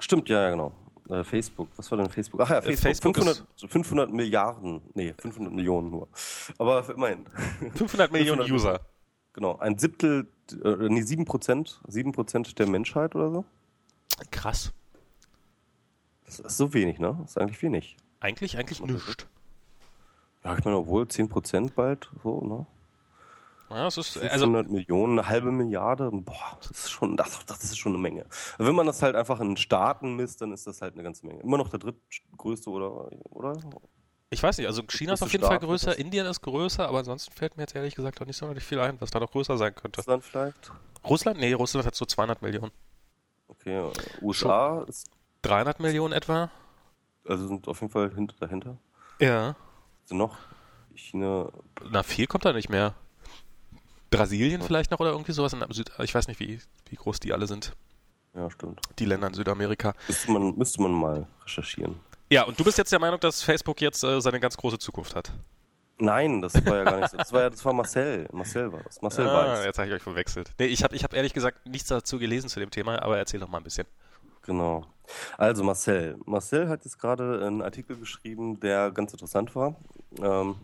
Stimmt, ja, ja, genau. Äh, Facebook, was war denn Facebook? Ach ja, Facebook, Facebook 500, 500 Milliarden, nee, 500 Millionen nur. Aber immerhin. 500 Millionen 500, User. Genau, ein Siebtel, äh, nee, 7 Prozent, 7 Prozent der Menschheit oder so. Krass. Das ist so wenig, ne? Das ist eigentlich wenig. Eigentlich, eigentlich nichts. Ja, ich meine, obwohl 10 Prozent bald, so, ne? Ja, das ist, 500 also, Millionen, eine halbe Milliarde, boah, das ist schon, das, das ist schon eine Menge. Wenn man das halt einfach in Staaten misst, dann ist das halt eine ganze Menge. Immer noch der drittgrößte oder, oder? Ich weiß nicht, also China ist auf jeden Staat, Fall größer, Indien ist größer, aber ansonsten fällt mir jetzt ehrlich gesagt auch nicht sonderlich viel ein, was da noch größer sein könnte. Russland vielleicht? Russland? Nee, Russland hat so 200 Millionen. Okay, USA schon ist 300 Millionen etwa. Also sind auf jeden Fall hinter, dahinter. Ja. Sind noch China. Na, viel kommt da nicht mehr. Brasilien vielleicht noch oder irgendwie sowas. ich weiß nicht, wie, wie groß die alle sind. Ja, stimmt. Die Länder in Südamerika. Müsste man, müsste man mal recherchieren. Ja, und du bist jetzt der Meinung, dass Facebook jetzt äh, seine ganz große Zukunft hat? Nein, das war ja gar nicht so. Das war ja, das war Marcel. Marcel war das. Marcel ah, Weiß. Jetzt habe ich euch verwechselt. Nee, ich habe ich hab ehrlich gesagt nichts dazu gelesen zu dem Thema, aber erzähl doch mal ein bisschen. Genau. Also Marcel. Marcel hat jetzt gerade einen Artikel geschrieben, der ganz interessant war. Ähm,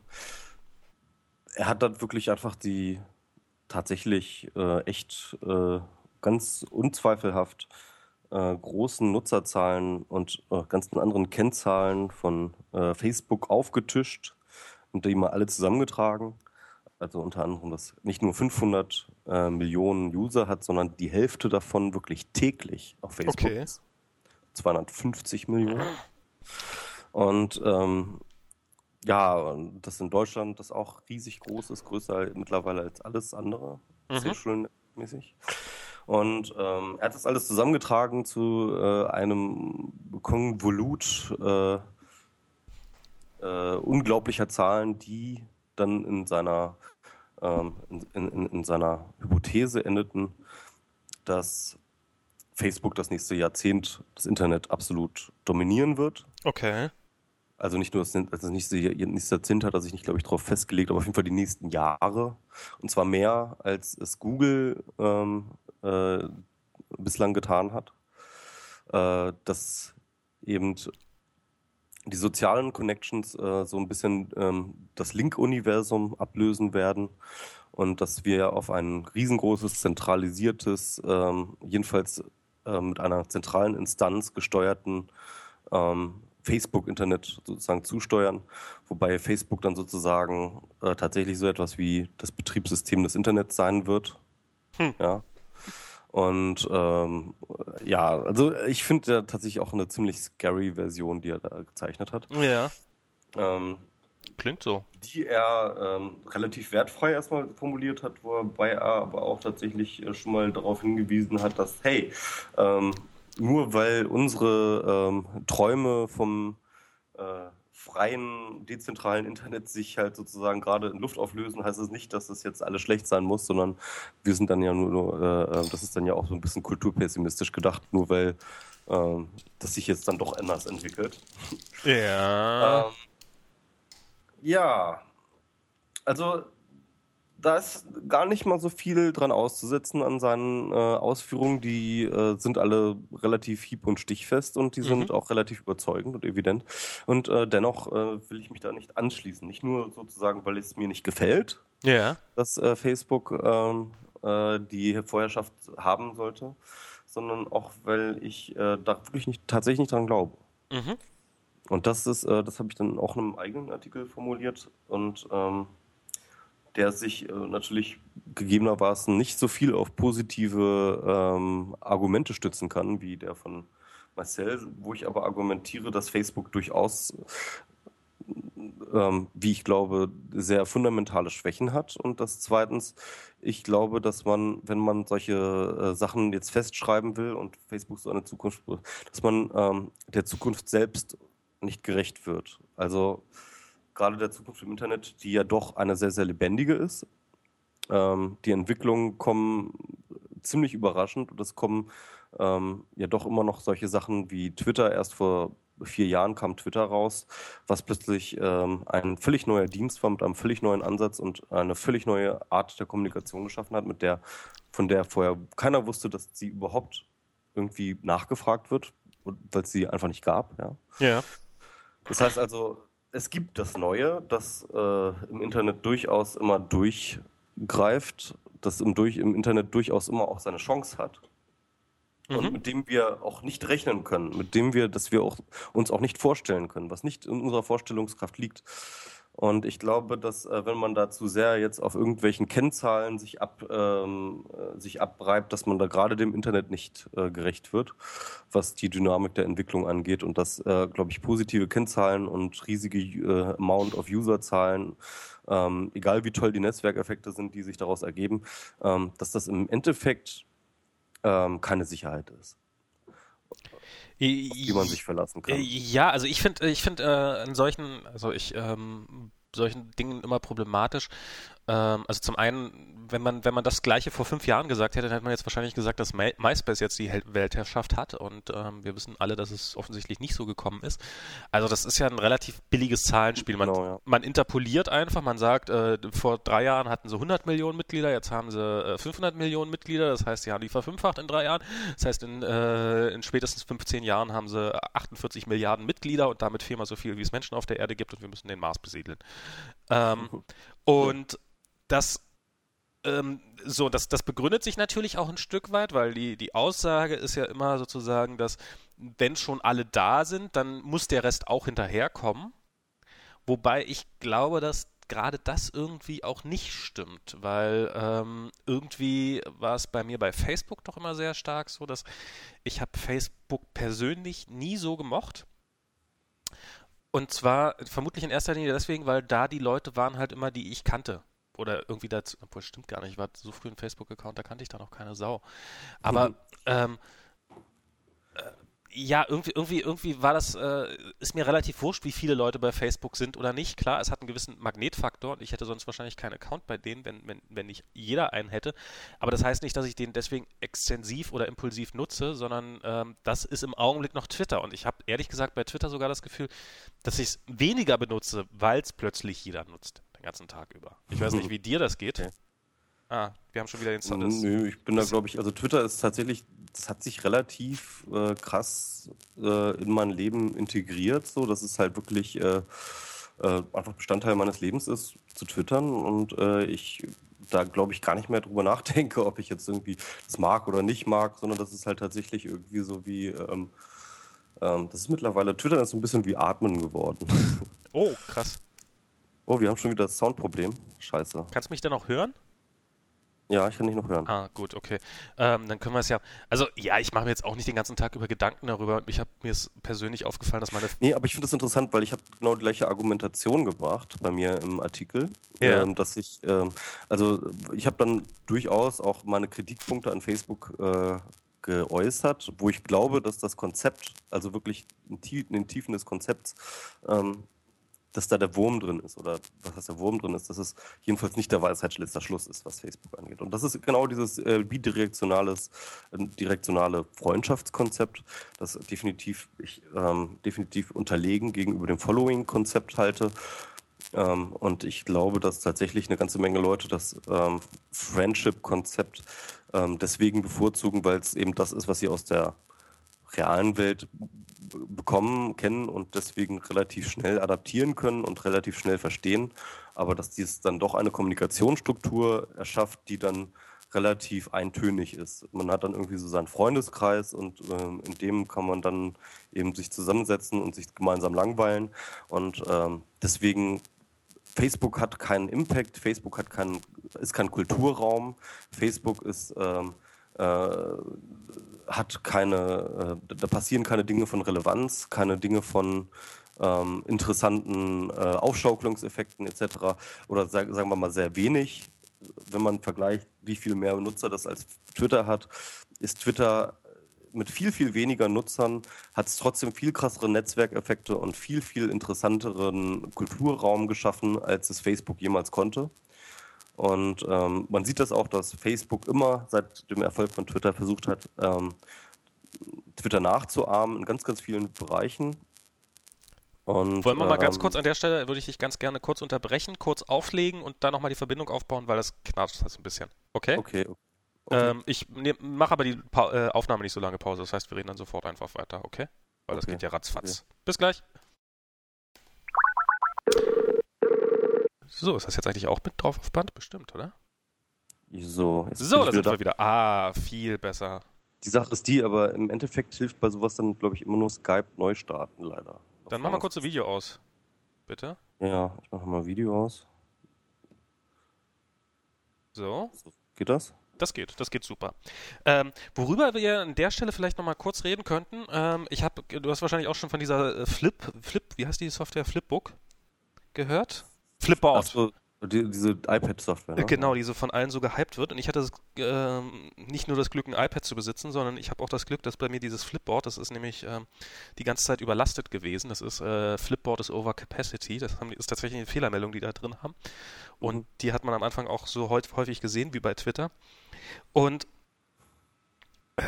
er hat dann wirklich einfach die tatsächlich äh, echt äh, ganz unzweifelhaft äh, großen Nutzerzahlen und äh, ganzen anderen Kennzahlen von äh, Facebook aufgetischt und die mal alle zusammengetragen. Also unter anderem, dass nicht nur 500 äh, Millionen User hat, sondern die Hälfte davon wirklich täglich auf Facebook. Okay. 250 Millionen. Und ähm, ja, das in Deutschland, das auch riesig groß ist, größer mittlerweile als alles andere, mhm. social-mäßig. Und ähm, er hat das alles zusammengetragen zu äh, einem Konvolut äh, äh, unglaublicher Zahlen, die dann in seiner, ähm, in, in, in seiner Hypothese endeten, dass Facebook das nächste Jahrzehnt das Internet absolut dominieren wird. Okay. Also nicht nur das, also nicht nächste Jahrzehnt hat er sich nicht, glaube ich, darauf festgelegt, aber auf jeden Fall die nächsten Jahre. Und zwar mehr, als es Google ähm, äh, bislang getan hat. Äh, dass eben die sozialen Connections äh, so ein bisschen ähm, das Link-Universum ablösen werden und dass wir auf ein riesengroßes, zentralisiertes, ähm, jedenfalls äh, mit einer zentralen Instanz gesteuerten ähm, Facebook-Internet sozusagen zusteuern, wobei Facebook dann sozusagen äh, tatsächlich so etwas wie das Betriebssystem des Internets sein wird. Hm. Ja. Und ähm, ja, also ich finde ja tatsächlich auch eine ziemlich scary Version, die er da gezeichnet hat. Ja. Ähm, Klingt so. Die er ähm, relativ wertfrei erstmal formuliert hat, wobei er aber auch tatsächlich äh, schon mal darauf hingewiesen hat, dass, hey, ähm, nur weil unsere ähm, Träume vom äh, freien, dezentralen Internet sich halt sozusagen gerade in Luft auflösen, heißt es das nicht, dass das jetzt alles schlecht sein muss, sondern wir sind dann ja nur, äh, äh, das ist dann ja auch so ein bisschen kulturpessimistisch gedacht, nur weil äh, das sich jetzt dann doch anders entwickelt. Ja. ähm, ja, also da ist gar nicht mal so viel dran auszusetzen an seinen äh, Ausführungen. Die äh, sind alle relativ hieb- und stichfest und die mhm. sind auch relativ überzeugend und evident. Und äh, dennoch äh, will ich mich da nicht anschließen. Nicht nur sozusagen, weil es mir nicht gefällt, ja. dass äh, Facebook ähm, äh, die Vorherrschaft haben sollte, sondern auch, weil ich da wirklich nicht, tatsächlich nicht dran glaube. Mhm. Und das ist, das habe ich dann auch in einem eigenen Artikel formuliert und ähm, der sich äh, natürlich gegebenermaßen nicht so viel auf positive ähm, Argumente stützen kann, wie der von Marcel, wo ich aber argumentiere, dass Facebook durchaus, ähm, wie ich glaube, sehr fundamentale Schwächen hat und dass zweitens, ich glaube, dass man, wenn man solche äh, Sachen jetzt festschreiben will und Facebook so eine Zukunft, dass man ähm, der Zukunft selbst nicht gerecht wird. Also gerade der Zukunft im Internet, die ja doch eine sehr, sehr lebendige ist. Ähm, die Entwicklungen kommen ziemlich überraschend und es kommen ähm, ja doch immer noch solche Sachen wie Twitter. Erst vor vier Jahren kam Twitter raus, was plötzlich ähm, ein völlig neuer Dienst war mit einem völlig neuen Ansatz und eine völlig neue Art der Kommunikation geschaffen hat, mit der, von der vorher keiner wusste, dass sie überhaupt irgendwie nachgefragt wird, weil es sie einfach nicht gab. Ja. ja. Das heißt also, es gibt das Neue, das äh, im Internet durchaus immer durchgreift, das im, durch, im Internet durchaus immer auch seine Chance hat. Mhm. Und mit dem wir auch nicht rechnen können, mit dem wir, dass wir auch, uns auch nicht vorstellen können, was nicht in unserer Vorstellungskraft liegt. Und ich glaube, dass äh, wenn man da zu sehr jetzt auf irgendwelchen Kennzahlen sich, ab, ähm, äh, sich abreibt, dass man da gerade dem Internet nicht äh, gerecht wird, was die Dynamik der Entwicklung angeht. Und dass, äh, glaube ich, positive Kennzahlen und riesige äh, Amount of User-Zahlen, ähm, egal wie toll die Netzwerkeffekte sind, die sich daraus ergeben, ähm, dass das im Endeffekt ähm, keine Sicherheit ist die man sich verlassen kann. Ja, also ich finde, ich finde äh, in solchen, also ich ähm, solchen Dingen immer problematisch. Ähm, also zum einen, wenn man, wenn man das Gleiche vor fünf Jahren gesagt hätte, dann hätte man jetzt wahrscheinlich gesagt, dass My MySpace jetzt die Weltherrschaft hat und ähm, wir wissen alle, dass es offensichtlich nicht so gekommen ist. Also das ist ja ein relativ billiges Zahlenspiel. Man, genau, ja. man interpoliert einfach, man sagt, äh, vor drei Jahren hatten sie 100 Millionen Mitglieder, jetzt haben sie äh, 500 Millionen Mitglieder, das heißt, sie haben die verfünffacht in drei Jahren. Das heißt, in, äh, in spätestens 15 Jahren haben sie 48 Milliarden Mitglieder und damit viermal so viel, wie es Menschen auf der Erde gibt und wir müssen den Mars besiedeln. Ähm, und das ähm, so, das, das begründet sich natürlich auch ein Stück weit, weil die, die Aussage ist ja immer sozusagen, dass wenn schon alle da sind, dann muss der Rest auch hinterherkommen. Wobei ich glaube, dass gerade das irgendwie auch nicht stimmt, weil ähm, irgendwie war es bei mir bei Facebook doch immer sehr stark so, dass ich habe Facebook persönlich nie so gemocht. Und zwar vermutlich in erster Linie deswegen, weil da die Leute waren halt immer, die ich kannte oder irgendwie dazu, obwohl stimmt gar nicht, ich war so früh ein Facebook-Account, da kannte ich da noch keine Sau. Aber ähm, äh, ja, irgendwie, irgendwie, irgendwie war das, äh, ist mir relativ wurscht, wie viele Leute bei Facebook sind oder nicht. Klar, es hat einen gewissen Magnetfaktor und ich hätte sonst wahrscheinlich keinen Account bei denen, wenn, wenn, wenn nicht jeder einen hätte. Aber das heißt nicht, dass ich den deswegen extensiv oder impulsiv nutze, sondern ähm, das ist im Augenblick noch Twitter. Und ich habe ehrlich gesagt bei Twitter sogar das Gefühl, dass ich es weniger benutze, weil es plötzlich jeder nutzt ganzen Tag über. Ich weiß nicht, wie dir das geht. Okay. Ah, wir haben schon wieder den Sound. Nö, ich bin da, glaube ich, also Twitter ist tatsächlich, das hat sich relativ äh, krass äh, in mein Leben integriert, so dass es halt wirklich äh, äh einfach Bestandteil meines Lebens ist, zu twittern und äh, ich da, glaube ich, gar nicht mehr drüber nachdenke, ob ich jetzt irgendwie das mag oder nicht mag, sondern das ist halt tatsächlich irgendwie so wie, ähm, Ähm, das ist mittlerweile, Twitter ist so ein bisschen wie Atmen geworden. Oh, krass. Oh, wir haben schon wieder das Soundproblem. Scheiße. Kannst du mich denn auch hören? Ja, ich kann dich noch hören. Ah, gut, okay. Ähm, dann können wir es ja. Also, ja, ich mache mir jetzt auch nicht den ganzen Tag über Gedanken darüber. Ich habe mir ist persönlich aufgefallen, dass meine. Nee, aber ich finde das interessant, weil ich habe genau die gleiche Argumentation gebracht bei mir im Artikel. Ja. Ähm, dass ich, ähm, also ich habe dann durchaus auch meine Kritikpunkte an Facebook äh, geäußert, wo ich glaube, dass das Konzept, also wirklich in den Tiefen des Konzepts, ähm, dass da der Wurm drin ist oder was heißt der Wurm drin ist, dass es jedenfalls nicht der Weisheit letzter Schluss ist, was Facebook angeht. Und das ist genau dieses äh, bidirektionales, äh, direktionale Freundschaftskonzept, das definitiv ich ähm, definitiv unterlegen gegenüber dem Following-Konzept halte. Ähm, und ich glaube, dass tatsächlich eine ganze Menge Leute das ähm, Friendship-Konzept ähm, deswegen bevorzugen, weil es eben das ist, was sie aus der realen Welt bekommen, kennen und deswegen relativ schnell adaptieren können und relativ schnell verstehen. Aber dass dies dann doch eine Kommunikationsstruktur erschafft, die dann relativ eintönig ist. Man hat dann irgendwie so seinen Freundeskreis und ähm, in dem kann man dann eben sich zusammensetzen und sich gemeinsam langweilen. Und ähm, deswegen Facebook hat keinen Impact, Facebook hat keinen, ist kein Kulturraum, Facebook ist ähm, äh, hat keine, äh, da passieren keine Dinge von Relevanz, keine Dinge von ähm, interessanten äh, Aufschaukelungseffekten etc. Oder sag, sagen wir mal sehr wenig. Wenn man vergleicht, wie viel mehr Nutzer das als Twitter hat, ist Twitter mit viel, viel weniger Nutzern, hat es trotzdem viel krassere Netzwerkeffekte und viel, viel interessanteren Kulturraum geschaffen, als es Facebook jemals konnte. Und ähm, man sieht das auch, dass Facebook immer seit dem Erfolg von Twitter versucht hat, ähm, Twitter nachzuahmen in ganz, ganz vielen Bereichen. Und, Wollen wir mal ganz ähm, kurz an der Stelle, würde ich dich ganz gerne kurz unterbrechen, kurz auflegen und dann nochmal die Verbindung aufbauen, weil das knatscht das ein bisschen. Okay? Okay, okay. Ähm, ich mache aber die pa äh, Aufnahme nicht so lange Pause, das heißt, wir reden dann sofort einfach weiter, okay? Weil das Okay. geht ja ratzfatz. Bis gleich. So, ist das jetzt eigentlich auch mit drauf auf Band? Bestimmt, oder? So, jetzt So, da sind wieder wir wieder. Ah, viel besser. Die Sache ist die, aber im Endeffekt hilft bei sowas dann, glaube ich, immer nur Skype neu starten, leider. Dann mach mal kurz ein Video aus. Bitte. Ja, ich mache mal Video aus. So. Geht das? Das geht, das geht super. Ähm, worüber wir an der Stelle vielleicht nochmal kurz reden könnten, ähm, ich habe, du hast wahrscheinlich auch schon von dieser äh, Flip, Flip, wie heißt die Software, Flipbook gehört? Flipboard. Ach so, die, diese iPad-Software. Äh, Ne? Genau, die so von allen so gehypt wird. Und ich hatte das, ähm, nicht nur das Glück, ein iPad zu besitzen, sondern ich habe auch das Glück, dass bei mir dieses Flipboard, das ist nämlich ähm, die ganze Zeit überlastet gewesen. Das ist äh, Flipboard is over capacity. Das haben, ist tatsächlich eine Fehlermeldung, die da drin haben. Und Mhm. die hat man am Anfang auch so häufig, gesehen wie bei Twitter. Und äh,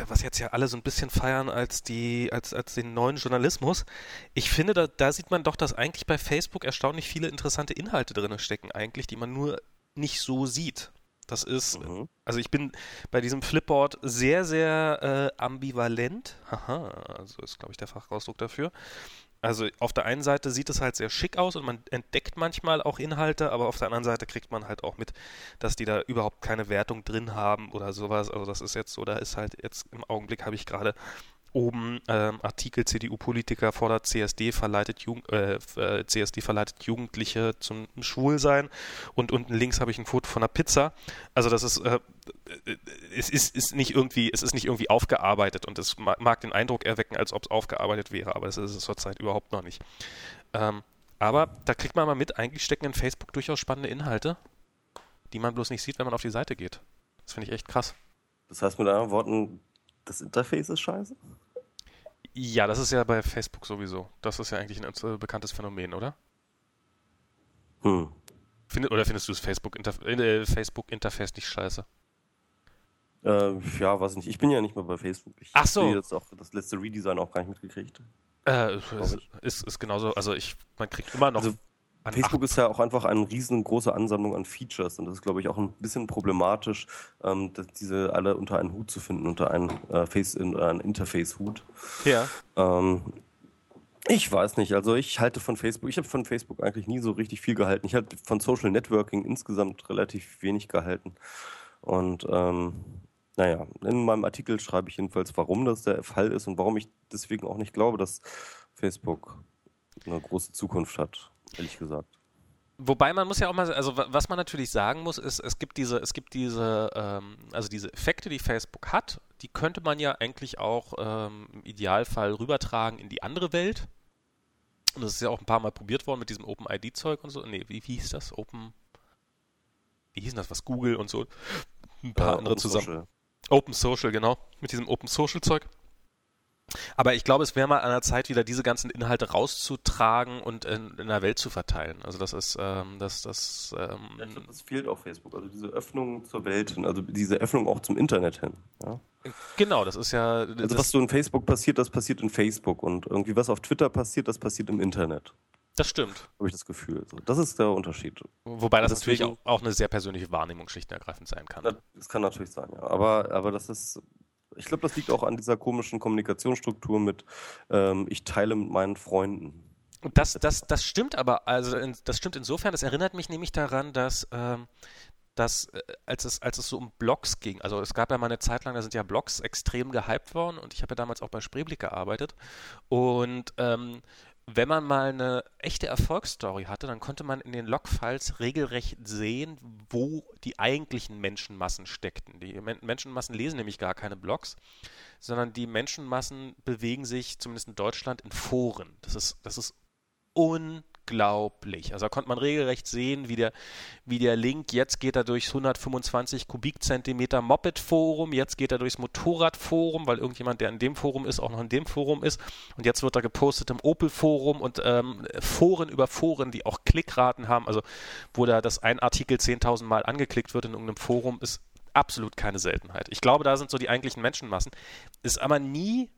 was jetzt ja alle so ein bisschen feiern als die, als, als den neuen Journalismus. Ich finde, da, da sieht man doch, dass eigentlich bei Facebook erstaunlich viele interessante Inhalte drin stecken, eigentlich, die man nur nicht so sieht. Das ist, Mhm. also ich bin bei diesem Flipboard sehr, sehr äh, ambivalent. Haha, also ist, glaube ich, der Fachausdruck dafür. Also auf der einen Seite sieht es halt sehr schick aus und man entdeckt manchmal auch Inhalte, aber auf der anderen Seite kriegt man halt auch mit, dass die da überhaupt keine Wertung drin haben oder sowas. Also das ist jetzt so, da ist halt jetzt im Augenblick habe ich gerade oben ähm, Artikel CDU-Politiker fordert CSD verleitet, Jugend, äh, äh, CSD verleitet Jugendliche zum Schwulsein und unten links habe ich ein Foto von einer Pizza. Also das ist äh, äh, es ist, ist nicht irgendwie es ist nicht irgendwie aufgearbeitet und es ma- mag den Eindruck erwecken, als ob es aufgearbeitet wäre, aber das ist es zurzeit überhaupt noch nicht. Ähm, aber da kriegt man mal mit, eigentlich stecken in Facebook durchaus spannende Inhalte, die man bloß nicht sieht, wenn man auf die Seite geht. Das finde ich echt krass. Das heißt mit anderen Worten, das Interface ist scheiße? Ja, das ist ja bei Facebook sowieso. Das ist ja eigentlich ein äh, bekanntes Phänomen, oder? Hm. Findet, oder findest du das Facebook-Interf äh, Facebook-Interface nicht scheiße? Äh, ja, weiß nicht. Ich bin ja nicht mehr bei Facebook. Ich Ach so. habe jetzt auch das letzte Redesign auch gar nicht mitgekriegt. Äh, ist, ist, ist genauso, also ich, man kriegt immer noch Also, Facebook ist ja auch einfach eine riesengroße Ansammlung an Features und das ist, glaube ich, auch ein bisschen problematisch, ähm, dass diese alle unter einen Hut zu finden, unter einen, äh, Face, in, äh, einen Interface-Hut. ja. Ähm, ich weiß nicht, also ich halte von Facebook, ich habe von Facebook eigentlich nie so richtig viel gehalten. Ich habe von Social Networking insgesamt relativ wenig gehalten. Und ähm, Naja, in meinem Artikel schreibe ich jedenfalls, warum das der Fall ist und warum ich deswegen auch nicht glaube, dass Facebook eine große Zukunft hat, ehrlich gesagt. Wobei man muss ja auch mal, also was man natürlich sagen muss, ist, es gibt diese, es gibt diese, ähm, also diese Effekte, die Facebook hat, die könnte man ja eigentlich auch ähm, im Idealfall rübertragen in die andere Welt. Und das ist ja auch ein paar Mal probiert worden mit diesem Open-ID-Zeug und so. Nee, wie, wie hieß das? Open, wie hieß das, was Google und so? Ein paar ja, andere Open zusammen. Social. Open Social, genau. Mit diesem Open Social-Zeug. Aber ich glaube, es wäre mal an der Zeit, wieder diese ganzen Inhalte rauszutragen und in, in der Welt zu verteilen. Also das ist, ähm, das, das, ähm, ja, ich glaube, das fehlt auf Facebook. Also diese Öffnung zur Welt hin, also diese Öffnung auch zum Internet hin. Ja? Genau, das ist ja. Also was so in Facebook passiert, das passiert in Facebook und irgendwie was auf Twitter passiert, das passiert im Internet. Das stimmt. Habe ich das Gefühl. Das ist der Unterschied. Wobei das natürlich auch, auch, eine sehr persönliche Wahrnehmung schlicht und ergreifend sein kann. Das kann natürlich sein, ja. Aber, aber das ist, ich glaube, das liegt auch an dieser komischen Kommunikationsstruktur mit, ähm, ich teile mit meinen Freunden. Das, das, das stimmt aber, also in, das stimmt insofern, das erinnert mich nämlich daran, dass, ähm, dass äh, als, es, als es so um Blogs ging, also es gab ja mal eine Zeit lang, da sind ja Blogs extrem gehypt worden und ich habe ja damals auch bei Spreeblick gearbeitet und ähm, wenn man mal eine echte Erfolgsstory hatte, dann konnte man in den Logfiles regelrecht sehen, wo die eigentlichen Menschenmassen steckten. Die Menschenmassen lesen nämlich gar keine Blogs, sondern die Menschenmassen bewegen sich, zumindest in Deutschland, in Foren. Das ist, das ist unglaublich. Also da konnte man regelrecht sehen, wie der, wie der Link, jetzt geht er durchs 125 Kubikzentimeter Moped-Forum, jetzt geht er durchs Motorrad-Forum, weil irgendjemand, der in dem Forum ist, auch noch in dem Forum ist. Und jetzt wird er gepostet im Opel-Forum und ähm, Foren über Foren, die auch Klickraten haben, also wo da das ein Artikel 10.000 Mal angeklickt wird in irgendeinem Forum, ist absolut keine Seltenheit. Ich glaube, da sind so die eigentlichen Menschenmassen. Ist aber nie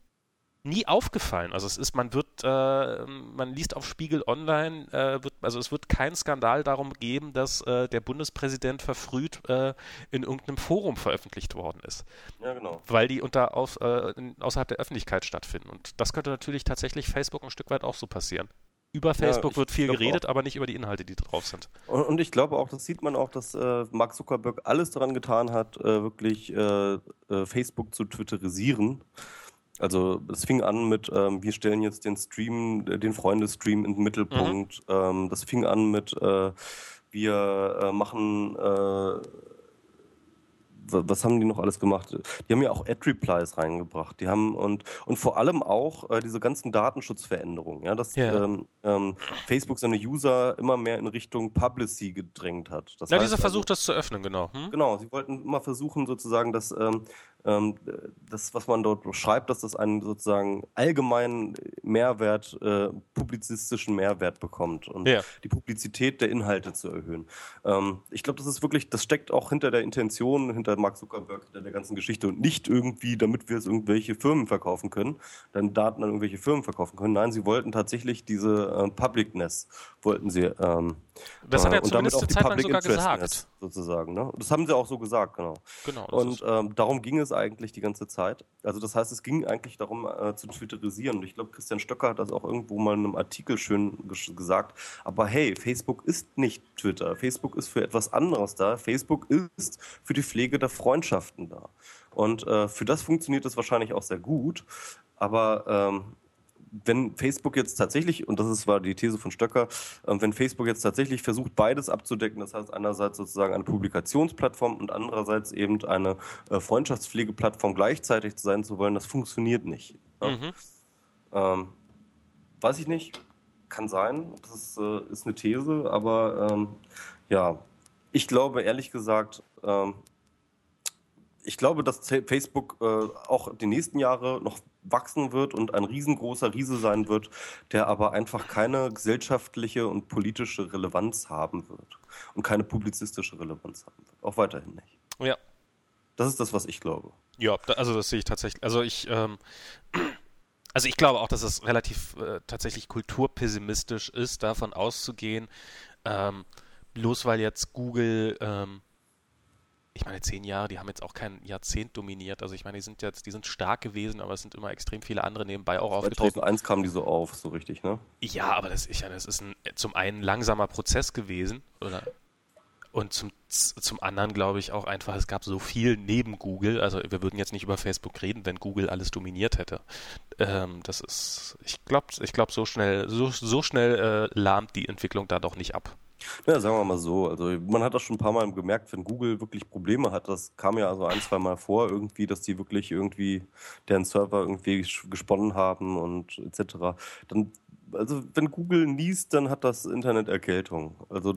nie aufgefallen. Also es ist, man wird, äh, man liest auf Spiegel Online, äh, wird, also es wird keinen Skandal darum geben, dass äh, der Bundespräsident verfrüht äh, in irgendeinem Forum veröffentlicht worden ist. Ja, genau. Weil die unter auf, äh, in, außerhalb der Öffentlichkeit stattfinden. Und das könnte natürlich tatsächlich Facebook ein Stück weit auch so passieren. Über Facebook ja, wird viel geredet, auch. aber nicht über die Inhalte, die drauf sind. Und, und, ich glaube auch, das sieht man auch, dass äh, Mark Zuckerberg alles daran getan hat, wirklich Facebook zu twitterisieren. Also es fing an mit, ähm, wir stellen jetzt den Stream, äh, den Freundestream in den Mittelpunkt. Mhm. Ähm, das fing an mit, äh, wir äh, machen äh, was haben die noch alles gemacht? Die haben ja auch Ad-Replies reingebracht. Die haben und, und vor allem auch äh, diese ganzen Datenschutzveränderungen, ja, dass ja. Ähm, ähm, Facebook seine User immer mehr in Richtung Publicy gedrängt hat. Das ja, dieser also, Versuch, das zu öffnen, genau. Hm? Genau, sie wollten immer versuchen, sozusagen, dass ähm, das, was man dort beschreibt, dass das einen sozusagen allgemeinen Mehrwert, äh, publizistischen Mehrwert bekommt und ja. die Publizität der Inhalte zu erhöhen. Ähm, ich glaube, das ist wirklich, das steckt auch hinter der Intention, hinter Mark Zuckerberg, hinter der ganzen Geschichte und nicht irgendwie, damit wir es irgendwelche Firmen verkaufen können, dann Daten an irgendwelche Firmen verkaufen können. Nein, sie wollten tatsächlich diese äh, Publicness, wollten sie. Ähm, das hat er äh, zumindest eine Zeit lang sogar gesagt. Sozusagen, ne? Das haben sie auch so gesagt, genau. Genau. Und ähm, darum ging es eigentlich die ganze Zeit. Also das heißt, es ging eigentlich darum äh, zu twitterisieren. Und ich glaube, Christian Stöcker hat das auch irgendwo mal in einem Artikel schön gesagt. Aber hey, Facebook ist nicht Twitter. Facebook ist für etwas anderes da. Facebook ist für die Pflege der Freundschaften da. Und äh, für das funktioniert es wahrscheinlich auch sehr gut. Aber ähm, wenn Facebook jetzt tatsächlich, und das ist, war die These von Stöcker, äh, wenn Facebook jetzt tatsächlich versucht, beides abzudecken, das heißt einerseits sozusagen eine Publikationsplattform und andererseits eben eine äh, Freundschaftspflegeplattform gleichzeitig sein zu wollen, das funktioniert nicht. Mhm. Ähm, weiß ich nicht, kann sein, das ist, äh, ist eine These, aber ähm, ja, ich glaube ehrlich gesagt, ähm, ich glaube, dass Facebook äh, auch die nächsten Jahre noch wachsen wird und ein riesengroßer Riese sein wird, der aber einfach keine gesellschaftliche und politische Relevanz haben wird und keine publizistische Relevanz haben wird. Auch weiterhin nicht. Ja. Das ist das, was ich glaube. Ja, also das sehe ich tatsächlich. Also ich, ähm, also ich glaube auch, dass es relativ äh, tatsächlich kulturpessimistisch ist, davon auszugehen, ähm, bloß weil jetzt Google ähm, ich meine, zehn Jahre, die haben jetzt auch kein Jahrzehnt dominiert. Also ich meine, die sind jetzt, die sind stark gewesen, aber es sind immer extrem viele andere nebenbei auch aufgetreten. 2001 kamen die so auf, so richtig, ne? Ja, aber das, ich, das ist ein, zum einen langsamer Prozess gewesen, oder Und zum, zum anderen glaube ich auch einfach, es gab so viel neben Google. Also wir würden jetzt nicht über Facebook reden, wenn Google alles dominiert hätte. Ähm, das ist, ich glaube, ich glaube, so schnell, so, so schnell äh, lahmt die Entwicklung da doch nicht ab. Ja, sagen wir mal so. Also man hat das schon ein paar Mal gemerkt, wenn Google wirklich Probleme hat, das kam ja also ein, zwei Mal vor, irgendwie, dass die wirklich irgendwie deren Server irgendwie gesponnen haben und etc. Dann, also wenn Google niest, dann hat das Internet Erkältung. Also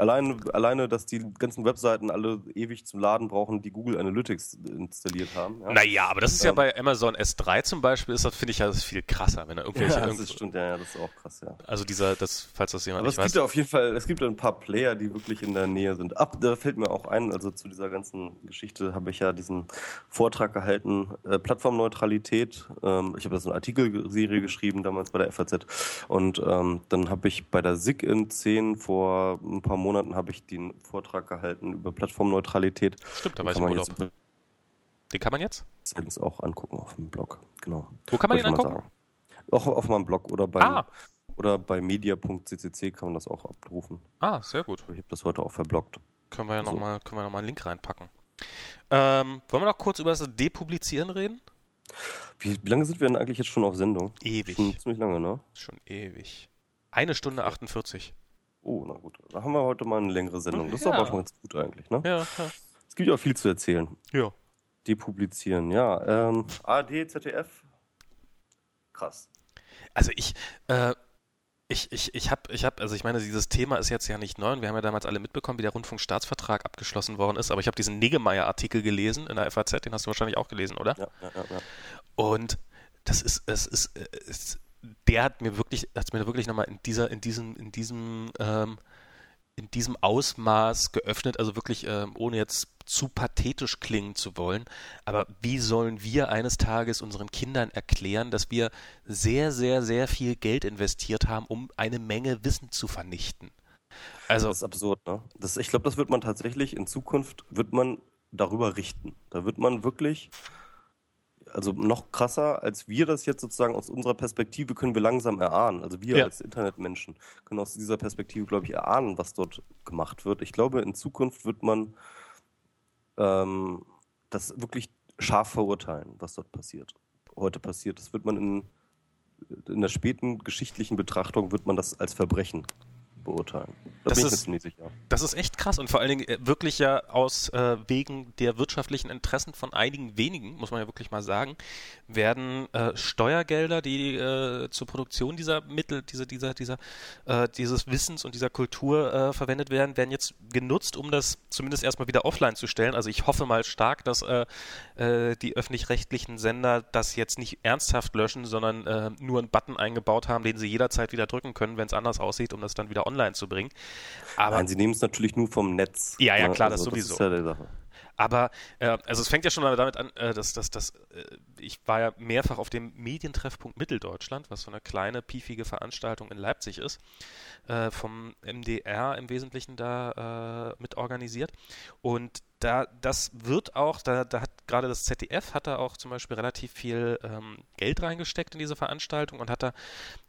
alleine, alleine, dass die ganzen Webseiten alle ewig zum Laden brauchen, die Google Analytics installiert haben. Ja. Naja, aber das ist ähm, ja bei Amazon S3 zum Beispiel, ist das, finde ich ja das viel krasser, wenn da irgendwelche. Ja, das stimmt, ja, ja, das ist auch krass, ja. Also dieser, das, falls das jemand aber nicht es weiß. gibt ja auf jeden Fall, es gibt ein paar Player, die wirklich in der Nähe sind. Ab, da fällt mir auch ein, also zu dieser ganzen Geschichte habe ich ja diesen Vortrag gehalten, äh, Plattformneutralität. Ähm, ich habe da so eine Artikelserie geschrieben, damals bei der FAZ. Und ähm, dann habe ich bei der SIG in 10 vor ein paar Monaten Monaten habe ich den Vortrag gehalten über Plattformneutralität. Stimmt, da weiß ich Urlaub. Jetzt, den kann man jetzt? Das auch angucken auf dem Blog, genau. Wo kann man den angucken? Auch auf meinem Blog oder bei, ah. oder bei media.ccc kann man das auch abrufen. Ah, sehr gut. Ich habe das heute auch verbloggt. Können wir ja so. nochmal noch einen Link reinpacken. Ähm, wollen wir noch kurz über das Depublizieren reden? Wie, wie, lange sind wir denn eigentlich jetzt schon auf Sendung? Ewig. Schon ziemlich lange, ne? Schon ewig. Eine Stunde 48. Oh, na gut. Da haben wir heute mal eine längere Sendung. Das ist aber schon ganz gut eigentlich, ne? Ja, ja. Es gibt ja auch viel zu erzählen. Ja. Depublizieren, ja. Ähm, ARD, ZDF. Krass. Also ich, äh, ich, ich, ich habe, ich hab, also ich meine, dieses Thema ist jetzt ja nicht neu und wir haben ja damals alle mitbekommen, wie der Rundfunkstaatsvertrag abgeschlossen worden ist, aber ich habe diesen Negemeyer-Artikel gelesen in der FAZ, den hast du wahrscheinlich auch gelesen, oder? Ja, ja, ja. ja. Und das ist, es ist, ist der hat mir wirklich, hat mir wirklich nochmal in dieser, in diesem, in diesem, ähm, in diesem Ausmaß geöffnet, also wirklich ähm, ohne jetzt zu pathetisch klingen zu wollen, aber wie sollen wir eines Tages unseren Kindern erklären, dass wir sehr, sehr, sehr viel Geld investiert haben, um eine Menge Wissen zu vernichten? Also, das ist absurd, ne? Das, ich glaube, das wird man tatsächlich in Zukunft, wird man darüber richten. Da wird man wirklich also noch krasser, als wir das jetzt sozusagen aus unserer Perspektive können wir langsam erahnen. Also wir ja. als Internetmenschen können aus dieser Perspektive, glaube ich, erahnen, was dort gemacht wird. Ich glaube, in Zukunft wird man ähm, das wirklich scharf verurteilen, was dort passiert. Heute passiert. Das wird man in, in der späten geschichtlichen Betrachtung wird man das als Verbrechen beurteilen. Da das, ist, das ist echt krass und vor allen Dingen äh, wirklich ja aus äh, wegen der wirtschaftlichen Interessen von einigen wenigen, muss man ja wirklich mal sagen, werden äh, Steuergelder, die äh, zur Produktion dieser Mittel, diese, dieser, dieser, äh, dieses Wissens und dieser Kultur äh, verwendet werden, werden jetzt genutzt, um das zumindest erstmal wieder offline zu stellen. Also ich hoffe mal stark, dass die öffentlich-rechtlichen Sender das jetzt nicht ernsthaft löschen, sondern nur einen Button eingebaut haben, den sie jederzeit wieder drücken können, wenn es anders aussieht, um das dann wieder online online zu bringen. Aber, Nein, sie nehmen es natürlich nur vom Netz. Ja, ja, ne? klar, also, das sowieso. Das ist ja die Sache. Aber äh, also es fängt ja schon damit an, äh, dass, dass, dass äh, ich war ja mehrfach auf dem Medientreffpunkt Mitteldeutschland, was so eine kleine, piefige Veranstaltung in Leipzig ist, äh, vom MDR im Wesentlichen da äh, mit organisiert. Und da, das wird auch, da, da hat gerade das ZDF hat da auch zum Beispiel relativ viel ähm, Geld reingesteckt in diese Veranstaltung und hat da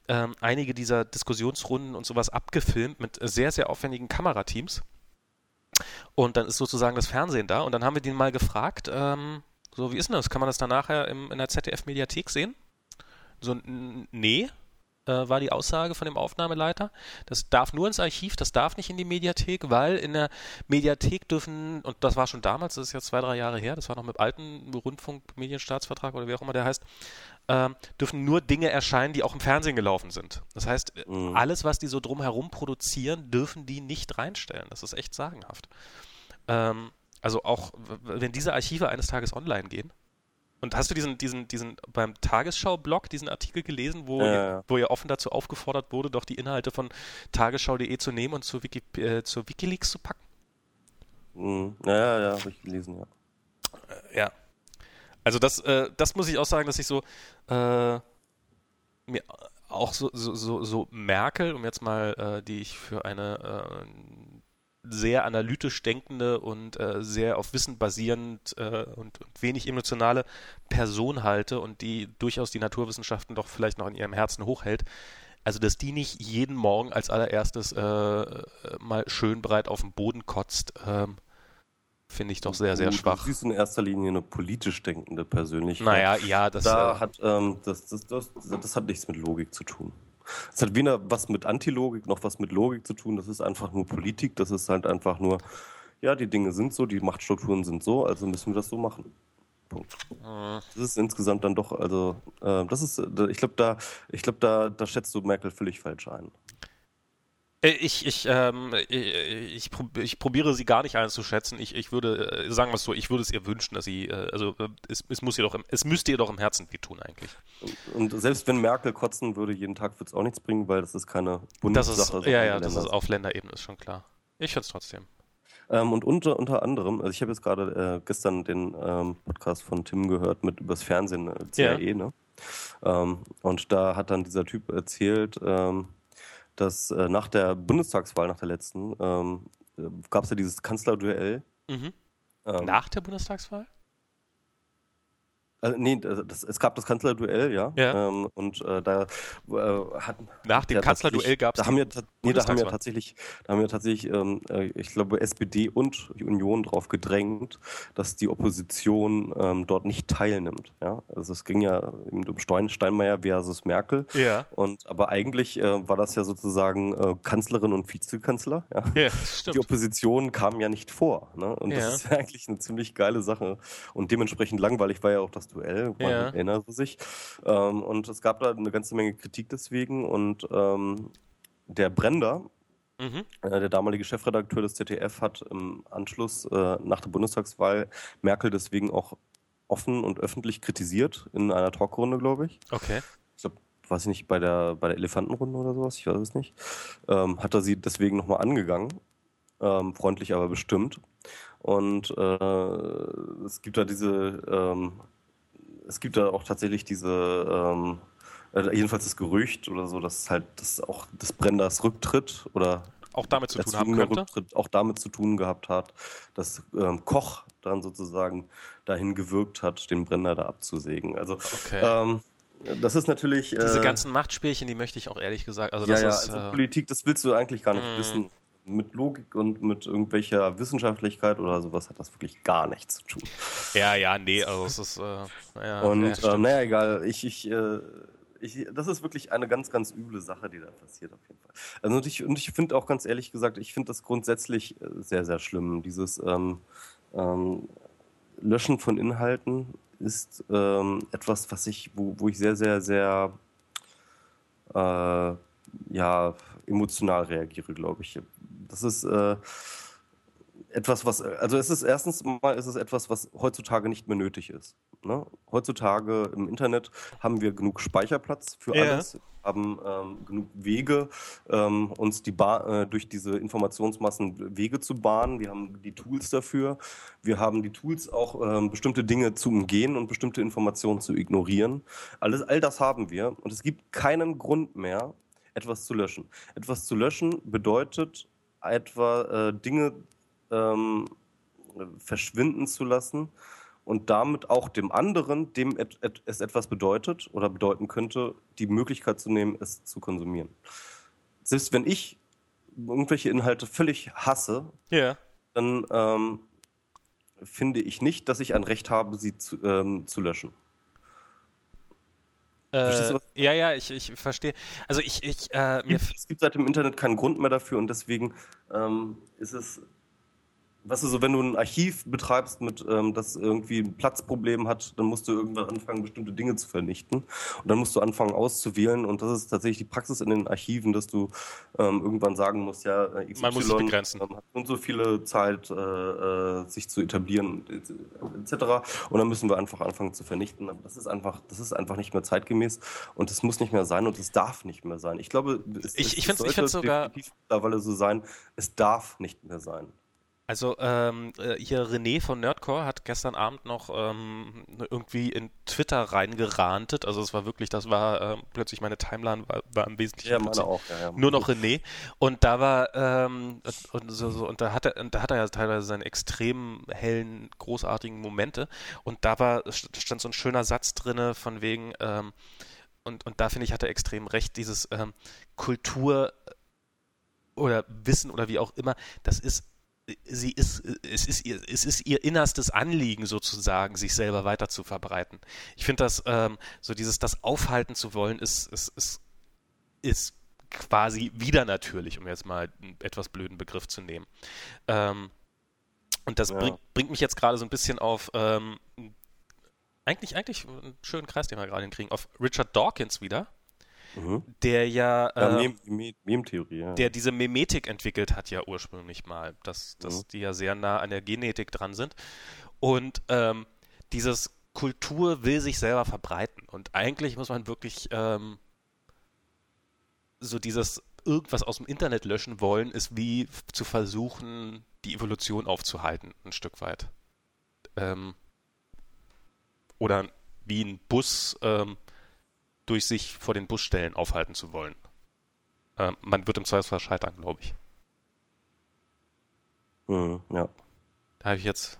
ähm, einige dieser Diskussionsrunden und sowas abgefilmt mit sehr, sehr aufwendigen Kamerateams. Und dann ist sozusagen das Fernsehen da und dann haben wir den mal gefragt, ähm, so wie ist denn das? Kann man das dann nachher im, in der ZDF-Mediathek sehen? So, nee, äh, war die Aussage von dem Aufnahmeleiter. Das darf nur ins Archiv, das darf nicht in die Mediathek, weil in der Mediathek dürfen, und das war schon damals, das ist jetzt zwei, drei Jahre her, das war noch mit alten Rundfunkmedienstaatsvertrag oder wie auch immer der heißt, äh, dürfen nur Dinge erscheinen, die auch im Fernsehen gelaufen sind. Das heißt, mhm. alles, was die so drumherum produzieren, dürfen die nicht reinstellen. Das ist echt sagenhaft. Ähm, also auch, wenn diese Archive eines Tages online gehen, und hast du diesen, diesen, diesen beim Tagesschau-Blog, diesen Artikel gelesen, wo, ja, ihr, wo ihr offen dazu aufgefordert wurde, doch die Inhalte von tagesschau.de zu nehmen und zu, Wiki, äh, zu Wikileaks zu packen? Mhm. Ja, ja, ja, habe ich gelesen, ja. Äh, ja. Also das, äh, das muss ich auch sagen, dass ich so äh, mir auch so, so, so, so Merkel, um jetzt mal, äh, die ich für eine äh, sehr analytisch denkende und äh, sehr auf Wissen basierend äh, und, und, wenig emotionale Person halte und die durchaus die Naturwissenschaften doch vielleicht noch in ihrem Herzen hochhält, Also, dass die nicht jeden Morgen als allererstes mal schön breit auf den Boden kotzt, ähm, finde ich doch sehr, sehr schwach. Du siehst in erster Linie eine politisch denkende Persönlichkeit. Naja, ja, das, da äh, hat, ähm, das, das, das, das hat nichts mit Logik zu tun. Es hat weder was mit Antilogik noch was mit Logik zu tun. Das ist einfach nur Politik. Das ist halt einfach nur, ja, die Dinge sind so, die Machtstrukturen sind so, also müssen wir das so machen. Punkt. Mhm. Das ist insgesamt dann doch, also, äh, das ist, äh, ich glaube, da, ich glaube, da, da schätzt du Merkel völlig falsch ein. Äh, ich, ich, ähm, ich, ich, probiere sie gar nicht einzuschätzen. Ich, ich würde, äh, sagen wir es so, ich würde es ihr wünschen, dass sie, äh, also es, es, muss ihr doch, es müsste ihr doch im Herzen wehtun eigentlich. Und, und selbst wenn Merkel kotzen würde, jeden Tag würde es auch nichts bringen, weil das ist keine Bundessache. Das ist, ja, ja, das ist auf Länderebene, ist schon klar. Ich finde es trotzdem. Ähm, und unter, unter anderem, also ich habe jetzt gerade äh, gestern den ähm, Podcast von Tim gehört mit übers Fernsehen, äh, CAE, ja. ne? Ähm, und da hat dann dieser Typ erzählt, ähm, dass äh, nach der Bundestagswahl, nach der letzten, ähm, äh, gab es ja dieses Kanzlerduell. Mhm. Ähm, nach der Bundestagswahl? Also, nee, das, es gab das Kanzlerduell, ja. ja. Ähm, und äh, da äh, hatten. Nach dem Kanzlerduell gab es. Da, haben wir, nee, da haben wir tatsächlich, da haben wir tatsächlich, ähm, äh, ich glaube, SPD und die Union darauf gedrängt, dass die Opposition ähm, dort nicht teilnimmt. Ja? Also es ging ja um Stein, Steinmeier versus Merkel. Ja. Und aber eigentlich äh, war das ja sozusagen äh, Kanzlerin und Vizekanzler. Ja? ja stimmt. Die Opposition kam ja nicht vor. Ne? Und das ist ja eigentlich eine ziemlich geile Sache. Und dementsprechend langweilig war ja auch das Duell, man ja. erinnert sich. Ähm, und es gab da eine ganze Menge Kritik deswegen und ähm, der Brender, mhm. äh, der damalige Chefredakteur des ZDF, hat im Anschluss äh, nach der Bundestagswahl Merkel deswegen auch offen und öffentlich kritisiert in einer Talkrunde, glaube ich. Okay. Ich glaube, weiß ich nicht, bei der, bei der Elefantenrunde oder sowas, ich weiß es nicht. Ähm, hat er sie deswegen nochmal angegangen. Ähm, freundlich aber bestimmt. Und äh, es gibt da diese ähm, es gibt da auch tatsächlich diese, ähm, äh, jedenfalls das Gerücht oder so, dass halt das auch des Brenners Rücktritt oder auch damit zu tun haben könnte. Rücktritt auch damit zu tun gehabt hat, dass ähm, Koch dann sozusagen dahin gewirkt hat, den Brenner da abzusägen. Also okay. ähm, das ist natürlich. Diese äh, ganzen Machtspielchen, die möchte ich auch ehrlich gesagt. Also das ja, ja, ist, also äh, Politik, das willst du eigentlich gar nicht mm. wissen mit Logik und mit irgendwelcher Wissenschaftlichkeit oder sowas hat das wirklich gar nichts zu tun. Ja, ja, nee, also es ist, äh, naja. Und ja, äh, naja, egal, ich, ich, äh, ich, das ist wirklich eine ganz, ganz üble Sache, die da passiert auf jeden Fall. Also und ich, und ich finde auch ganz ehrlich gesagt, ich finde das grundsätzlich äh, sehr, sehr schlimm. Dieses ähm, ähm, Löschen von Inhalten ist ähm, etwas, was ich, wo, wo ich sehr, sehr, sehr äh, ja, emotional reagiere, glaube ich. Das ist äh, etwas, was, also es ist erstens mal ist es etwas, was heutzutage nicht mehr nötig ist. Ne? Heutzutage im Internet haben wir genug Speicherplatz für ja. alles, haben ähm, genug Wege, ähm, uns die ba äh, durch diese Informationsmassen Wege zu bahnen. Wir haben die Tools dafür. Wir haben die Tools auch ähm, bestimmte Dinge zu umgehen und bestimmte Informationen zu ignorieren. Alles, all das haben wir und es gibt keinen Grund mehr, etwas zu löschen. Etwas zu löschen bedeutet etwa äh, Dinge ähm, verschwinden zu lassen und damit auch dem anderen, dem et, et, es etwas bedeutet oder bedeuten könnte, die Möglichkeit zu nehmen, es zu konsumieren. Selbst wenn ich irgendwelche Inhalte völlig hasse, yeah. dann ähm, finde ich nicht, dass ich ein Recht habe, sie zu, ähm, zu löschen. Äh, ja, ja, ich, ich verstehe. Also ich, ich äh, es gibt seit dem Internet keinen Grund mehr dafür und deswegen ähm, ist es weißt du, so wenn du ein Archiv betreibst, mit ähm, das irgendwie ein Platzproblem hat, dann musst du irgendwann anfangen, bestimmte Dinge zu vernichten. Und dann musst du anfangen auszuwählen. Und das ist tatsächlich die Praxis in den Archiven, dass du ähm, irgendwann sagen musst, ja, äh, XY Man muss sich begrenzen. hat und so viele Zeit, äh, äh, sich zu etablieren, etc. Und dann müssen wir einfach anfangen zu vernichten. Aber das ist einfach, das ist einfach nicht mehr zeitgemäß und es muss nicht mehr sein und es darf nicht mehr sein. Ich glaube, es, ich, ich finde es sogar mittlerweile so sein, es darf nicht mehr sein. Also ähm, äh, hier René von Nerdcore hat gestern Abend noch ähm, irgendwie in Twitter reingerantet. Also es war wirklich, das war ähm, plötzlich meine Timeline war, war im Wesentlichen ja, meine auch, ja, ja. nur noch René. Und da war ähm, und, so, so, und da hat er und da hat er ja teilweise seine extrem hellen, großartigen Momente. Und da war stand so ein schöner Satz drinne von wegen ähm, und, und da finde ich, hat er extrem recht, dieses ähm, Kultur oder Wissen oder wie auch immer, das ist sie ist, es ist ihr, es ist ihr innerstes Anliegen sozusagen, sich selber weiter zu verbreiten. Ich finde das, ähm, so dieses, das aufhalten zu wollen, ist, ist, ist, ist quasi wieder natürlich, um jetzt mal einen etwas blöden Begriff zu nehmen. Ähm, und das ja. bring, bringt mich jetzt gerade so ein bisschen auf, ähm, eigentlich, eigentlich einen schönen Kreis, den wir gerade hinkriegen, auf Richard Dawkins wieder mhm. der ja, äh, Mem-Theorie, ja. der diese Memetik entwickelt hat ja ursprünglich mal, dass, dass mhm. die ja sehr nah an der Genetik dran sind. Und ähm, dieses Kultur will sich selber verbreiten. Und eigentlich muss man wirklich ähm, so dieses irgendwas aus dem Internet löschen wollen, ist wie zu versuchen, die Evolution aufzuhalten, ein Stück weit. Ähm, oder wie ein Bus ähm, durch sich vor den Busstellen aufhalten zu wollen. Äh, man wird im Zweifelsfall scheitern, glaube ich. Mhm, ja. Da habe ich jetzt.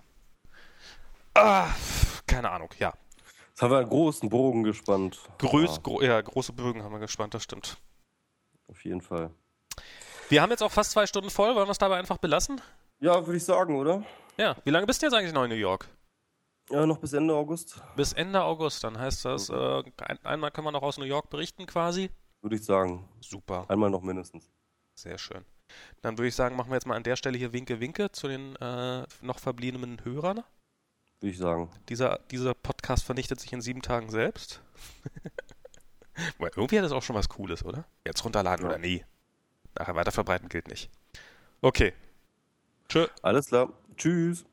Ah, keine Ahnung, ja. Jetzt haben wir einen großen Bogen gespannt. Größ, ja. Gro ja, große Bögen haben wir gespannt, das stimmt. Auf jeden Fall. Wir haben jetzt auch fast zwei Stunden voll. Wollen wir es dabei einfach belassen? Ja, würde ich sagen, oder? Ja. Wie lange bist du jetzt eigentlich noch in New York? Ja, noch bis Ende August. Bis Ende August, dann heißt das, okay. äh, ein, einmal können wir noch aus New York berichten quasi. Würde ich sagen. Super. Einmal noch mindestens. Sehr schön. Dann würde ich sagen, machen wir jetzt mal an der Stelle hier Winke Winke zu den äh, noch verbliebenen Hörern. Würde ich sagen. Dieser, dieser Podcast vernichtet sich in sieben Tagen selbst. Irgendwie hat das auch schon was Cooles, oder? Jetzt runterladen ja. oder nie. Nachher weiterverbreiten gilt nicht. Okay. Tschö. Alles klar. Tschüss.